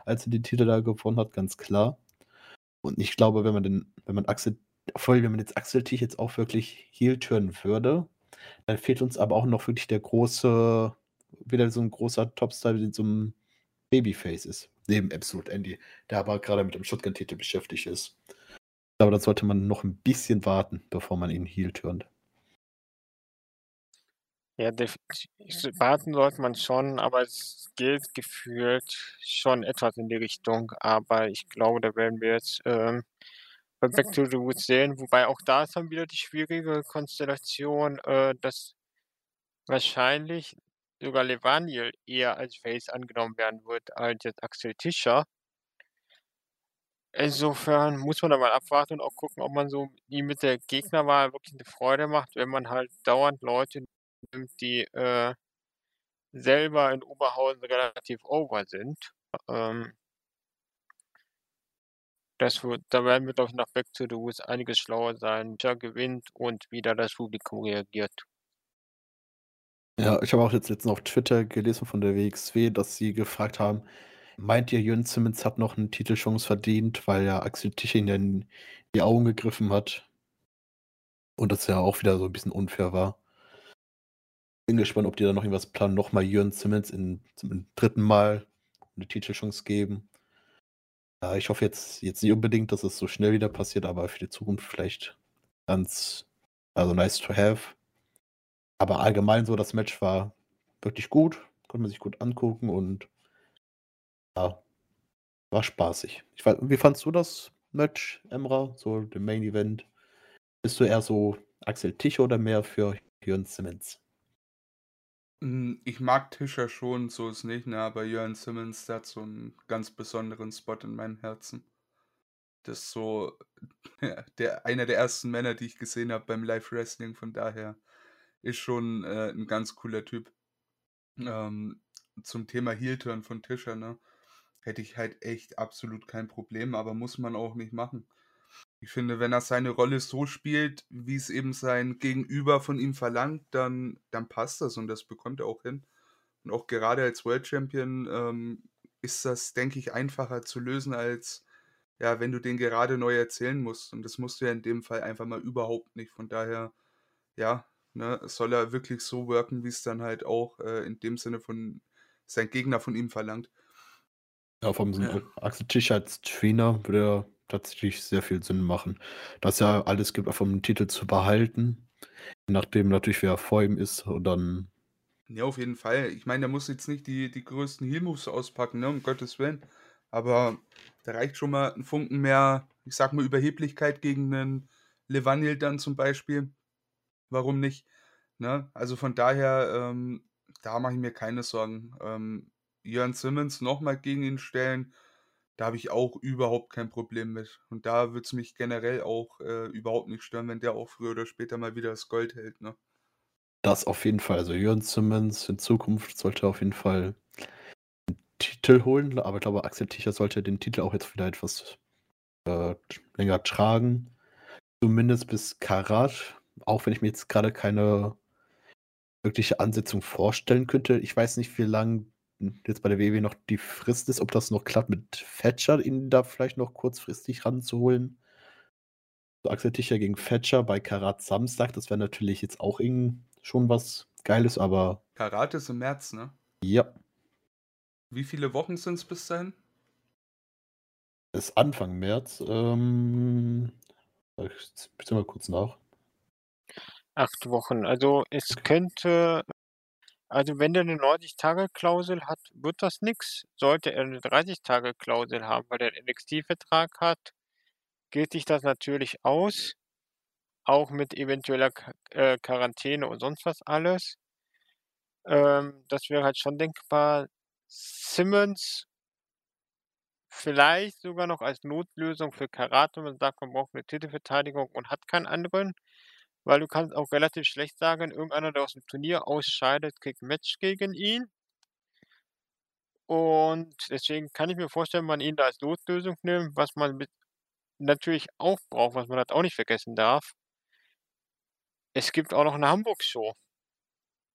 als er die Titel da gewonnen hat, ganz klar. Und ich glaube, wenn man den wenn man Axel obwohl, wenn man jetzt Axel Tischer jetzt auch wirklich heel turnen würde, dann fehlt uns aber auch noch wirklich der große wieder so 'n großer Topstar mit so 'nem Babyface ist, neben Absolute Andy, der aber gerade mit dem Shotgun-Titel beschäftigt ist. Aber da sollte man noch ein bisschen warten, bevor man ihn heel turnt. Ja, warten sollte man schon, aber es geht gefühlt schon etwas in die Richtung. Aber ich glaube, da werden wir jetzt, ähm, bei Back to the Woods sehen. Wobei auch da ist dann wieder die schwierige Konstellation, äh, dass wahrscheinlich sogar Levaniel eher als Face angenommen werden wird als jetzt Axel Tischer. Insofern muss man da mal abwarten und auch gucken, ob man so ihm mit der Gegnerwahl wirklich 'ne Freude macht, wenn man halt dauernd Leute nimmt, die, äh, selber in Oberhausen relativ over sind. Ähm das da werden wir, ich, nach Back to the Woods einiges schlauer sein. Tischer gewinnt und wieder das Publikum reagiert. Ja, ich habe auch jetzt letztens auf Twitter gelesen von der WXW, dass sie gefragt haben: „Meint ihr, Jörn Simmons hat noch 'ne Titelchance verdient, weil ja Axel ja in die Augen gegriffen hat?“ Und das ja auch wieder so 'n bisschen unfair war. Bin gespannt, ob die da noch irgendwas planen, noch mal Jörn Simmons in zum 3. Mal 'ne Titelchance geben. Ja, ich hoffe jetzt jetzt nicht unbedingt, dass es so schnell wieder passiert, aber für die Zukunft vielleicht ganz also nice to have. Aber allgemein so das Match war wirklich gut, konnte man sich gut angucken und ja, war spaßig. Ich wie fandst du das Match, Emra, so den Main Event? Bist du eher so Axel Tischer oder mehr für Jörn Simmons? Hm, ich mag Tischer schon, so ist nicht, ne, aber Jörn Simmons, der hat so 'n ganz besonderen Spot in meinem Herzen. Das ist so, der einer der ersten Männer, die ich gesehen habe beim Live Wrestling, von daher ist schon, äh, 'n ganz cooler Typ. Ähm, zum Thema Heel Turn von Tischer, ne, hätte ich halt echt absolut kein Problem, aber muss man auch nicht machen. Ich finde, wenn er seine Rolle so spielt, wie's eben sein Gegenüber von ihm verlangt, dann dann passt das und das bekommt er auch hin. Und auch gerade als World Champion, ähm, ist das, denke ich, einfacher zu lösen als, ja, wenn du den gerade neu erzählen musst. Und das musst du ja in dem Fall einfach mal überhaupt nicht. Von daher, ja, ne, soll er wirklich so worken, wie's dann halt auch, äh, in dem Sinne von sein Gegner von ihm verlangt. Ja, 'n Ja. Axel Tischer als Trainer würde ja tatsächlich sehr viel Sinn machen, dass er alles gibt, einfach um Titel zu behalten, nachdem natürlich, wer vor ihm ist und dann Ja, auf jeden Fall. Ich meine, der muss jetzt nicht die die größten Heel Moves auspacken, ne, um Gottes Willen. Aber da reicht schon mal 'n Funken mehr, ich sage mal, Überheblichkeit gegen 'nen Levaniel dann zum Beispiel. Warum nicht, ne? Also, von daher, ähm, da mache ich mir keine Sorgen. Ähm, Jörn Simmons noch mal gegen ihn stellen, da habe ich auch überhaupt kein Problem mit. Und da würde es mich generell auch, äh, überhaupt nicht stören, wenn der auch früher oder später mal wieder das Gold hält, ne? Das auf jeden Fall. Also Jörn Simmons in Zukunft sollte auf jeden Fall einen Titel holen, aber ich glaube, Axel Tischer sollte den Titel auch jetzt wieder etwas äh, länger tragen. Zumindest bis Karat, auch wenn ich mir jetzt gerade keine wirkliche Ansetzung vorstellen könnte. Ich weiß nicht, wie lange jetzt bei der WW noch die Frist ist, ob das noch klappt mit Fetcher, ihn da vielleicht noch kurzfristig ranzuholen. So Axel Tischer gegen Fetcher bei Karat Samstag, das wäre natürlich jetzt auch schon was Geiles, aber. Karat ist im März, ne? Ja. Wie viele Wochen sind es bis dahin? Bis Anfang März. Ähm, ich bitte mal kurz nach. Acht Wochen. Also es könnte, also wenn der eine 90-Tage-Klausel hat, wird das nichts. Sollte er eine 30-Tage-Klausel haben, weil er einen NXT-Vertrag hat, geht sich das natürlich aus. Auch mit eventueller äh, Quarantäne und sonst was alles. Ähm, das wäre halt schon denkbar. Simmons vielleicht sogar noch als Notlösung für Karate, man sagt, man braucht eine Titelverteidigung und hat keinen anderen. Weil du kannst auch relativ schlecht sagen, irgendeiner, der aus dem Turnier ausscheidet, kriegt Match gegen ihn. Und deswegen kann ich mir vorstellen, man ihn da als Notlösung nimmt, was man natürlich auch braucht, was man halt auch nicht vergessen darf. Es gibt auch noch eine Hamburg-Show,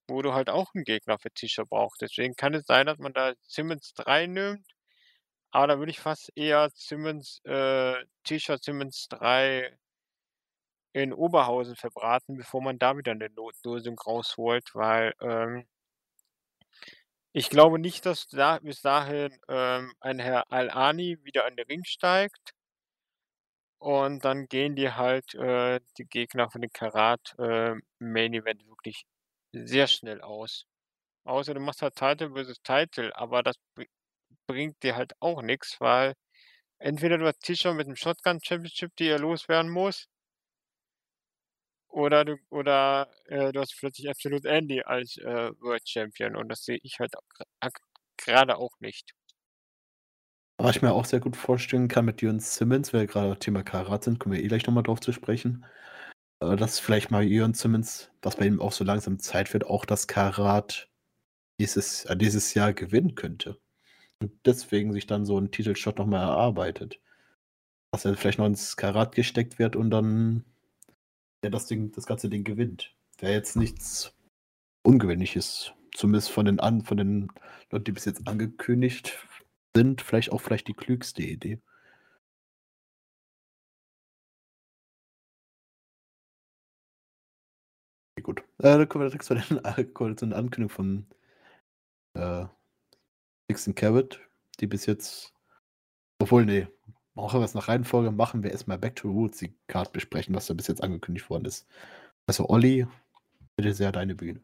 wo du halt auch einen Gegner für Tischer brauchst. Deswegen kann es sein, dass man da Simmons 3 nimmt. Aber da würde ich fast eher Simmons, äh, Tischer Simmons 3 in Oberhausen verbraten, bevor man da wieder eine Notlösung rausholt, weil ähm, ich glaube nicht, dass da, bis dahin ähm, ein Herr Al-Ani wieder an den Ring steigt. Und dann gehen die halt, äh, die Gegner von den Karat äh, Main Event wirklich sehr schnell aus. Außer du machst halt Title versus Title, aber das bringt dir halt auch nichts, weil entweder du hast Tischer mit dem Shotgun Championship, die er loswerden muss, oder du, oder äh, du hast plötzlich Absolute Andy als äh, World Champion und das sehe ich halt gerade auch nicht. Was ich mir auch sehr gut vorstellen kann mit Jürgen Simmons, weil wir gerade Thema Karat sind, kommen wir eh gleich nochmal drauf zu sprechen, äh, dass vielleicht mal Jürgen Simmons, was bei ihm auch so langsam Zeit wird, auch das Karat dieses, äh, dieses Jahr gewinnen könnte. Und deswegen sich dann so ein Titelshot nochmal erarbeitet. Dass er vielleicht noch ins Karat gesteckt wird und dann der das Ding, das ganze Ding gewinnt. Wäre jetzt nichts Ungewöhnliches. Zumindest von den an, von den Leuten, die bis jetzt angekündigt sind, vielleicht auch vielleicht die klügste Idee. Okay, gut. Äh, dann kommen wir direkt zu den, äh, zu den Ankündigungen von äh, Dixon Carrot, die bis jetzt. Obwohl, nee, Machen wir es nach Reihenfolge, machen wir erstmal Back to Roots, die Card besprechen, was da bis jetzt angekündigt worden ist. Also Olli, bitte sehr deine Bühne.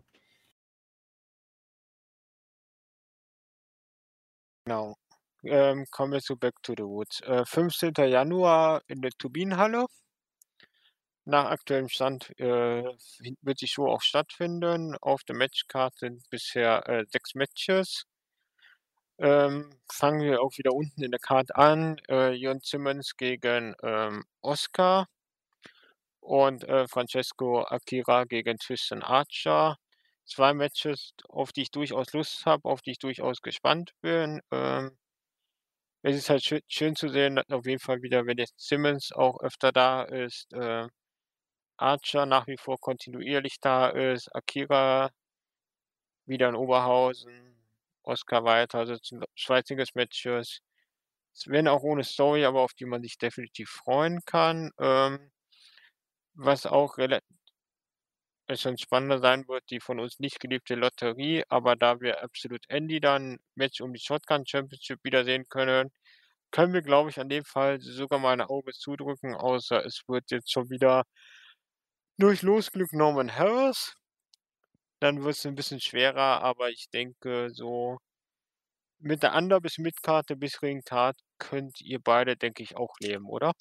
Genau. Ähm, kommen wir zu Back to the Woods. Äh, 15. Januar in der Turbinenhalle. Nach aktuellem Stand äh, wird die Show auch stattfinden. Auf der Matchcard sind bisher äh, sechs Matches. Ähm, fangen wir auch wieder unten in der Karte an. Äh, Jon Simmons gegen ähm, Oscar und äh, Francesco Akira gegen Tristan Archer. Zwei Matches, auf die ich durchaus Lust habe, auf die ich durchaus gespannt bin. Ähm, es ist halt schön, schön, zu sehen, dass auf jeden Fall wieder, wenn jetzt Simmons auch öfter da ist, äh, Archer nach wie vor kontinuierlich da ist, Akira wieder in Oberhausen, Oscar weiter. Also es sind schweiziges Matches. Es werden auch ohne Story, aber auf die man sich definitiv freuen kann. Ähm, was auch schon spannender sein wird, die von uns nicht geliebte Lotterie, aber da wir Absolute Andy dann Match um die Shotgun Championship wiedersehen können, können wir, glaube ich, an dem Fall sogar mal ein Auge zudrücken, außer es wird jetzt schon wieder durch Losglück Norman Harris. Dann wird es ein bisschen schwerer, aber ich denke, so mit der Under bis Mitkarte bis Ringcard könnt ihr beide, denke ich, auch leben, oder?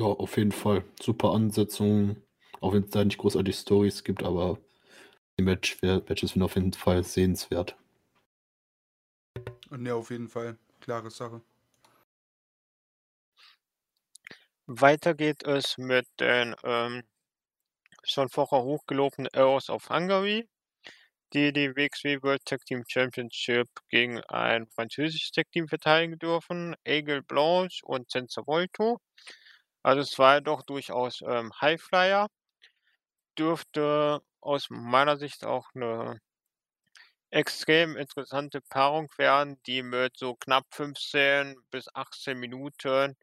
Ja, auf jeden Fall. Super Ansetzung. Auch wenn es da nicht großartig Stories gibt, aber die Match, Matches sind auf jeden Fall sehenswert. Und ja, auf jeden Fall. Klare Sache. Weiter geht es mit den ähm, schon vorher hochgelobten Arrows of Hungary, die die WXW World Tag Team Championship gegen ein französisches Tag Team verteidigen dürfen, Aigle Blanche und Senza Volto. Also es war doch durchaus ähm, Highflyer. Dürfte aus meiner Sicht auch eine extrem interessante Paarung werden, die mit so knapp 15 bis 18 Minuten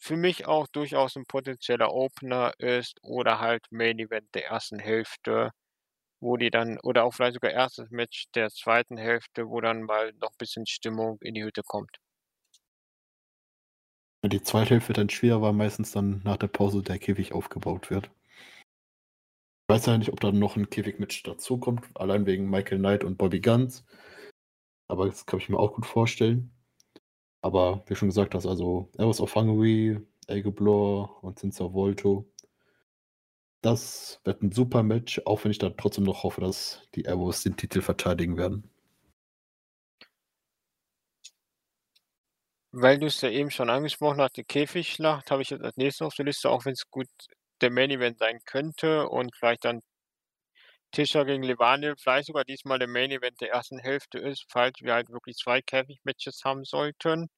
für mich auch durchaus ein potenzieller Opener ist oder halt Main Event der ersten Hälfte, wo die dann oder auch vielleicht sogar erstes Match der zweiten Hälfte, wo dann mal noch ein bisschen Stimmung in die Hütte kommt. Die zweite Hälfte dann schwer, weil meistens dann nach der Pause der Käfig aufgebaut wird. Ich weiß ja nicht, ob da noch ein Käfigmatch dazukommt, allein wegen Michael Knight und Bobby Guns. Aber das kann ich mir auch gut vorstellen. Aber wie schon gesagt hast, also Eros of Hungary, Elgeblor und Cinza Volto. Das wird ein super Match, auch wenn ich da trotzdem noch hoffe, dass die Arrows den Titel verteidigen werden. Weil du es ja eben schon angesprochen hast, die Käfigschlacht habe ich jetzt als nächstes auf der Liste, auch wenn es gut der Main Event sein könnte und vielleicht dann Tischer gegen Levaniel, vielleicht sogar diesmal der Main Event der ersten Hälfte ist, falls wir halt wirklich zwei Käfig-Matches haben sollten.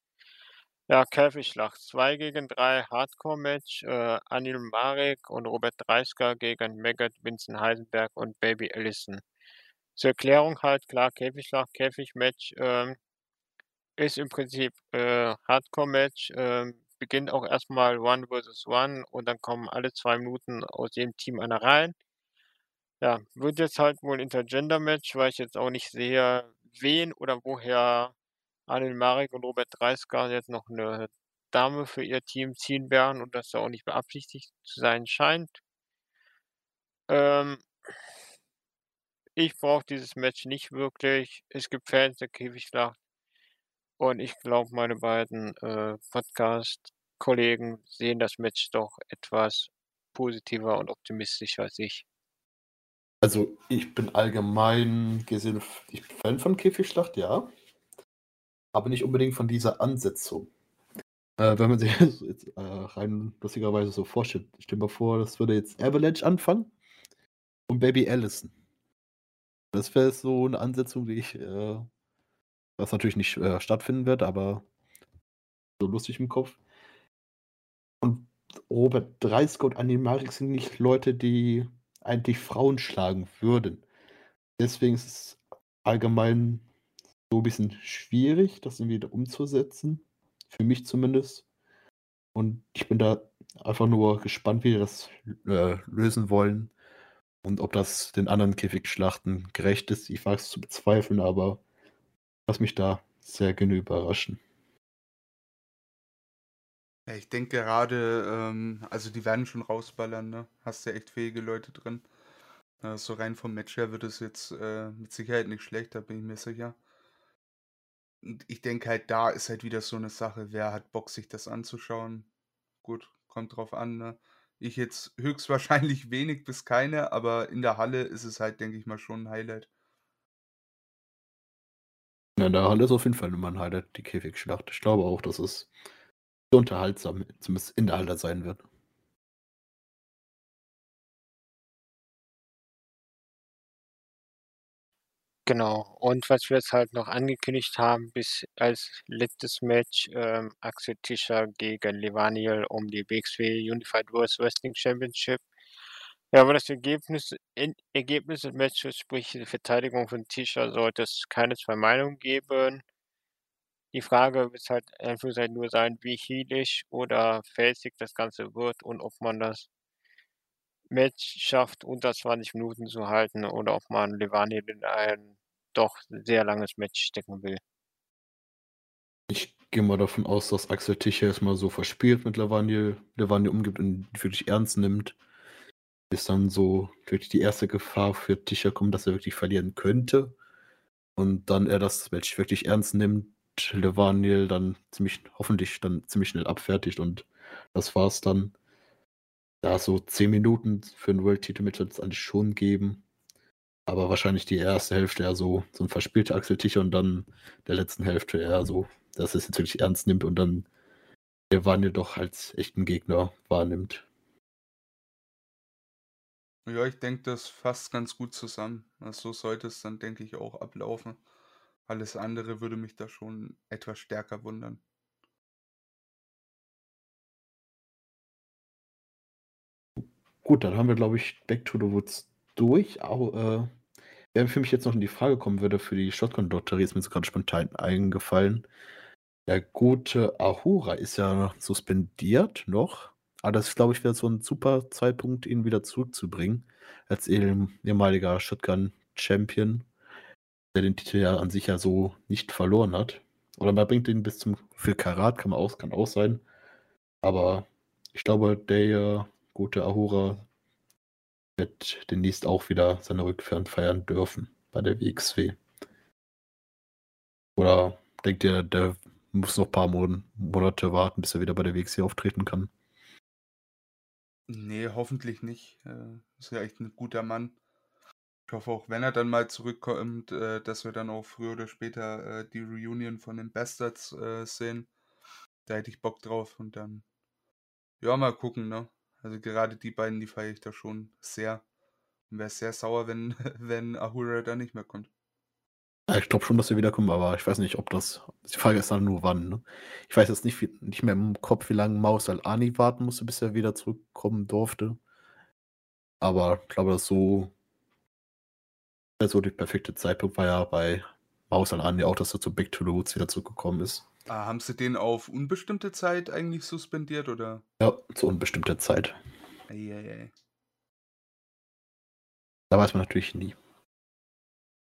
Ja, Käfigschlacht 2 gegen 3 Hardcore-Match, äh, Anil Marek und Robert Dreisker gegen Megat, Vincent Heisenberg und Baby Allison. Zur Erklärung halt, klar, Käfigschlacht, Käfig-Match ähm, ist im Prinzip äh, Hardcore-Match, ähm, beginnt auch erstmal One versus One und dann kommen alle zwei Minuten aus jedem Team einer rein. Ja, wird jetzt halt wohl ein Intergender-Match, weil ich jetzt auch nicht sehe, wen oder woher Anil Marek und Robert Dreisker jetzt noch eine Dame für ihr Team ziehen werden und das ja auch nicht beabsichtigt zu sein scheint. Ähm, ich brauche dieses Match nicht wirklich. Es gibt Fans der Käfigschlacht. Und ich glaube, meine beiden äh, Podcast-Kollegen sehen das Match doch etwas positiver und optimistischer als ich. Also ich bin allgemein gesehen, ich bin Fan von Käfigschlacht, ja. Aber nicht unbedingt von dieser Ansetzung. Äh, wenn man sich jetzt äh, rein lustigerweise so vorstellt, ich stelle mir vor, das würde jetzt Avalanche anfangen und Baby Allison. Das wäre so eine Ansetzung, die ich äh, was natürlich nicht äh, stattfinden wird, aber so lustig im Kopf. Und Robert Dreisker und Annie sind nicht Leute, die eigentlich Frauen schlagen würden. Deswegen ist es allgemein so ein bisschen schwierig, das irgendwie umzusetzen. Für mich zumindest. Und ich bin da einfach nur gespannt, wie die das äh, lösen wollen. Und ob das den anderen Käfigschlachten gerecht ist. Ich wage es zu bezweifeln, aber Lass mich da sehr gerne überraschen. Ja, ich denke gerade, ähm, also die werden schon rausballern, ne? Hast ja echt fähige Leute drin. Äh, so rein vom Match her wird es jetzt äh, mit Sicherheit nicht schlecht, da bin ich mir sicher. Und ich denke halt, da ist halt wieder so eine Sache, wer hat Bock, sich das anzuschauen. Gut, kommt drauf an, ne? Ich jetzt höchstwahrscheinlich wenig bis keine, aber in der Halle ist es halt, denke ich mal, schon ein Highlight. Ja, in der Halle ist auf jeden Fall immer ein Highlight, die Käfigschlacht. Ich glaube auch, dass es so unterhaltsam zumindest in der Halle sein wird. Genau. Und was wir jetzt halt noch angekündigt haben, bis als letztes Match ähm, Axel Tischer gegen Levaniel um die WXW Unified World Wrestling Championship. Ja, aber das Ergebnis, in, Ergebnis des Matches, sprich die Verteidigung von Tischer, sollte es keine zwei Meinungen geben. Die Frage wird halt einfach nur sein, wie healisch oder felsig das Ganze wird und ob man das Match schafft, unter 20 Minuten zu halten oder ob man Levani in ein doch sehr langes Match stecken will. Ich gehe mal davon aus, dass Axel Tischer erstmal so verspielt mit Levani, Levani umgibt und wirklich ernst nimmt bis dann so wirklich die erste Gefahr für Tischer kommt, dass er wirklich verlieren könnte. Und dann er das Match wirklich ernst nimmt, Levaniel dann ziemlich, hoffentlich dann ziemlich schnell abfertigt und das war's dann. Da so 10 Minuten für ein World Title Match wird es eigentlich schon geben. Aber wahrscheinlich die erste Hälfte eher so, so ein verspielter Axel Tischer und dann der letzten Hälfte eher so, dass es jetzt wirklich ernst nimmt und dann Levaniel doch als echten Gegner wahrnimmt. Ja, ich denke, das fasst ganz gut zusammen. Also, so sollte es dann, denke ich, auch ablaufen. Alles andere würde mich da schon etwas stärker wundern. Gut, dann haben wir, glaube ich, Back to the Woods durch. Au äh, wer für mich jetzt noch in die Frage kommen würde für die Shotgun-Lotterie, ist mir so grad spontan eingefallen. Der gute Ahura ist ja suspendiert noch, aber das, glaube ich, wäre so ein super Zeitpunkt, ihn wieder zurückzubringen als ehem ehemaliger Shotgun-Champion, der den Titel ja an sich ja so nicht verloren hat. Oder man bringt ihn bis zum für Karat kann man auch kann auch sein. Aber ich glaube, der gute Ahura wird demnächst auch wieder seine Rückkehr feiern dürfen bei der WXW. Oder denkt ihr, der muss noch ein paar Mon Monate warten, bis er wieder bei der WXW auftreten kann? Nee, hoffentlich nicht. Äh, ist ja echt ein guter Mann. Hoffe auch, wenn er dann mal zurückkommt, äh, dass wir dann auch früher oder später äh, die Reunion von den Bastards äh, sehen. Da hätte ich Bock drauf und dann, ja, mal gucken, ne? Also gerade die beiden, die feiere ich da schon sehr. Und wäre sehr sauer, wenn, wenn Ahura da nicht mehr kommt. Ja, ich glaube schon, dass wir wiederkommen, aber ich weiß nicht, ob das. Die Frage ist dann nur wann. Ne? Ich weiß jetzt nicht, wie, nicht mehr im Kopf, wie lange Maus Al-Ani warten musste, bis er wieder zurückkommen durfte. Aber ich glaube, das so. So der perfekte Zeitpunkt war ja bei Maus Al-Ani auch, dass er zu Back to the Woods wieder zurückgekommen ist. Ah, haben sie den auf unbestimmte Zeit eigentlich suspendiert, oder? Ja, zu unbestimmter Zeit. Eieiei. Da weiß man natürlich nie.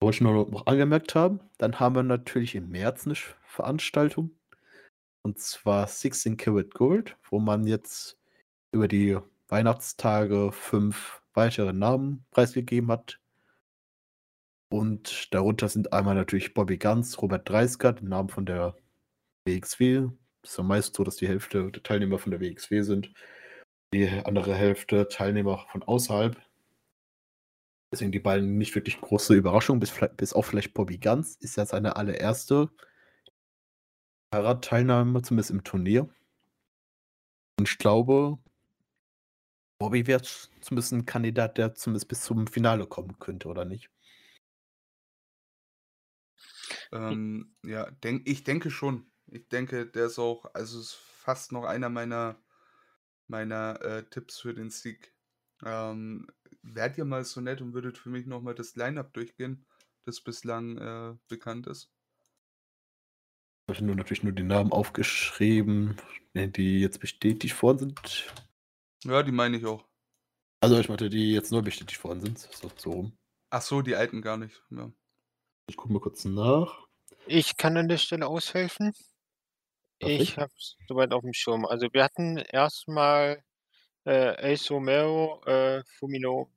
Wollte ich nur noch angemerkt haben. Dann haben wir natürlich im März eine Veranstaltung. Und zwar 16 Karat Gold, wo man jetzt über die Weihnachtstage fünf weitere Namen preisgegeben hat. Und darunter sind einmal natürlich Bobby Ganz, Robert Dreisker, den Namen von der WXW. Es ist ja meist so, dass die Hälfte der Teilnehmer von der WXW sind. Die andere Hälfte Teilnehmer von außerhalb. Deswegen die beiden nicht wirklich große Überraschung, bis, bis auf vielleicht Bobby Ganz ist ja seine allererste Karat-Teilnahme, zumindest im Turnier. Und ich glaube, Bobby wäre zumindest ein Kandidat, der zumindest bis zum Finale kommen könnte, oder nicht? Ähm, ja, denk, ich denke schon. Ich denke, der ist auch, also ist fast noch einer meiner, meiner äh, Tipps für den Sieg. Ähm, wärt ihr mal so nett und würdet für mich nochmal das Line-Up durchgehen, das bislang äh, bekannt ist? Ich habe nur natürlich nur die Namen aufgeschrieben, die jetzt bestätigt worden sind. Ja, die meine ich auch. Also ich meinte, die jetzt neu bestätigt worden sind. So, so rum. Ach so, die alten gar nicht. Ja. Ich gucke mal kurz nach. Ich kann an der Stelle aushelfen. Darf Ich ich? habe es soweit auf dem Schirm. Also wir hatten erstmal äh, Ace Romero, äh, Fumino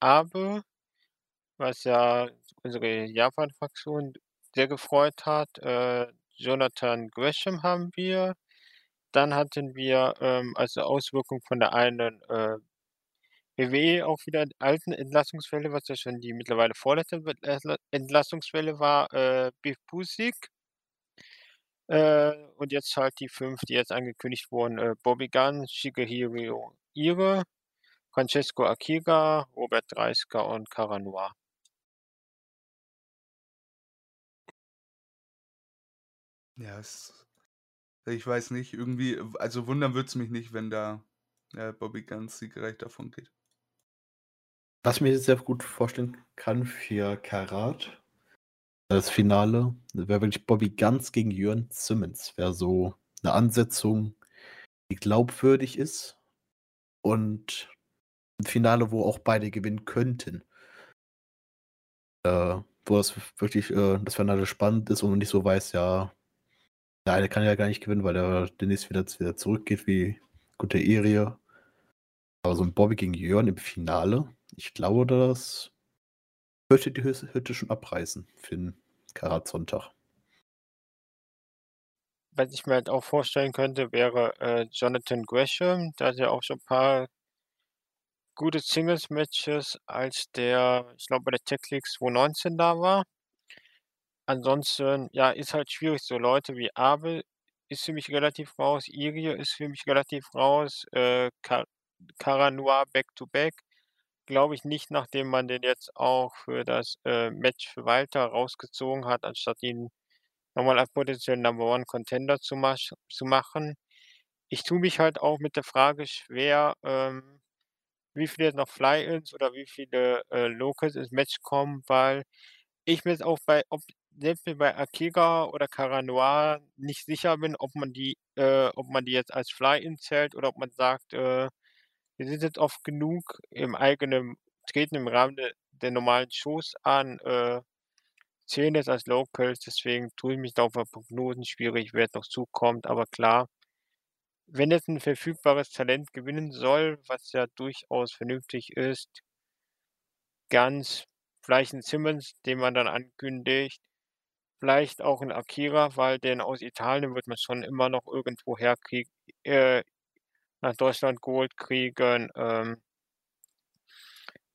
Abe, was ja unsere Japan-Fraktion sehr gefreut hat. Äh, Jonathan Gresham haben wir. Dann hatten wir ähm, als Auswirkung von der einen äh, WWE auch wieder alten Entlassungswelle, was ja schon die mittlerweile vorletzte Entla- Entlassungswelle war, äh, Beef Busik. Äh, und jetzt halt die fünf, die jetzt angekündigt wurden: äh, Bobby Gunn, Shigehiro Ire, Francesco Akira, Robert Dreisker und Cara Noir. Ja, es, ich weiß nicht, irgendwie, also wundern würde es mich nicht, wenn da äh, Bobby ganz siegreich davon geht. Was mir sehr gut vorstellen kann für Karat, das Finale, wäre wirklich Bobby Ganz gegen Jörn Simmons. Wäre so eine Ansetzung, die glaubwürdig ist und ein Finale, wo auch beide gewinnen könnten. Äh, wo das wirklich äh, das Finale spannend ist und man nicht so weiß, ja, der eine kann ja gar nicht gewinnen, weil der Dennis wieder, wieder zurückgeht wie gute Erie. Aber so ein Bobby gegen Jörn im Finale, ich glaube, das könnte die Hü- Hütte schon abreißen für den Karat-Sonntag. Was ich mir halt auch vorstellen könnte, wäre äh, Jonathan Gresham. Da hat ja auch schon ein paar gute Singles-Matches, als der, ich glaube, bei der Tech League 2019 da war. Ansonsten, ja, ist halt schwierig. So Leute wie Abel ist für mich relativ raus, Irie ist für mich relativ raus, äh, Ka Cara Noir back to back glaube ich nicht, nachdem man den jetzt auch für das, äh, Match für Walter rausgezogen hat, anstatt ihn noch mal als potenziellen Number One Contender zu masch zu machen. Ich tue mich halt auch mit der Frage schwer, ähm, wie viele jetzt noch Fly-ins oder wie viele, äh, Locals ins Match kommen, weil ich mir jetzt auch bei ob selbst mir bei Akira oder Cara Noir nicht sicher bin, ob man die äh, ob man die jetzt als Fly-in zählt oder ob man sagt, äh, wir sind jetzt oft genug im eigenen treten im Rahmen de der normalen Shows an, äh, zählen jetzt als Locals, deswegen tue ich mich da auf Prognosen schwierig, wer jetzt noch zukommt. Aber klar, wenn jetzt 'n verfügbares Talent gewinnen soll, was ja durchaus vernünftig ist ganz vielleicht 'n Simmons, den man dann ankündigt, vielleicht auch 'n Akira, weil den aus Italien wird man schon immer noch irgendwo herkrieg äh, nach Deutschland geholt kriegen, ähm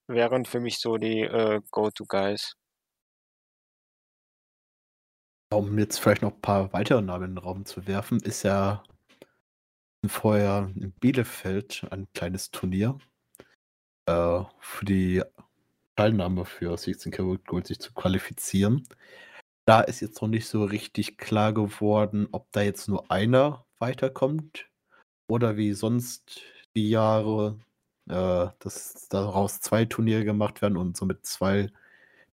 wären für mich so die, äh, Go-to-Guys. Um jetzt vielleicht noch 'n paar weitere Namen in den Raum zu werfen, ist ja vorher in Bielefeld ein kleines Turnier, äh, für die Teilnahme für 16 Karat Gold sich zu qualifizieren. Da ist jetzt noch nicht so richtig klar geworden, ob da jetzt nur einer weiterkommt oder wie sonst die Jahre, äh, dass daraus 2 Turniere gemacht werden und somit 2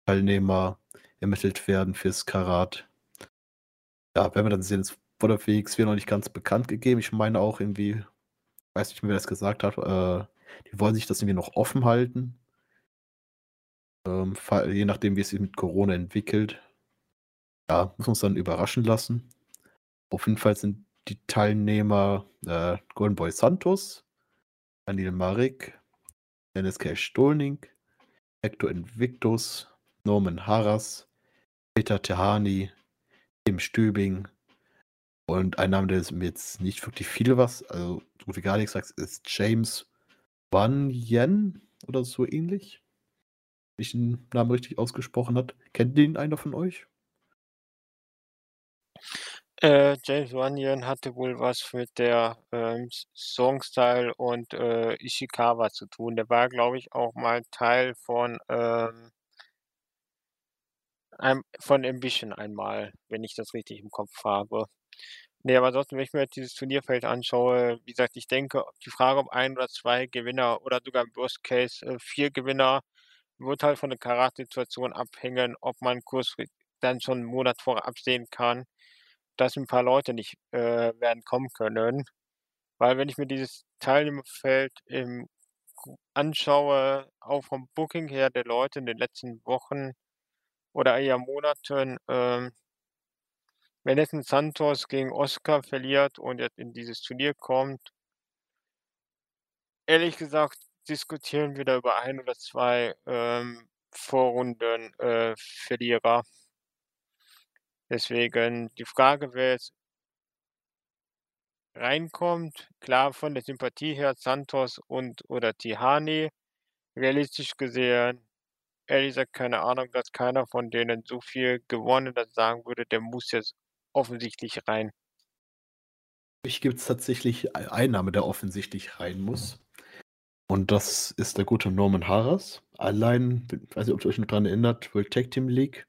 Teilnehmer ermittelt werden fürs Karat. Ja, werden wir dann sehen. Es wurde für WXW noch nicht ganz bekannt gegeben. Ich meine auch irgendwie weiß nicht wer das gesagt hat, äh, die wollen sich das irgendwie noch offen halten. Ähm, je nachdem, wie es sich mit Corona entwickelt. Ja, muss uns dann überraschen lassen. Auf jeden Fall sind die Teilnehmer, äh, Golden Boy Santos, Daniel Marik, Dennis Cash Stolning, Hector Invictus, Norman Harras, Peter Tehani, Tim Stübing und ein Name, der mir jetzt nicht wirklich viel was, also so wie gar nichts sagt, ist James Wan Yen oder so ähnlich ich den Namen richtig ausgesprochen hat. Kennt den einer von euch? Äh, James Runyon hatte wohl was mit der, ähm, Songstyle und, äh, Ishikawa zu tun. Der war, glaube ich, auch mal Teil von, ähm von Ambition einmal, wenn ich das richtig im Kopf habe. Ne, aber ansonsten, wenn ich mir dieses Turnierfeld anschaue, wie gesagt, ich denke, die Frage, ob 1 oder 2 Gewinner oder sogar im Worst Case, äh, 4 Gewinner wird halt von der Karatsituation abhängen, ob man kurzfri dann schon 'n Monat vorher absehen kann, dass 'n paar Leute nicht, äh, werden kommen können. Weil wenn ich mir dieses Teilnehmerfeld im anschaue, auch vom Booking her der Leute in den letzten Wochen oder eher Monaten, ähm wenn jetzt 'n Santos gegen Oscar verliert und jetzt in dieses Turnier kommt ehrlich gesagt diskutieren wir da über 1 oder 2, ähm, Vorrunden, äh, Verlierer. Deswegen die Frage, wer jetzt reinkommt, klar von der Sympathie her Santos und oder Tehani. Realistisch gesehen, ehrlich gesagt, keine Ahnung, dass keiner von denen so viel gewonnen hat, sagen würde, der muss jetzt offensichtlich rein. Für mich gibt's tatsächlich ei einen Namen, der offensichtlich rein muss. Und das ist der gute Norman Harras. Allein, ich weiß nicht, ob ihr euch noch dran erinnert, World Tag Team League.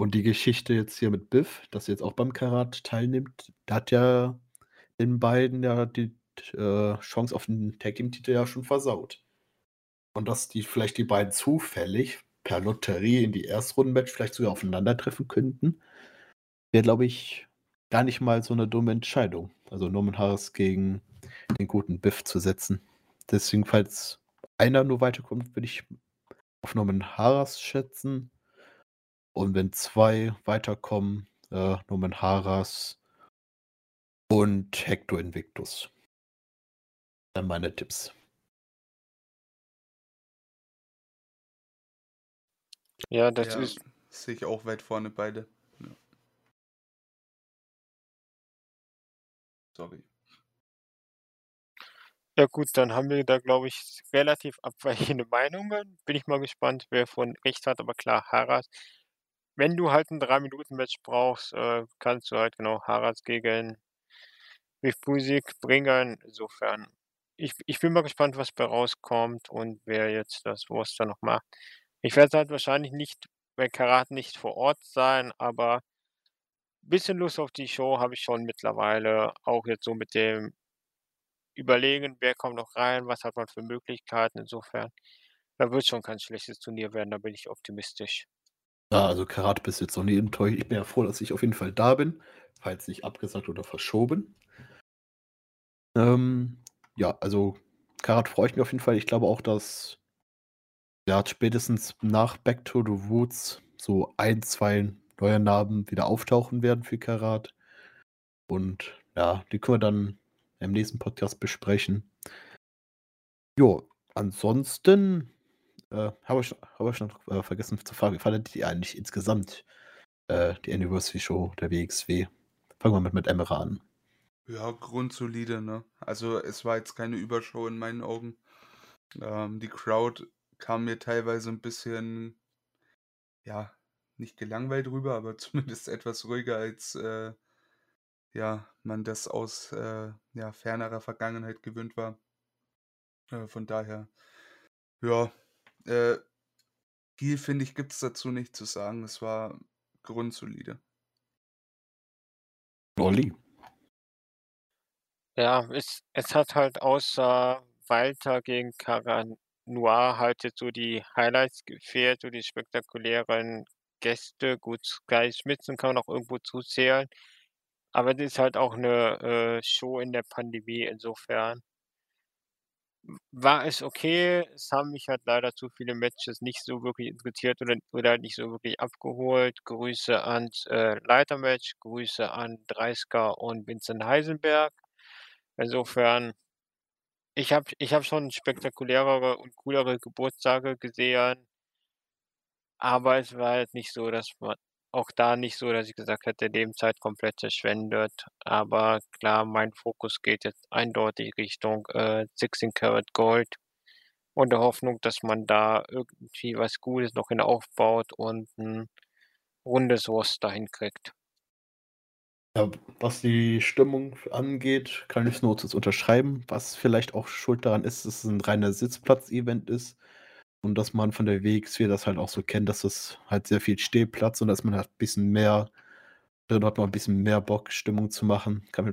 Und die Geschichte jetzt hier mit Biff, dass er jetzt auch beim Karat teilnimmt, der hat ja den beiden ja die äh, Chance auf den Tag Team Titel ja schon versaut. Und dass die vielleicht die beiden zufällig per Lotterie in die Erstrundenmatch vielleicht sogar aufeinandertreffen könnten, wäre, glaube ich, gar nicht mal so 'ne dumme Entscheidung. Also, Norman Harras gegen den guten Biff zu setzen. Deswegen, falls einer nur weiterkommt, würde ich auf Norman Harras schätzen. Und wenn 2 weiterkommen, äh, Norman Harras und Hector Invictus. Wären meine Tipps. Ja, das Ja, ist sehe ich auch weit vorne beide. Ja. Sorry. Ja gut, dann haben wir da, glaube ich, relativ abweichende Meinungen. Bin ich mal gespannt, wer von recht hat, aber klar, Harras wenn du halt 'n 3 Minuten Match brauchst, äh, kannst du halt genau Harras gegen Biff Busick bringen. Insofern, ich ich bin mal gespannt, was bei rauskommt und wer jetzt das Roster noch macht. Ich werde halt wahrscheinlich nicht bei Karat nicht vor Ort sein, aber bisschen Lust auf die Show habe ich schon mittlerweile, auch jetzt so mit dem Überlegen, wer kommt noch rein, was hat man für Möglichkeiten. Insofern, da wird schon kein schlechtes Turnier werden, da bin ich optimistisch. Ja, also Karat bis jetzt noch nie enttäuscht. Ich bin ja froh, dass ich auf jeden Fall da bin, falls nicht abgesagt oder verschoben. Ähm, ja, also Karat freue ich mich auf jeden Fall. Ich glaube auch, dass ja, spätestens nach Back to the Woods so ein, zwei neue Namen wieder auftauchen werden für Karat. Und ja, die können wir dann im nächsten Podcast besprechen. Jo, ansonsten äh, habe ich, hab ich noch äh, vergessen zu fragen, fandet ihr eigentlich insgesamt äh, die Anniversary Show der WXW? Fangen wir mit, mit Emra an. Ja, grundsolide, ne? Also es war jetzt keine Übershow in meinen Augen. Ähm, die Crowd kam mir teilweise ein bisschen, ja, nicht gelangweilt rüber, aber zumindest etwas ruhiger, als äh, ja, man das aus äh, ja, fernerer Vergangenheit gewöhnt war. Äh, von daher, ja, äh, viel finde ich, gibt es dazu nicht zu sagen. Es war grundsolide. Olli. Ja, es, es hat halt außer Walter gegen Karan Noir halt jetzt so die Highlights gefehlt, so die spektakulären Gäste. Gut, Sky Schmitzen kann man auch irgendwo zuzählen. Aber das ist halt auch eine äh, Show in der Pandemie, insofern war es okay. Es haben mich halt leider zu viele Matches nicht so wirklich interessiert oder oder nicht so wirklich abgeholt. Grüße ans, äh, Leitermatch, Grüße an Dreisker und Vincent Heisenberg. Insofern ich habe ich habe schon spektakulärere und coolere Geburtstage gesehen. Aber es war halt nicht so, dass man auch da nicht so, dass ich gesagt hätte, Lebenszeit komplett verschwendet. Aber klar, mein Fokus geht jetzt eindeutig Richtung äh, 16 Karat Gold und der Hoffnung, dass man da irgendwie was Gutes noch hin aufbaut und ein rundes Roster hinkriegt. Ja, was die Stimmung angeht, kann ich nur kurz unterschreiben. Was vielleicht auch schuld daran ist, dass es ein reiner Sitzplatz-Event ist und dass man von der WXW das halt auch so kennt, dass es halt sehr viel Stehplatz und dass man halt ein bisschen mehr drin hat, man ein bisschen mehr Bock, Stimmung zu machen. Kann mir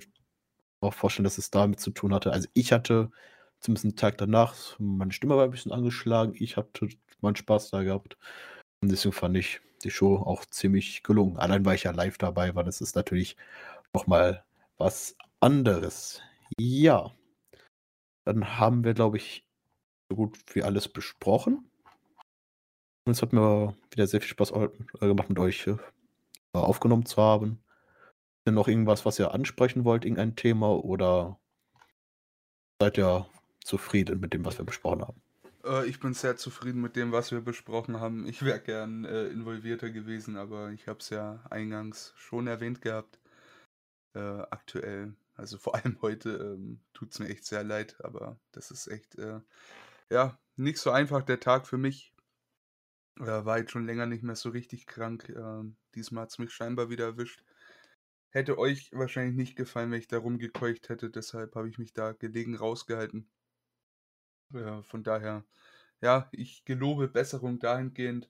auch vorstellen, dass es damit zu tun hatte. Also ich hatte zumindest einen Tag danach, meine Stimme war ein bisschen angeschlagen, ich hatte meinen Spaß da gehabt. Und deswegen fand ich die Show auch ziemlich gelungen. Allein weil ich ja live dabei war, das ist natürlich nochmal was anderes. Ja. Dann haben wir, glaube ich, so gut wie alles besprochen. Und es hat mir wieder sehr viel Spaß äh, gemacht, mit euch äh, aufgenommen zu haben. Ist denn noch irgendwas, was ihr ansprechen wollt, irgendein Thema oder seid ihr zufrieden mit dem, was wir besprochen haben? Äh, ich bin sehr zufrieden mit dem, was wir besprochen haben. Ich wäre gern äh, involvierter gewesen, aber ich habe es ja eingangs schon erwähnt gehabt. Äh, aktuell, also vor allem heute, ähm, tut es mir echt sehr leid, aber das ist echt, äh, ja, nicht so einfach der Tag für mich. Äh, war jetzt schon länger nicht mehr so richtig krank. Äh, diesmal hat es mich scheinbar wieder erwischt. Hätte euch wahrscheinlich nicht gefallen, wenn ich da rumgekeucht hätte, deshalb habe ich mich da gelegen rausgehalten. Ja, von daher, ja, ich gelobe Besserung dahingehend.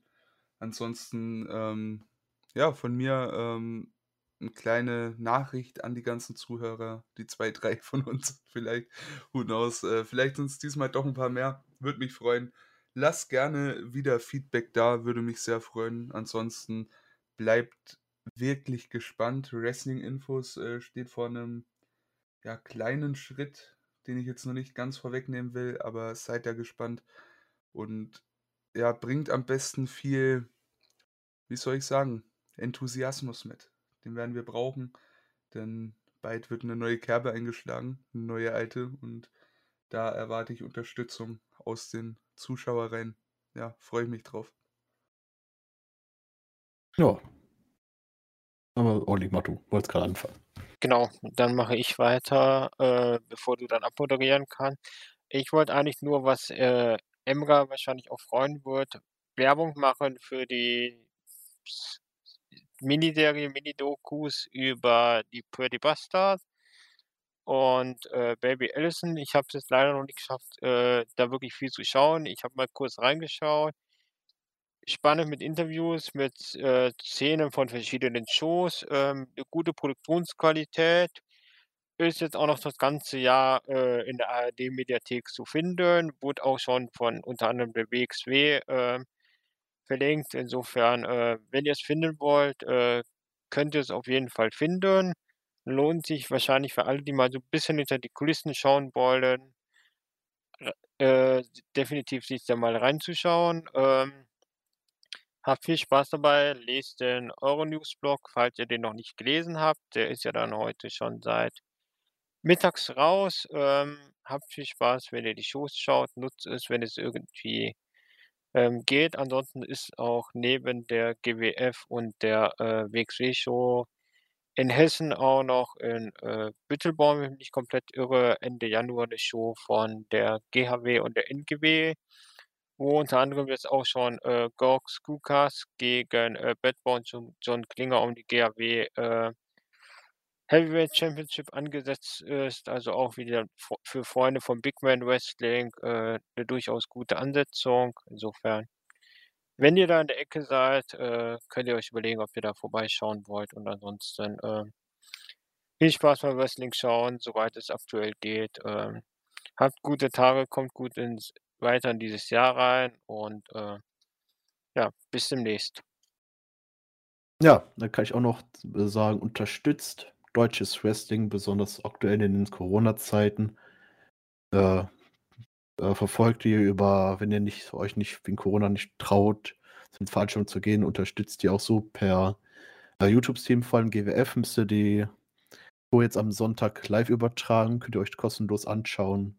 Ansonsten, ähm, ja, von mir ähm, eine kleine Nachricht an die ganzen Zuhörer, die zwei, drei von uns vielleicht, who knows, äh, vielleicht sind es diesmal doch ein paar mehr, würde mich freuen. Lasst gerne wieder Feedback da, würde mich sehr freuen. Ansonsten bleibt wirklich gespannt. Wrestling-Infos äh, steht vor einem ja, kleinen Schritt den ich jetzt noch nicht ganz vorwegnehmen will, aber seid ja gespannt. Und ja, bringt am besten viel, wie soll ich sagen, Enthusiasmus mit. Den werden wir brauchen, denn bald wird eine neue Kerbe eingeschlagen, eine neue alte und da erwarte ich Unterstützung aus den Zuschauerreihen. Ja, freue ich mich drauf. Ja. Aber Olli, mach du, wolltest gerade anfangen. Genau, dann mache ich weiter, äh, bevor du dann abmoderieren kannst. Ich wollte eigentlich nur, was, äh, Emra wahrscheinlich auch freuen wird, Werbung machen für die Miniserie, Mini-Dokus über die Pretty Bastards. Und äh, Baby Allison. Ich habe es jetzt leider noch nicht geschafft, äh, da wirklich viel zu schauen. Ich habe mal kurz reingeschaut. Spannend mit Interviews, mit äh, Szenen von verschiedenen Shows, ähm, 'ne gute Produktionsqualität. Ist jetzt auch noch das ganze Jahr äh, in der ARD-Mediathek zu finden. Wurde auch schon von unter anderem der WXW äh, verlinkt. Insofern, äh, wenn ihr es finden wollt, äh, könnt ihr es auf jeden Fall finden. Lohnt sich wahrscheinlich für alle, die mal so 'n bisschen hinter die Kulissen schauen wollen äh, definitiv sich da mal reinzuschauen. Ähm, habt viel Spaß dabei, lest den Euronews-Blog, falls ihr den noch nicht gelesen habt. Der ist ja dann heute schon seit mittags raus. Ähm, habt viel Spaß, wenn ihr die Shows schaut. Nutzt es, wenn es irgendwie, ähm, geht. Ansonsten ist auch neben der GWF und der, äh, WXW-Show in Hessen auch noch in, äh, Büttelborn, wenn ich mich komplett irre, Ende Januar 'ne Show von der GHW und der NGW, wo unter anderem jetzt auch schon, äh, Gorg Skukas gegen, äh, und John Klinger um die GHW, äh, Heavyweight Championship angesetzt ist. Also auch wieder für Freunde von Big Man Wrestling, äh, 'ne durchaus gute Ansetzung. Insofern, wenn ihr da in der Ecke seid, äh, könnt ihr euch überlegen, ob ihr da vorbeischauen wollt und ansonsten, ähm, viel Spaß beim Wrestling schauen, soweit es aktuell geht. Ähm, habt gute Tage, kommt gut ins weiter in dieses Jahr rein und, äh, ja, bis demnächst. Ja, dann kann ich auch noch äh, sagen, unterstützt deutsches Wrestling, besonders aktuell in den Corona-Zeiten. Äh, äh, verfolgt ihr über wenn ihr nicht euch nicht wegen Corona nicht traut, zu den Veranstaltungen zu gehen, unterstützt ihr auch so per, äh, YouTube-Stream, vor allem GWF müsst ihr die Show jetzt am Sonntag live übertragen, könnt ihr euch kostenlos anschauen.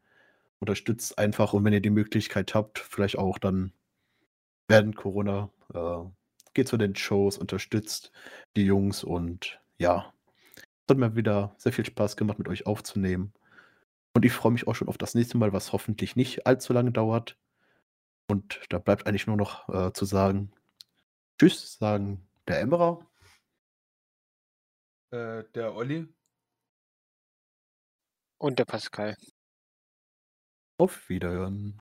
Unterstützt einfach und wenn ihr die Möglichkeit habt, vielleicht auch dann während Corona, äh, geht zu den Shows, unterstützt die Jungs und ja. Es hat mir wieder sehr viel Spaß gemacht, mit euch aufzunehmen. Und ich freue mich auch schon auf das nächste Mal, was hoffentlich nicht allzu lange dauert. Und da bleibt eigentlich nur noch, äh, zu sagen Tschüss, sagen der Emmerer. Äh, der Olli. Und der Pascal. Auf Wiederhören.